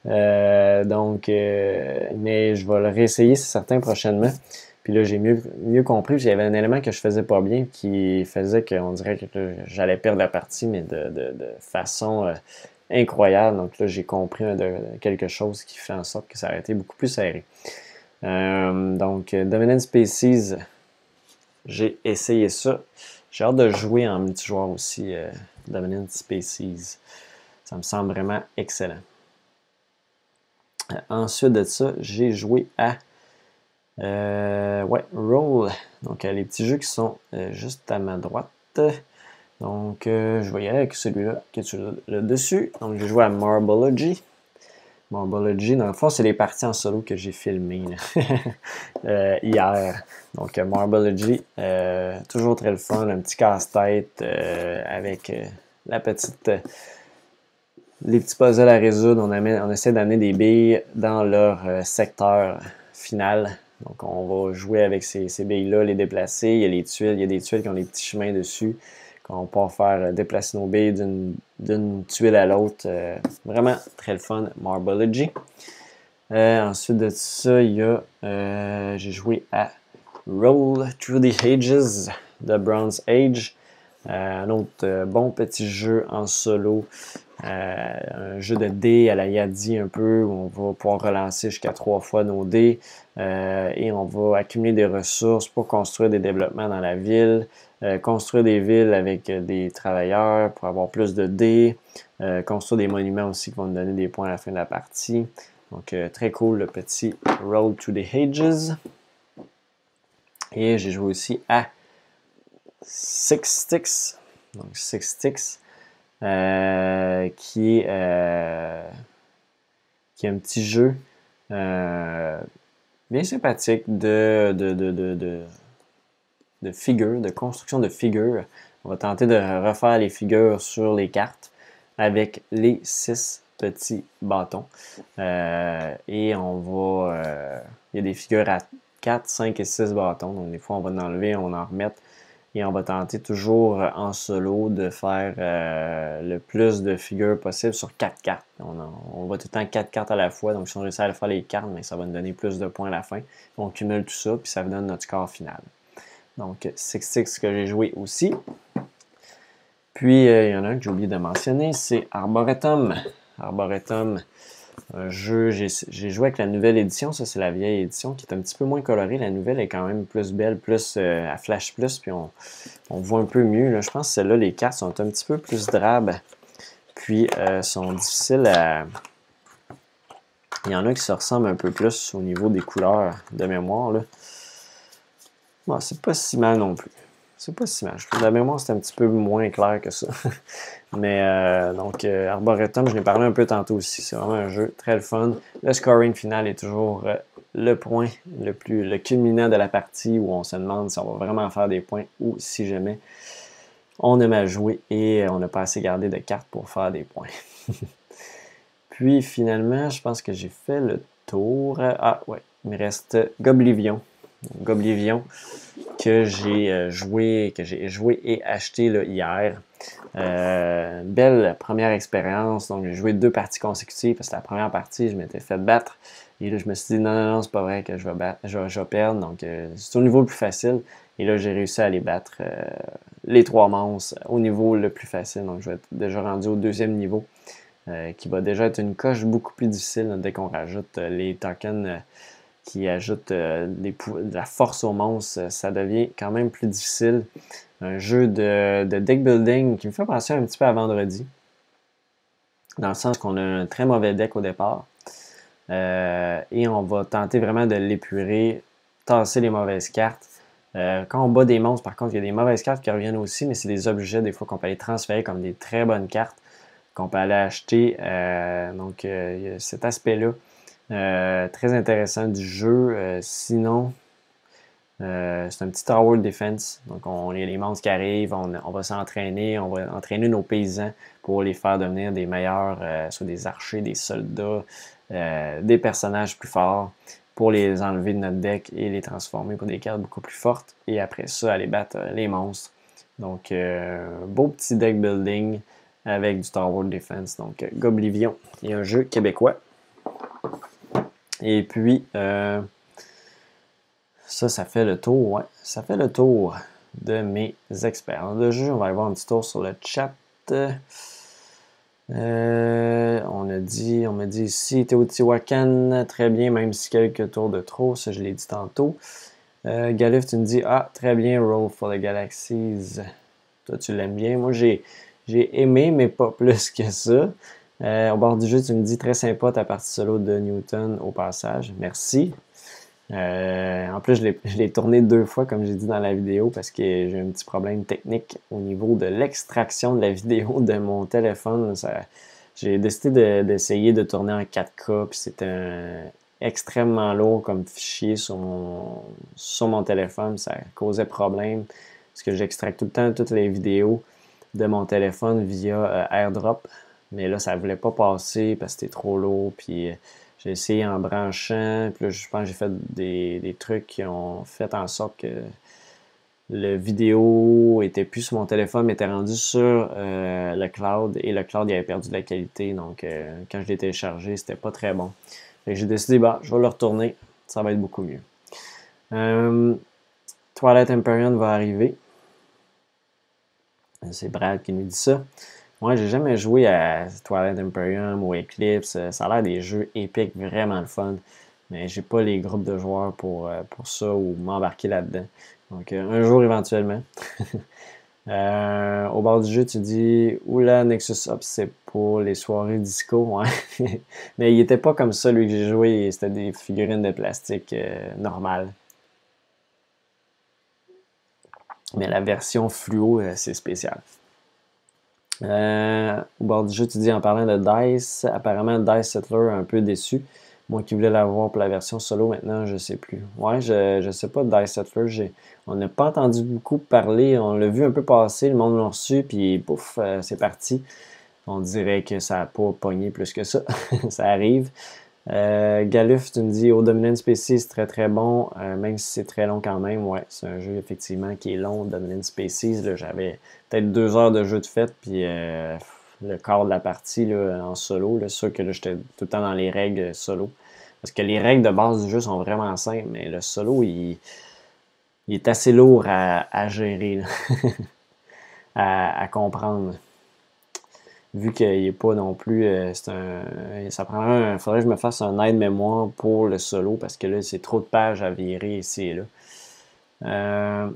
Euh, donc, euh, mais je vais le réessayer, c'est certain, prochainement. Puis là, j'ai mieux, mieux compris. Il y avait un élément que je faisais pas bien qui faisait qu'on dirait que j'allais perdre la partie, mais de, façon euh, incroyable. Donc là, j'ai compris quelque chose qui fait en sorte que ça a été beaucoup plus serré. donc, Dominant Species, j'ai essayé ça. J'ai hâte de jouer en multijoueur aussi, euh, Dominant Species. Ça me semble vraiment excellent. Euh, ensuite de ça, j'ai joué à ouais, Roll. Donc, les petits jeux qui sont juste à ma droite. Donc, je vais y avec celui-là qui est là dessus. Donc, je joue à Marbology. Marbology, dans le fond, c'est les parties en solo que j'ai filmées hier. Donc, Marbology, toujours très le fun, un petit casse-tête avec la petite les petits puzzles à résoudre, on, essaie d'amener des billes dans leur euh, secteur final. Donc, on va jouer avec ces, billes-là, les déplacer. Il y a les tuiles, il y a des tuiles qui ont des petits chemins dessus. Qu'on peut faire euh, déplacer nos billes d'une tuile à l'autre. Euh, vraiment très le fun, Marbology. ensuite de ça, il y a, j'ai joué à Roll Through the Ages de Bronze Age. un autre bon petit jeu en solo euh, un jeu de dés à la Yadi un peu, où on va pouvoir relancer jusqu'à trois fois nos dés euh, et on va accumuler des ressources pour construire des développements dans la ville, euh, construire des villes avec des travailleurs pour avoir plus de dés, construire des monuments aussi qui vont nous donner des points à la fin de la partie. Donc très cool le petit Road to the Ages. Et j'ai joué aussi à Six Sticks. Donc Six Sticks. Euh, qui, est, euh, qui est un petit jeu euh, bien sympathique de, de figures, de construction de figures. On va tenter de refaire les figures sur les cartes avec les six petits bâtons. et on va. il y a des figures à 4, 5 et 6 bâtons. Donc, des fois, on va en enlever, on en remettre et on va tenter toujours euh, en solo de faire euh, le plus de figures possible sur 4 cartes. On, va tout le temps 4 cartes à la fois, donc si on réussit à faire les cartes, mais ça va nous donner plus de points à la fin. On cumule tout ça, puis ça donne notre score final. Donc 6-6 que j'ai joué aussi. Puis euh, il y en a un que j'ai oublié de mentionner, c'est Arboretum. Arboretum, un jeu, j'ai joué avec la nouvelle édition, ça c'est la vieille édition qui est un petit peu moins colorée. La nouvelle est quand même plus belle, plus euh, à flash plus, puis on, voit un peu mieux. Je pense que celle-là, les cartes sont un petit peu plus drabes, puis euh, sont difficiles à. Il y en a qui se ressemblent un peu plus au niveau des couleurs de mémoire. Bon, c'est pas si mal non plus. C'est pas si mal. Je trouve la mémoire, c'est un petit peu moins clair que ça. Mais euh, donc, euh, Arboretum, je l'ai parlé un peu tantôt aussi. C'est vraiment un jeu très fun. Le scoring final est toujours euh, le point le plus le culminant de la partie où on se demande si on va vraiment faire des points ou si jamais on aime à jouer et on n'a pas assez gardé de cartes pour faire des points. Puis finalement, je pense que j'ai fait le tour. Ah ouais, il me reste Goblivion. Goblivion que j'ai euh, joué, que j'ai joué et acheté hier. Euh, belle première expérience. Donc, j'ai joué deux parties consécutives parce que la première partie, je m'étais fait battre. Et là, je me suis dit, non, non, non, c'est pas vrai que je vais, perdre. Donc, euh, c'est au niveau le plus facile. Et là, j'ai réussi à les battre les trois monstres au niveau le plus facile. Donc, je vais être déjà rendu au deuxième niveau, qui va déjà être une coche beaucoup plus difficile dès qu'on rajoute les tokens qui ajoute euh, de la force aux monstres, ça devient quand même plus difficile. Un jeu de, deck building qui me fait penser un petit peu à vendredi. Dans le sens qu'on a un très mauvais deck au départ. Euh, et on va tenter vraiment de l'épurer, tasser les mauvaises cartes. Euh, quand on bat des monstres, par contre, il y a des mauvaises cartes qui reviennent aussi, mais c'est des objets des fois qu'on peut aller transférer comme des très bonnes cartes qu'on peut aller acheter. donc, il y a cet aspect-là euh, très intéressant du jeu. Euh, sinon, euh, c'est un petit tower defense. Donc, on, les monstres qui arrivent, on, va s'entraîner, on va entraîner nos paysans pour les faire devenir des meilleurs, soit des archers, des soldats, des personnages plus forts, pour les enlever de notre deck et les transformer pour des cartes beaucoup plus fortes. Et après ça, aller battre les monstres. Donc, beau petit deck building avec du Tower Defense. Donc, Goblivion et un jeu québécois. Et puis, euh, ça, ça fait le tour, ouais. Ça fait le tour de mes expériences de jeu. On va aller voir un petit tour sur le chat. Euh, on a dit, on m'a dit ici, Teotihuacan, très bien, même si quelques tours de trop, ça je l'ai dit tantôt. Euh, Galif, tu me dis, ah, très bien, Roll for the Galaxies. Toi, tu l'aimes bien. Moi, j'ai aimé, mais pas plus que ça. Euh, au bord du jeu, tu me dis très sympa ta partie solo de Newton au passage. Merci. en plus, je l'ai tourné deux fois, comme j'ai dit dans la vidéo, parce que j'ai un petit problème technique au niveau de l'extraction de la vidéo de mon téléphone. J'ai décidé d'essayer de, tourner en 4K, puis c'était extrêmement lourd comme fichier sur mon, sur mon téléphone. Ça causait problème, parce que j'extracte tout le temps toutes les vidéos de mon téléphone via euh, AirDrop. Mais là, ça voulait pas passer parce que c'était trop lourd. Puis euh, j'ai essayé en branchant. Puis là, je pense que j'ai fait des, trucs qui ont fait en sorte que le vidéo était plus sur mon téléphone, mais était rendu sur euh, le cloud. Et le cloud, il avait perdu de la qualité. Donc, quand je l'ai téléchargé, c'était pas très bon. J'ai décidé, bah, je vais le retourner. Ça va être beaucoup mieux. Twilight Empyrean va arriver. C'est Brad qui nous dit ça. Moi, j'ai jamais joué à Twilight Imperium ou Eclipse. Ça a l'air des jeux épiques, vraiment le fun. Mais j'ai pas les groupes de joueurs pour, euh, pour ça ou m'embarquer là-dedans. Donc, euh, un jour éventuellement. Euh, au bord du jeu, tu dis Oula, Nexus Up, c'est pour les soirées disco. Mais il était pas comme ça, lui que j'ai joué. C'était des figurines de plastique normales. Mais la version fluo, euh, c'est spécial. Euh, au bord du jeu, tu dis en parlant de Dice, apparemment Dice Settler un peu déçu. Moi qui voulais l'avoir pour la version solo, maintenant je sais plus. Ouais, je, je sais pas Dice Settler. On n'a pas entendu beaucoup parler. On l'a vu un peu passer, le monde l'a reçu, puis pouf, euh, c'est parti. On dirait que ça n'a pas pogné plus que ça. ça arrive. Euh, Galuf, tu me dis, au Dominant Species, très très bon, euh, même si c'est très long quand même. Ouais, c'est un jeu effectivement qui est long, Dominant Species. J'avais peut-être deux heures de jeu de fête, puis euh, le quart de la partie là, en solo. C'est sûr que j'étais tout le temps dans les règles solo. Parce que les règles de base du jeu sont vraiment simples, mais le solo, il, est assez lourd à, gérer, à comprendre vu qu'il n'est pas non plus. Euh, c'est un, ça un. faudrait que je me fasse un aide-mémoire pour le solo parce que là, c'est trop de pages à virer ici et là. Euh,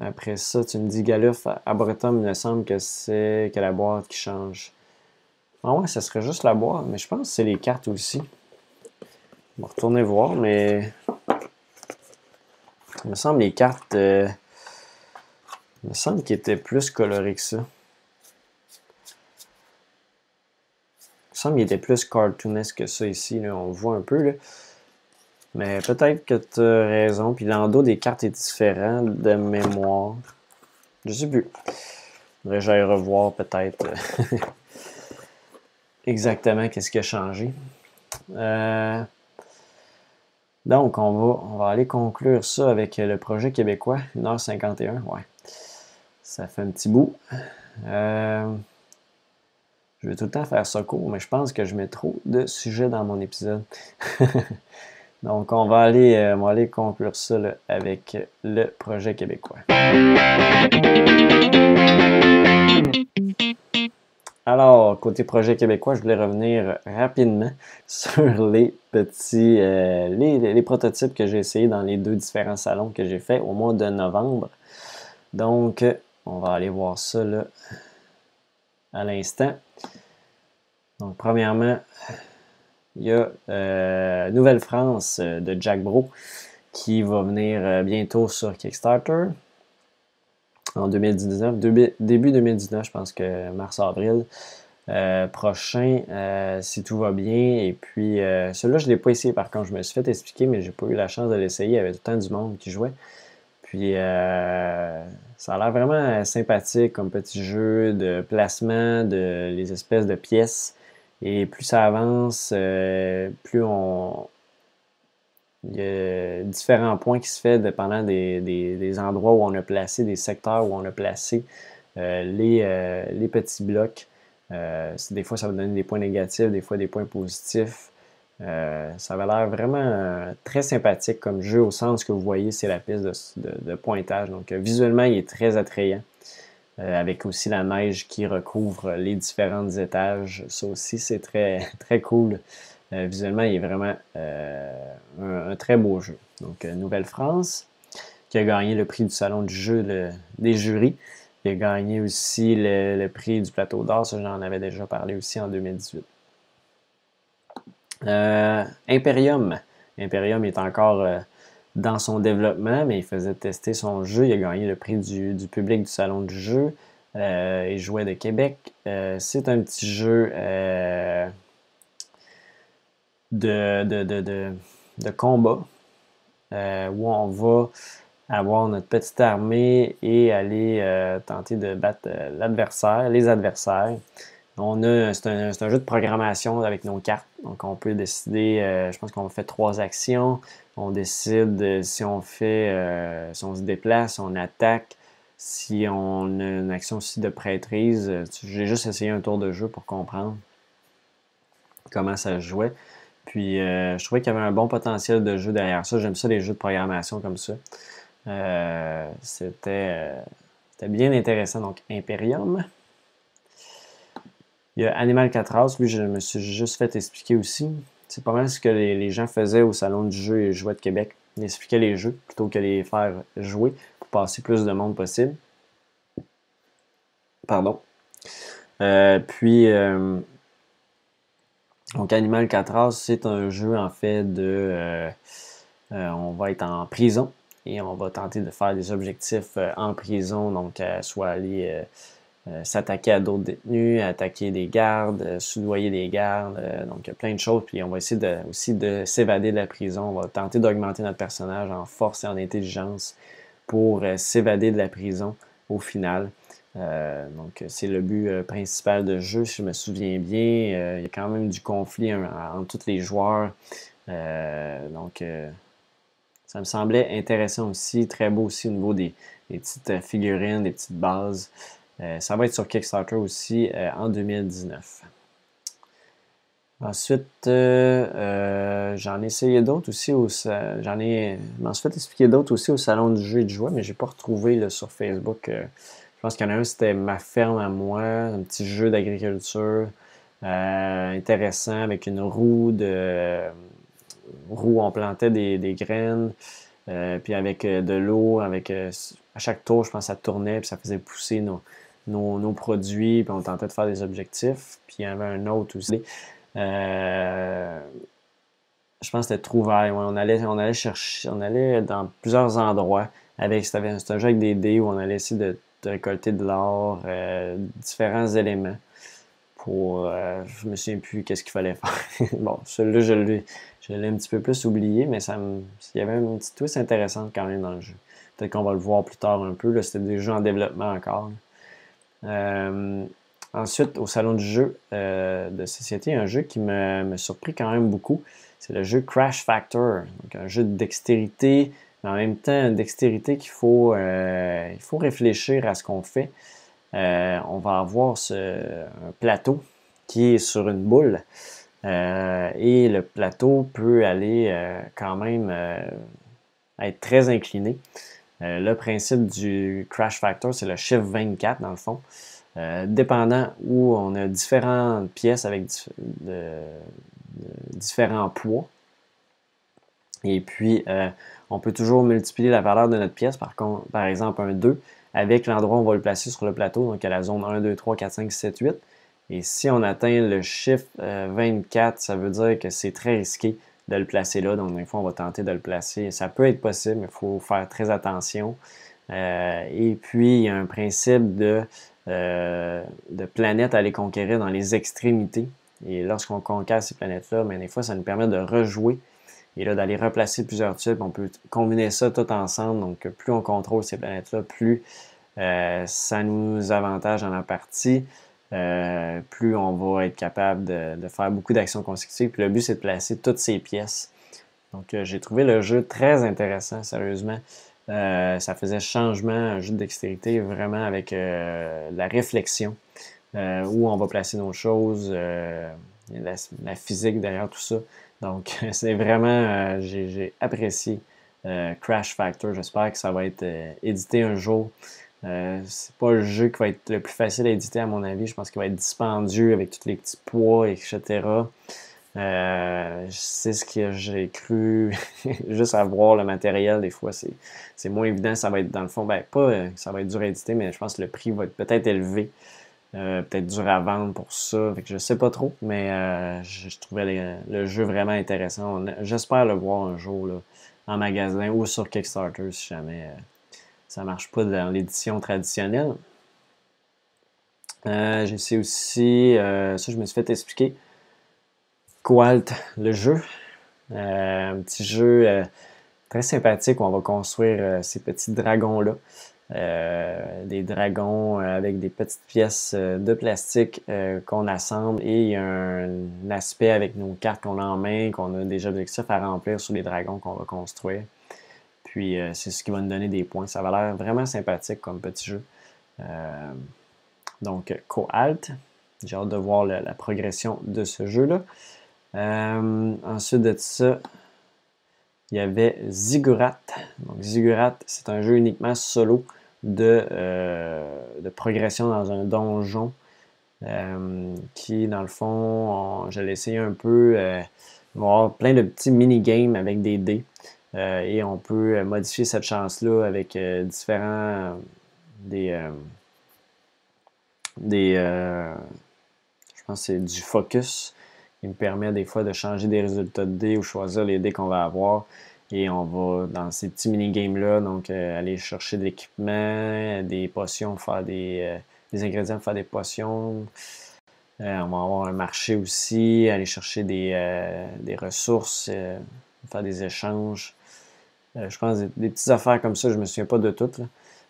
après ça, tu me dis Galuf, à Breton, il me semble que c'est que la boîte qui change. Ah ouais, ça serait juste la boîte, mais je pense que c'est les cartes aussi. On va retourner voir, mais. Il me semble les cartes. Euh, il me semble qu'ils étaient plus colorées que ça. Semble qu'il était plus cartoonesque que ça ici. On voit un peu. Là. Mais peut-être que tu as raison. Puis l'endos des cartes est différent de mémoire. Je sais plus. Faudrait que j'aille revoir peut-être euh, exactement qu'est-ce qui a changé. Euh, donc, on va, on va aller conclure ça avec le projet québécois, 1h51. Ouais. Ça fait un petit bout. Euh, je vais tout le temps faire ça court, mais je pense que je mets trop de sujets dans mon épisode. Donc, on va aller, euh, on va aller conclure ça avec le projet québécois. Alors, côté projet québécois, je voulais revenir rapidement sur les petits, euh, les, prototypes que j'ai essayés dans les deux différents salons que j'ai fait au mois de novembre. Donc, on va aller voir ça là, à l'instant. Donc, premièrement, il y a euh, Nouvelle-France euh, de Jack Bro qui va venir euh, bientôt sur Kickstarter en 2019, début 2019, je pense que mars-avril. prochain, si tout va bien. Et puis, celui-là, je ne l'ai pas essayé par contre. Je me suis fait expliquer, mais j'ai pas eu la chance de l'essayer. Il y avait tout le du monde qui jouait. Puis, ça a l'air vraiment sympathique comme petit jeu de placement, de les espèces de pièces. Et plus ça avance, euh, plus on. Il y a différents points qui se font dépendant des, endroits où on a placé, des secteurs où on a placé euh, les, euh, les, petits blocs. des fois, ça va donner des points négatifs, des fois des points positifs. Ça va l'air vraiment très sympathique comme jeu au sens que vous voyez, c'est la piste de, pointage. Donc visuellement, il est très attrayant. Euh, avec aussi la neige qui recouvre les différents étages. Ça aussi, c'est très, très cool. Euh, visuellement, il est vraiment euh, un, très beau jeu. Donc, Nouvelle-France, qui a gagné le prix du Salon du jeu des jurys. Il a gagné aussi le, prix du plateau d'or, ça j'en avais déjà parlé aussi en 2018. Imperium, Imperium est encore dans son développement, mais il faisait tester son jeu. Il a gagné le prix du, public du Salon du jeu. il jouait de Québec. c'est un petit jeu de, de, combat où on va avoir notre petite armée et aller euh, tenter de battre euh, l'adversaire, les adversaires. On a, c'est un, jeu de programmation avec nos cartes. Donc, on peut décider, euh, je pense qu'on fait trois actions. On décide si on fait, si on se déplace, on attaque, si on a une action aussi de prêtrise. J'ai juste essayé un tour de jeu pour comprendre comment ça se jouait. Puis, je trouvais qu'il y avait un bon potentiel de jeu derrière ça. J'aime ça, les jeux de programmation comme ça. Euh, c'était bien intéressant. Donc, Imperium. Il y a Animal 4 lui, je me suis juste fait expliquer aussi. C'est pas mal ce que les, gens faisaient au Salon du jeu et jouets de Québec. Ils expliquaient les jeux plutôt que les faire jouer pour passer plus de monde possible. Pardon. Euh, puis, euh, donc Animal 4 c'est un jeu en fait de. on va être en prison et on va tenter de faire des objectifs euh, en prison, donc soit aller euh, euh, s'attaquer à d'autres détenus, attaquer des gardes, soudoyer des gardes, donc plein de choses. Puis on va essayer de, aussi de s'évader de la prison. On va tenter d'augmenter notre personnage en force et en intelligence pour s'évader de la prison au final. donc, c'est le but principal de jeu, si je me souviens bien. il y a quand même du conflit entre tous les joueurs. donc, ça me semblait intéressant aussi, très beau aussi au niveau des, petites euh, figurines, des petites bases. Euh, ça va être sur Kickstarter aussi euh, en 2019. Ensuite, j'en ai essayé d'autres aussi. j'en ai, m'en suis fait expliquer d'autres aussi au salon du jeu et du jouet, mais j'ai pas retrouvé sur Facebook. je pense qu'il y en a un, c'était ma ferme à moi, un petit jeu d'agriculture intéressant avec une roue de roue, on plantait des, graines, euh, puis avec euh, de l'eau, avec euh, à chaque tour, je pense, ça tournait, puis ça faisait pousser nos, nos, produits, puis on tentait de faire des objectifs. Puis il y avait un autre aussi. je pense que c'était Trouvaille. on, allait, on allait chercher, on allait dans plusieurs endroits. C'était un jeu avec des dés où on allait essayer de, récolter de l'or, différents éléments pour. je me souviens plus qu'est-ce qu'il fallait faire. bon, celui-là, je l'ai, un petit peu plus oublié, mais ça il y avait une petite twist intéressante quand même dans le jeu. Peut-être qu'on va le voir plus tard un peu. C'était des jeux en développement encore. Euh, ensuite, au salon du jeu euh, de société, un jeu qui me, surprit quand même beaucoup, c'est le jeu Crash Factor. Donc un jeu de dextérité, mais en même temps, une dextérité qu'il faut, euh, faut réfléchir à ce qu'on fait. on va avoir ce, un plateau qui est sur une boule. Euh, et le plateau peut aller euh, quand même euh, être très incliné. Le principe du crash factor, c'est le chiffre 24 dans le fond. dépendant où on a différentes pièces avec différents poids. Et puis, on peut toujours multiplier la valeur de notre pièce, par, exemple un 2, avec l'endroit où on va le placer sur le plateau, donc à la zone 1, 2, 3, 4, 5, 6, 7, 8. Et si on atteint le chiffre 24, euh, ça veut dire que c'est très risqué de le placer là. Donc, des fois, on va tenter de le placer. Ça peut être possible, mais il faut faire très attention. Euh, et puis, il y a un principe de, euh, de planètes à aller conquérir dans les extrémités. Et lorsqu'on conquiert ces planètes-là, mais ben, des fois, ça nous permet de rejouer et là d'aller replacer plusieurs tubes. On peut combiner ça tout ensemble. Donc, plus on contrôle ces planètes-là, plus ça nous avantage dans la partie. Euh, plus on va être capable de, faire beaucoup d'actions consécutives. Puis le but, c'est de placer toutes ces pièces. Donc, euh, j'ai trouvé le jeu très intéressant, sérieusement. Euh, ça faisait changement, un jeu de dextérité, vraiment avec la réflexion, où on va placer nos choses, la, physique derrière tout ça. Donc, c'est vraiment, j'ai apprécié Crash Factor. J'espère que ça va être édité un jour. Euh, c'est pas le jeu qui va être le plus facile à éditer, à mon avis. Je pense qu'il va être dispendieux avec tous les petits poids, etc. Euh, c'est ce que j'ai cru. Juste à voir le matériel, des fois, c'est moins évident. Ça va être, dans le fond, ben, pas ça va être dur à éditer, mais je pense que le prix va être peut-être élevé. peut-être dur à vendre pour ça. Fait que je sais pas trop, mais je, trouvais le jeu vraiment intéressant. J'espère le voir un jour en magasin ou sur Kickstarter si jamais ça marche pas dans l'édition traditionnelle. J'ai aussi, ça je me suis fait expliquer, Qualt, le jeu. un petit jeu très sympathique où on va construire ces petits dragons-là. Euh, des dragons euh, avec des petites pièces euh, de plastique qu'on assemble et il y a un, aspect avec nos cartes qu'on a en main, qu'on a des objectifs à remplir sur les dragons qu'on va construire. Puis c'est ce qui va nous donner des points. Ça va l'air vraiment sympathique comme petit jeu. donc, Co-Alt. J'ai hâte de voir la, progression de ce jeu-là. ensuite de ça, il y avait Ziggurat. Donc, Ziggurat, c'est un jeu uniquement solo de, euh, progression dans un donjon euh, qui, dans le fond, je l'ai essayé un peu. Euh, il va avoir plein de petits mini-games avec des dés. Et on peut modifier cette chance-là avec différents. des. des je pense que c'est du focus qui me permet des fois de changer des résultats de dés ou choisir les dés qu'on va avoir. Et on va, dans ces petits mini-games-là, donc euh, aller chercher de l'équipement, des potions, faire des, euh, des ingrédients faire des potions. Euh, on va avoir un marché aussi, aller chercher des, des ressources, faire des échanges. Je pense des, des, petites affaires comme ça, je me souviens pas de toutes. puis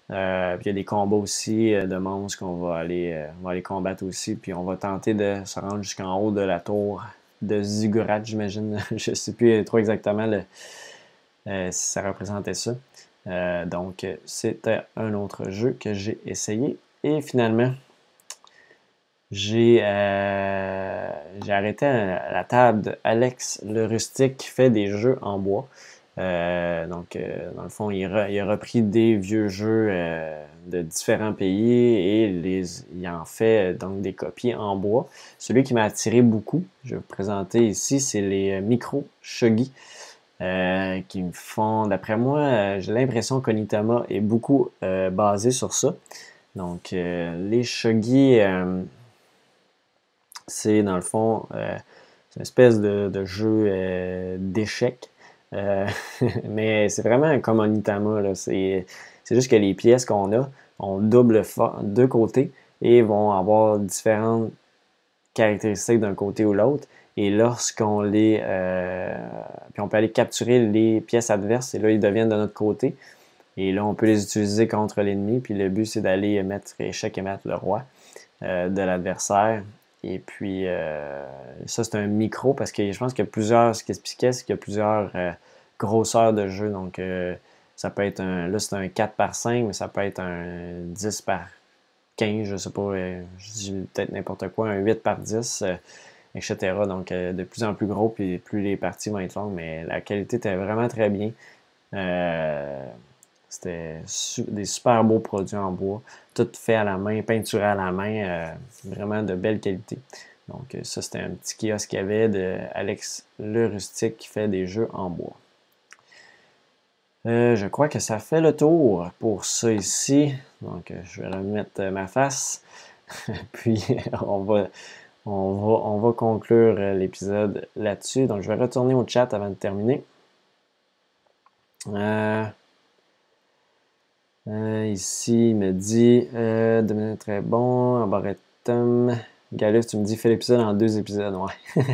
il y a des combats aussi de monstres qu'on va aller, on va aller combattre aussi. Puis on va tenter de se rendre jusqu'en haut de la tour de Ziggurat, j'imagine. je ne sais plus trop exactement le, euh, si ça représentait ça. Euh, donc, c'était un autre jeu que j'ai essayé. Et finalement, j'ai euh, arrêté la table de Alex le rustique qui fait des jeux en bois. Donc, dans le fond, il, a repris des vieux jeux de différents pays et les, il en fait donc des copies en bois. Celui qui m'a attiré beaucoup, je vais vous présenter ici, c'est les micro Shogi. Euh, qui me font, d'après moi, euh, j'ai l'impression qu'Onitama est beaucoup euh, basé sur ça. Donc, les shogi, c'est dans le fond, c'est une espèce de, jeu d'échecs. mais c'est vraiment comme Onitama. C'est juste que les pièces qu'on a ont double deux côtés et vont avoir différentes caractéristiques d'un côté ou l'autre. Et lorsqu'on les. Euh, puis on peut aller capturer les pièces adverses et là, ils deviennent de notre côté. Et là, on peut les utiliser contre l'ennemi. Puis le but, c'est d'aller mettre échec et mettre le roi euh, de l'adversaire. Et puis, euh, ça, c'est un micro parce que je pense qu'il y a plusieurs. Ce qui expliquait, c'est qu'il y a plusieurs grosseurs de jeu. Donc, ça peut être un. Là, c'est un 4 par 5, mais ça peut être un 10 par 15, je sais pas. je dis peut-être n'importe quoi, un 8 par 10 etc. Donc, euh, de plus en plus gros, puis plus les parties vont être longues, mais la qualité était vraiment très bien. Euh, c'était des super beaux produits en bois, tout fait à la main, peinturé à la main, euh, vraiment de belle qualité. Donc, ça, c'était un petit kiosque qu'il y avait de Alex Le Rustique qui fait des jeux en bois. je crois que ça fait le tour pour ça ici. Donc, je vais remettre ma face. Puis, on va on va, conclure euh, l'épisode là-dessus. Donc, je vais retourner au chat avant de terminer. Euh, euh, ici, il me dit euh, très bon. Arboretum. Galus, tu me dis fais l'épisode en deux épisodes. Ouais.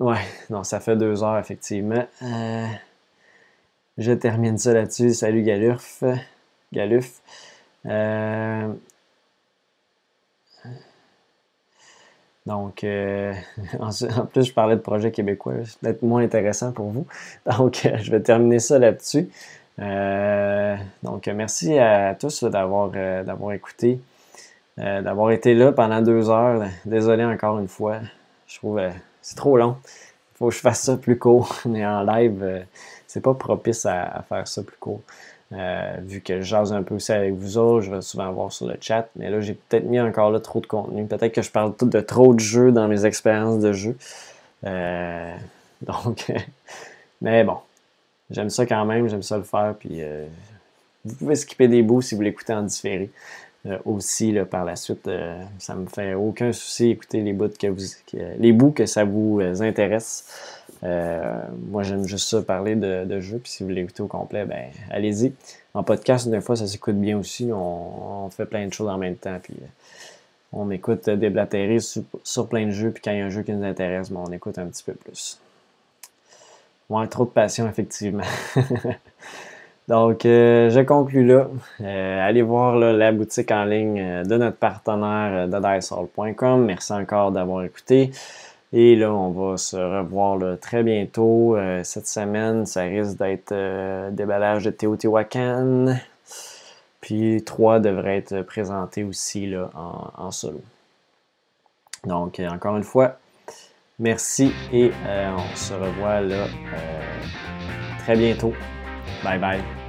ouais, non, ça fait deux heures, effectivement. je termine ça là-dessus. Salut Galuf. Galuf. Donc, euh, en plus, je parlais de projet québécois. C'est peut-être moins intéressant pour vous. Donc, euh, je vais terminer ça là-dessus. Euh, donc, merci à tous d'avoir d'avoir écouté, d'avoir été là pendant deux heures. Désolé encore une fois. Je trouve c'est trop long. Il faut que je fasse ça plus court. Mais en live, c'est pas propice à, faire ça plus court. Euh, vu que je jase un peu aussi avec vous autres, je vais souvent voir sur le chat. Mais là, j'ai peut-être mis encore là trop de contenu. Peut-être que je parle de trop de jeux dans mes expériences de jeu. Euh, donc, mais bon, j'aime ça quand même, j'aime ça le faire. Puis, euh, vous pouvez skipper des bouts si vous l'écoutez en différé. aussi par la suite. ça me fait aucun souci écouter les bouts que vous, les bouts que ça vous intéresse. moi, j'aime juste ça, parler de, de jeux. Puis si vous l'écoutez au complet, ben allez-y. En podcast, une fois, ça s'écoute bien aussi. On, fait plein de choses en même temps. Puis on écoute des blatteries sur, plein de jeux. Puis quand il y a un jeu qui nous intéresse, ben, on écoute un petit peu plus. Ouais, trop de passion, effectivement. Donc, euh, je conclus là. Euh, allez voir la boutique en ligne euh, de notre partenaire de Merci encore d'avoir écouté. Et là, on va se revoir très bientôt. cette semaine, ça risque d'être déballage de Teotihuacan. Puis trois devraient être présentés aussi là, en, en solo. Donc, encore une fois, merci et on se revoit là très bientôt. Bye bye.